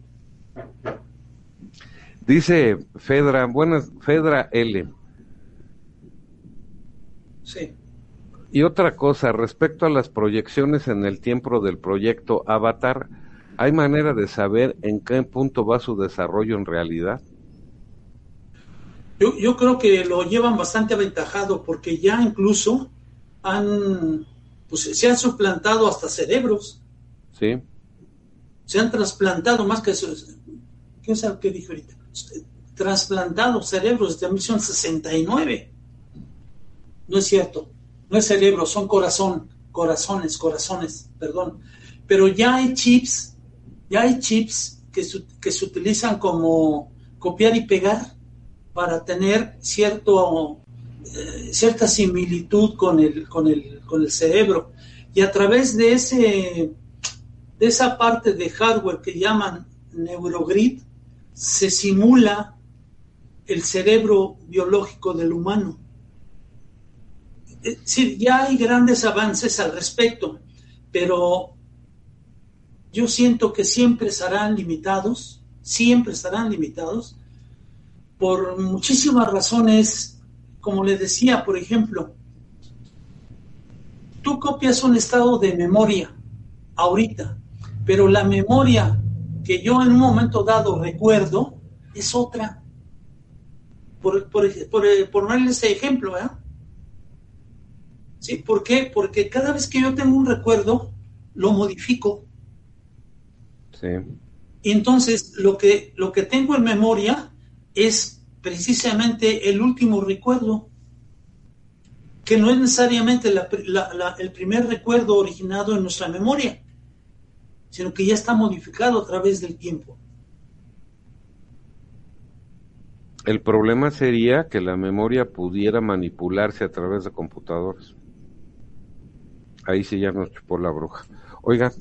Dice Fedra, buenas, Fedra L. Sí. Y otra cosa, respecto a las proyecciones en el tiempo del proyecto Avatar, ¿Hay manera de saber en qué punto va su desarrollo en realidad? Yo, yo creo que lo llevan bastante aventajado porque ya incluso han, pues se han suplantado hasta cerebros. Sí. Se han trasplantado más que eso. ¿Qué es lo que dije ahorita? Trasplantado cerebros desde 1969. No es cierto. No es cerebro, son corazón, corazones, corazones, perdón. Pero ya hay chips ya hay chips que se, utilizan como copiar y pegar para tener cierto, eh, cierta similitud con el, con, el, con el cerebro. Y a través de, ese, de esa parte de hardware que llaman neurogrid, se simula el cerebro biológico del humano. Sí, ya hay grandes avances al respecto, pero yo siento que siempre estarán limitados, siempre estarán limitados, por muchísimas razones, como le decía, por ejemplo, tú copias un estado de memoria ahorita, pero la memoria que yo en un momento dado recuerdo es otra. Por, por, por, ponerle ese ejemplo, ¿eh? ¿Sí? ¿Por qué? Porque cada vez que yo tengo un recuerdo, lo modifico. Y entonces lo que, lo que tengo en memoria es precisamente el último recuerdo, que no es necesariamente el primer recuerdo originado en nuestra memoria, sino que ya está modificado a través del tiempo. El problema sería que la memoria pudiera manipularse a través de computadores. Ahí sí ya nos chupó la bruja. Oiga,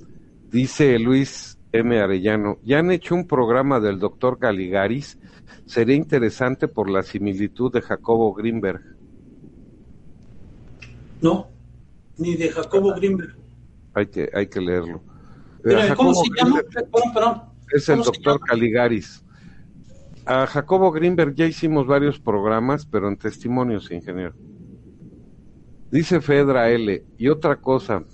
dice Luis M. Arellano, ya han hecho un programa del doctor Caligaris, sería interesante por la similitud de Jacobo Greenberg. No, ni de Jacobo Greenberg. Hay que, hay que leerlo. ¿Cómo se llama? Es el doctor Caligaris. A Jacobo Greenberg ya hicimos varios programas, pero en testimonios, ingeniero. Dice Fedra L. Y otra cosa,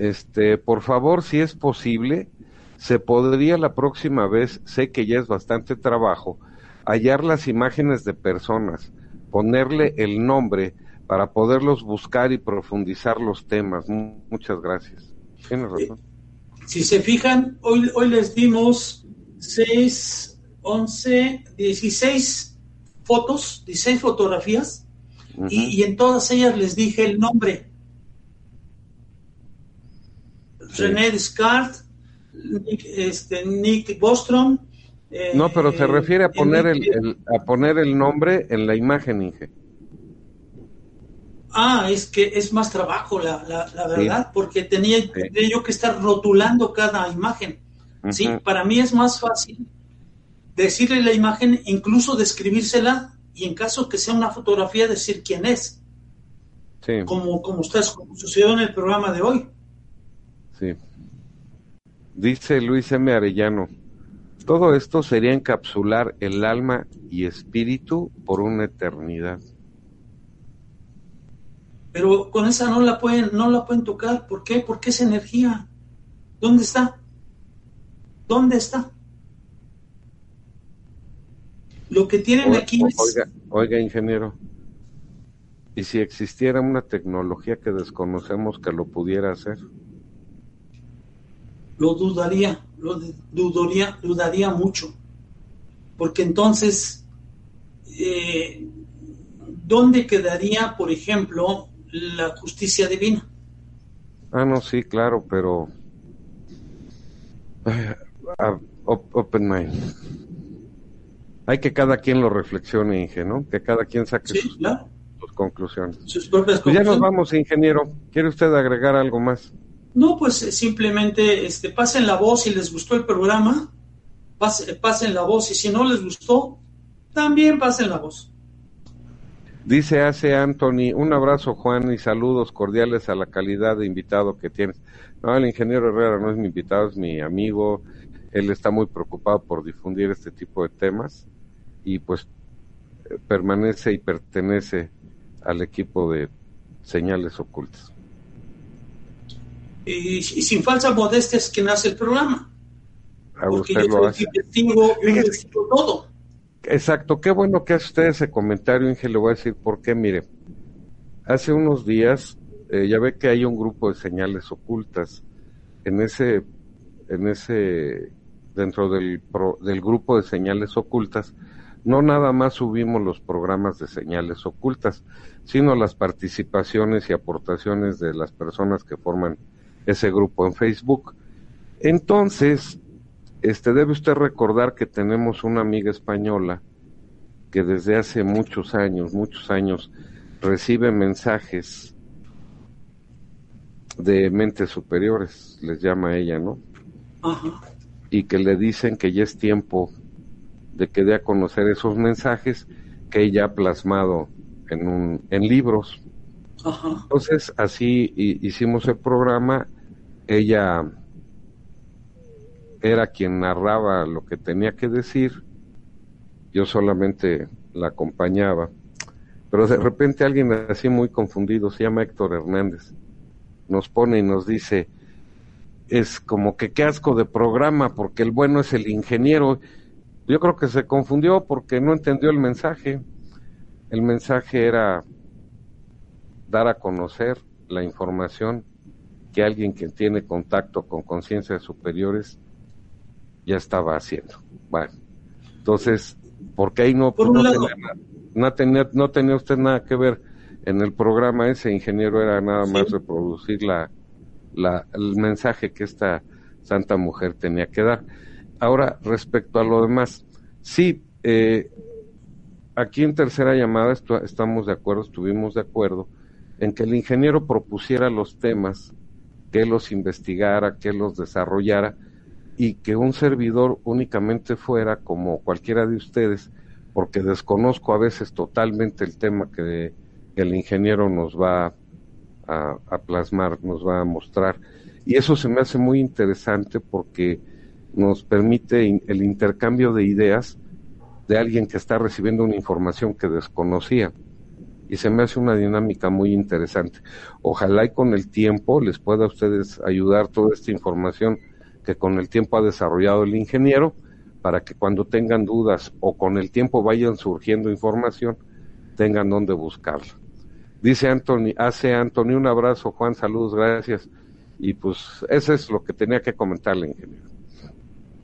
este, por favor, si es posible, se podría la próxima vez, sé que ya es bastante trabajo, hallar las imágenes de personas, ponerle el nombre para poderlos buscar y profundizar los temas. Muchas gracias. Tienes razón. Si se fijan, hoy, hoy les dimos 6, 11, 16 fotos, 16 fotografías, y, y en todas ellas les dije el nombre René Descartes, Nick, este, Nick Bostrom. Eh, no, pero se refiere a poner el, a poner el nombre en la imagen, Inge. Ah, es que es más trabajo, la, la, verdad, porque tenía, yo que estar rotulando cada imagen. Sí, para mí es más fácil decirle la imagen, incluso describírsela y en caso que sea una fotografía decir quién es. Sí. Como, como, estás, como sucedió en el programa de hoy. Sí. Dice Luis M. Arellano, Todo esto sería encapsular el alma y espíritu por una eternidad. Pero con esa no la pueden, no la pueden tocar. ¿Por qué? Porque es energía. ¿Dónde está? ¿Dónde está? Lo que tienen aquí es... Oiga, oiga, ingeniero, ¿y si existiera una tecnología que desconocemos que lo pudiera hacer? Lo dudaría, lo dudaría, dudaría mucho. Porque entonces, eh, ¿dónde quedaría, por ejemplo, la justicia divina? Ah, no, sí, claro, pero... Ah, open mind hay que cada quien lo reflexione, Inge, ¿no? Que cada quien saque sus, conclusiones. Sus propias pues ya nos vamos, ingeniero. ¿Quiere usted agregar algo más? No, pues eh, simplemente este, pasen la voz si les gustó el programa, pasen, pasen la voz y si no les gustó, también pasen la voz. Dice hace Anthony, un abrazo Juan y saludos cordiales a la calidad de invitado que tienes. No, el ingeniero Herrera no es mi invitado, es mi amigo. Él está muy preocupado por difundir este tipo de temas y pues permanece y pertenece al equipo de señales ocultas. Y, sin falsa modestia es que nace el programa. A porque usted lo hace. Investigo, todo. Exacto, qué bueno que hace usted ese comentario, Inge, le voy a decir por qué, mire, hace unos días, eh, ya ve que hay un grupo de señales ocultas, en ese, en ese, dentro del, del grupo de señales ocultas, no nada más subimos los programas de señales ocultas, sino las participaciones y aportaciones de las personas que forman ese grupo en Facebook. Entonces, este debe usted recordar que tenemos una amiga española que desde hace muchos años, muchos años, recibe mensajes de mentes superiores, les llama ella, ¿no? Y que le dicen que ya es tiempo de que dé a conocer esos mensajes que ella ha plasmado en, un, en libros. Entonces, así hicimos el programa. Ella era quien narraba lo que tenía que decir. Yo solamente la acompañaba. Pero de repente alguien así muy confundido, se llama Héctor Hernández, nos pone y nos dice, es como que qué asco de programa, porque el bueno es el ingeniero yo creo que se confundió porque no entendió el mensaje. El mensaje era dar a conocer la información que alguien que tiene contacto con conciencias superiores ya estaba haciendo. Bueno, entonces, porque ahí no, no, tenía, no, tenía, usted nada que ver en el programa ese ingeniero era nada más reproducir la, la, el mensaje que esta santa mujer tenía que dar. Ahora, respecto a lo demás, sí, eh, aquí en tercera llamada estamos de acuerdo, estuvimos de acuerdo en que el ingeniero propusiera los temas, que los investigara, que los desarrollara y que un servidor únicamente fuera como cualquiera de ustedes, porque desconozco a veces totalmente el tema que, el ingeniero nos va a plasmar, nos va a mostrar. Y eso se me hace muy interesante porque nos permite el intercambio de ideas de alguien que está recibiendo una información que desconocía. Y se me hace una dinámica muy interesante. Ojalá y con el tiempo les pueda a ustedes ayudar toda esta información que con el tiempo ha desarrollado el ingeniero para que cuando tengan dudas o con el tiempo vayan surgiendo información, tengan dónde buscarla. Dice Anthony, hace Anthony un abrazo, Juan, saludos, gracias. Y pues eso es lo que tenía que comentarle, ingeniero.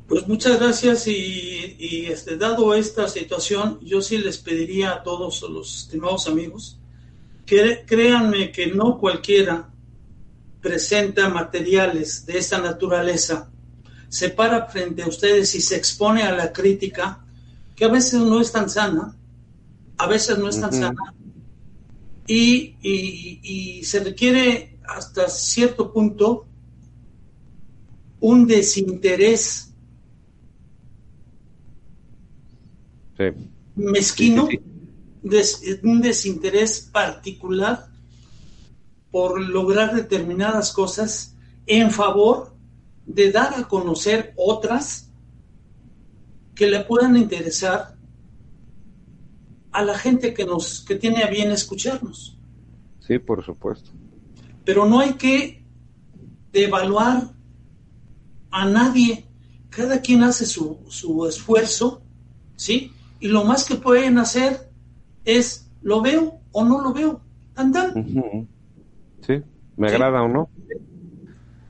Pues muchas gracias y, este, dado esta situación, yo sí les pediría a todos los estimados amigos que créanme que no cualquiera presenta materiales de esta naturaleza, se para frente a ustedes y se expone a la crítica, que a veces no es tan sana, a veces no es tan sana, y, y se requiere hasta cierto punto un desinterés mezquino, un desinterés particular por lograr determinadas cosas en favor de dar a conocer otras que le puedan interesar a la gente que nos que tiene a bien escucharnos. Sí, por supuesto. Pero no hay que devaluar a nadie. Cada quien hace su, su esfuerzo, ¿sí? Y lo más que pueden hacer es, ¿lo veo o no lo veo? Andan. Sí, me agrada o no.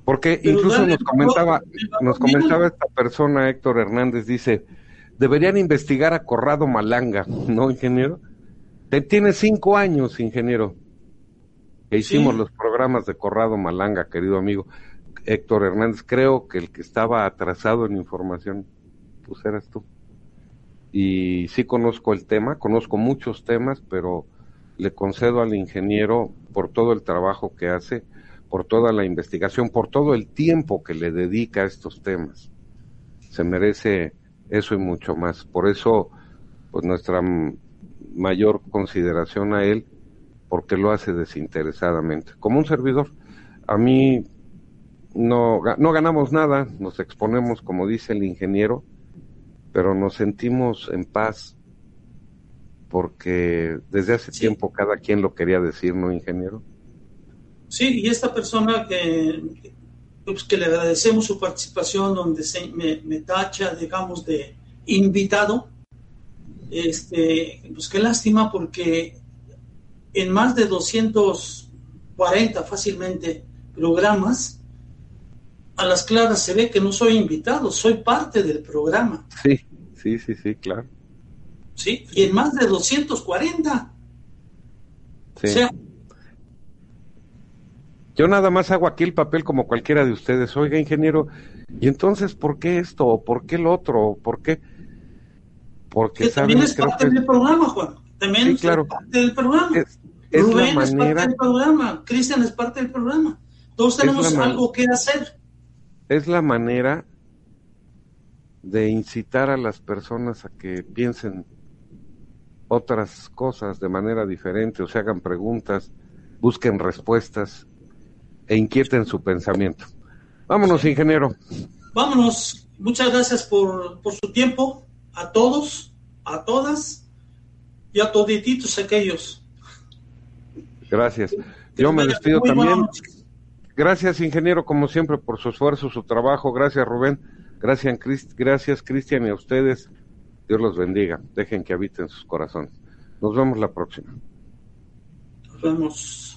Porque incluso nos comentaba, nos comentaba esta persona, Héctor Hernández, dice, deberían investigar a Corrado Malanga, *laughs* ¿no, ingeniero? Tiene cinco años, ingeniero, que hicimos los programas de Corrado Malanga, querido amigo. Héctor Hernández, creo que el que estaba atrasado en información, pues eras tú. Y sí conozco el tema, conozco muchos temas, pero le concedo al ingeniero por todo el trabajo que hace, por toda la investigación, por todo el tiempo que le dedica a estos temas. Se merece eso y mucho más. Por eso, pues nuestra mayor consideración a él, porque lo hace desinteresadamente. Como un servidor, a mí no, no ganamos nada, nos exponemos, como dice el ingeniero, pero nos sentimos en paz porque desde hace tiempo cada quien lo quería decir, ¿no, ingeniero? Sí, y esta persona que, pues, que le agradecemos su participación, donde se, me, tacha, digamos, de invitado, este, pues qué lástima porque en más de 240 fácilmente programas, a las claras se ve que no soy invitado, soy parte del programa. Sí, sí, sí, sí, claro. Sí, y en más de 240. Sí. O sea, yo nada más hago aquí el papel como cualquiera de ustedes. Oiga, ingeniero, ¿y entonces por qué esto? ¿Por qué el otro? ¿Por qué? Porque también es parte del programa, Juan. También es parte del programa. Es, Rubén es parte del programa. Cristian es parte del programa. Todos tenemos algo que hacer. Es la manera de incitar a las personas a que piensen otras cosas de manera diferente o se hagan preguntas, busquen respuestas e inquieten su pensamiento. Vámonos, ingeniero. Vámonos. Muchas gracias por, por su tiempo. A todos, a todas y a todititos aquellos. Gracias. Yo me despido también. Gracias, ingeniero, como siempre, por su esfuerzo, su trabajo. Gracias, Rubén. Gracias, Cristian, y a ustedes. Dios los bendiga. Dejen que habiten sus corazones. Nos vemos la próxima. Nos vemos.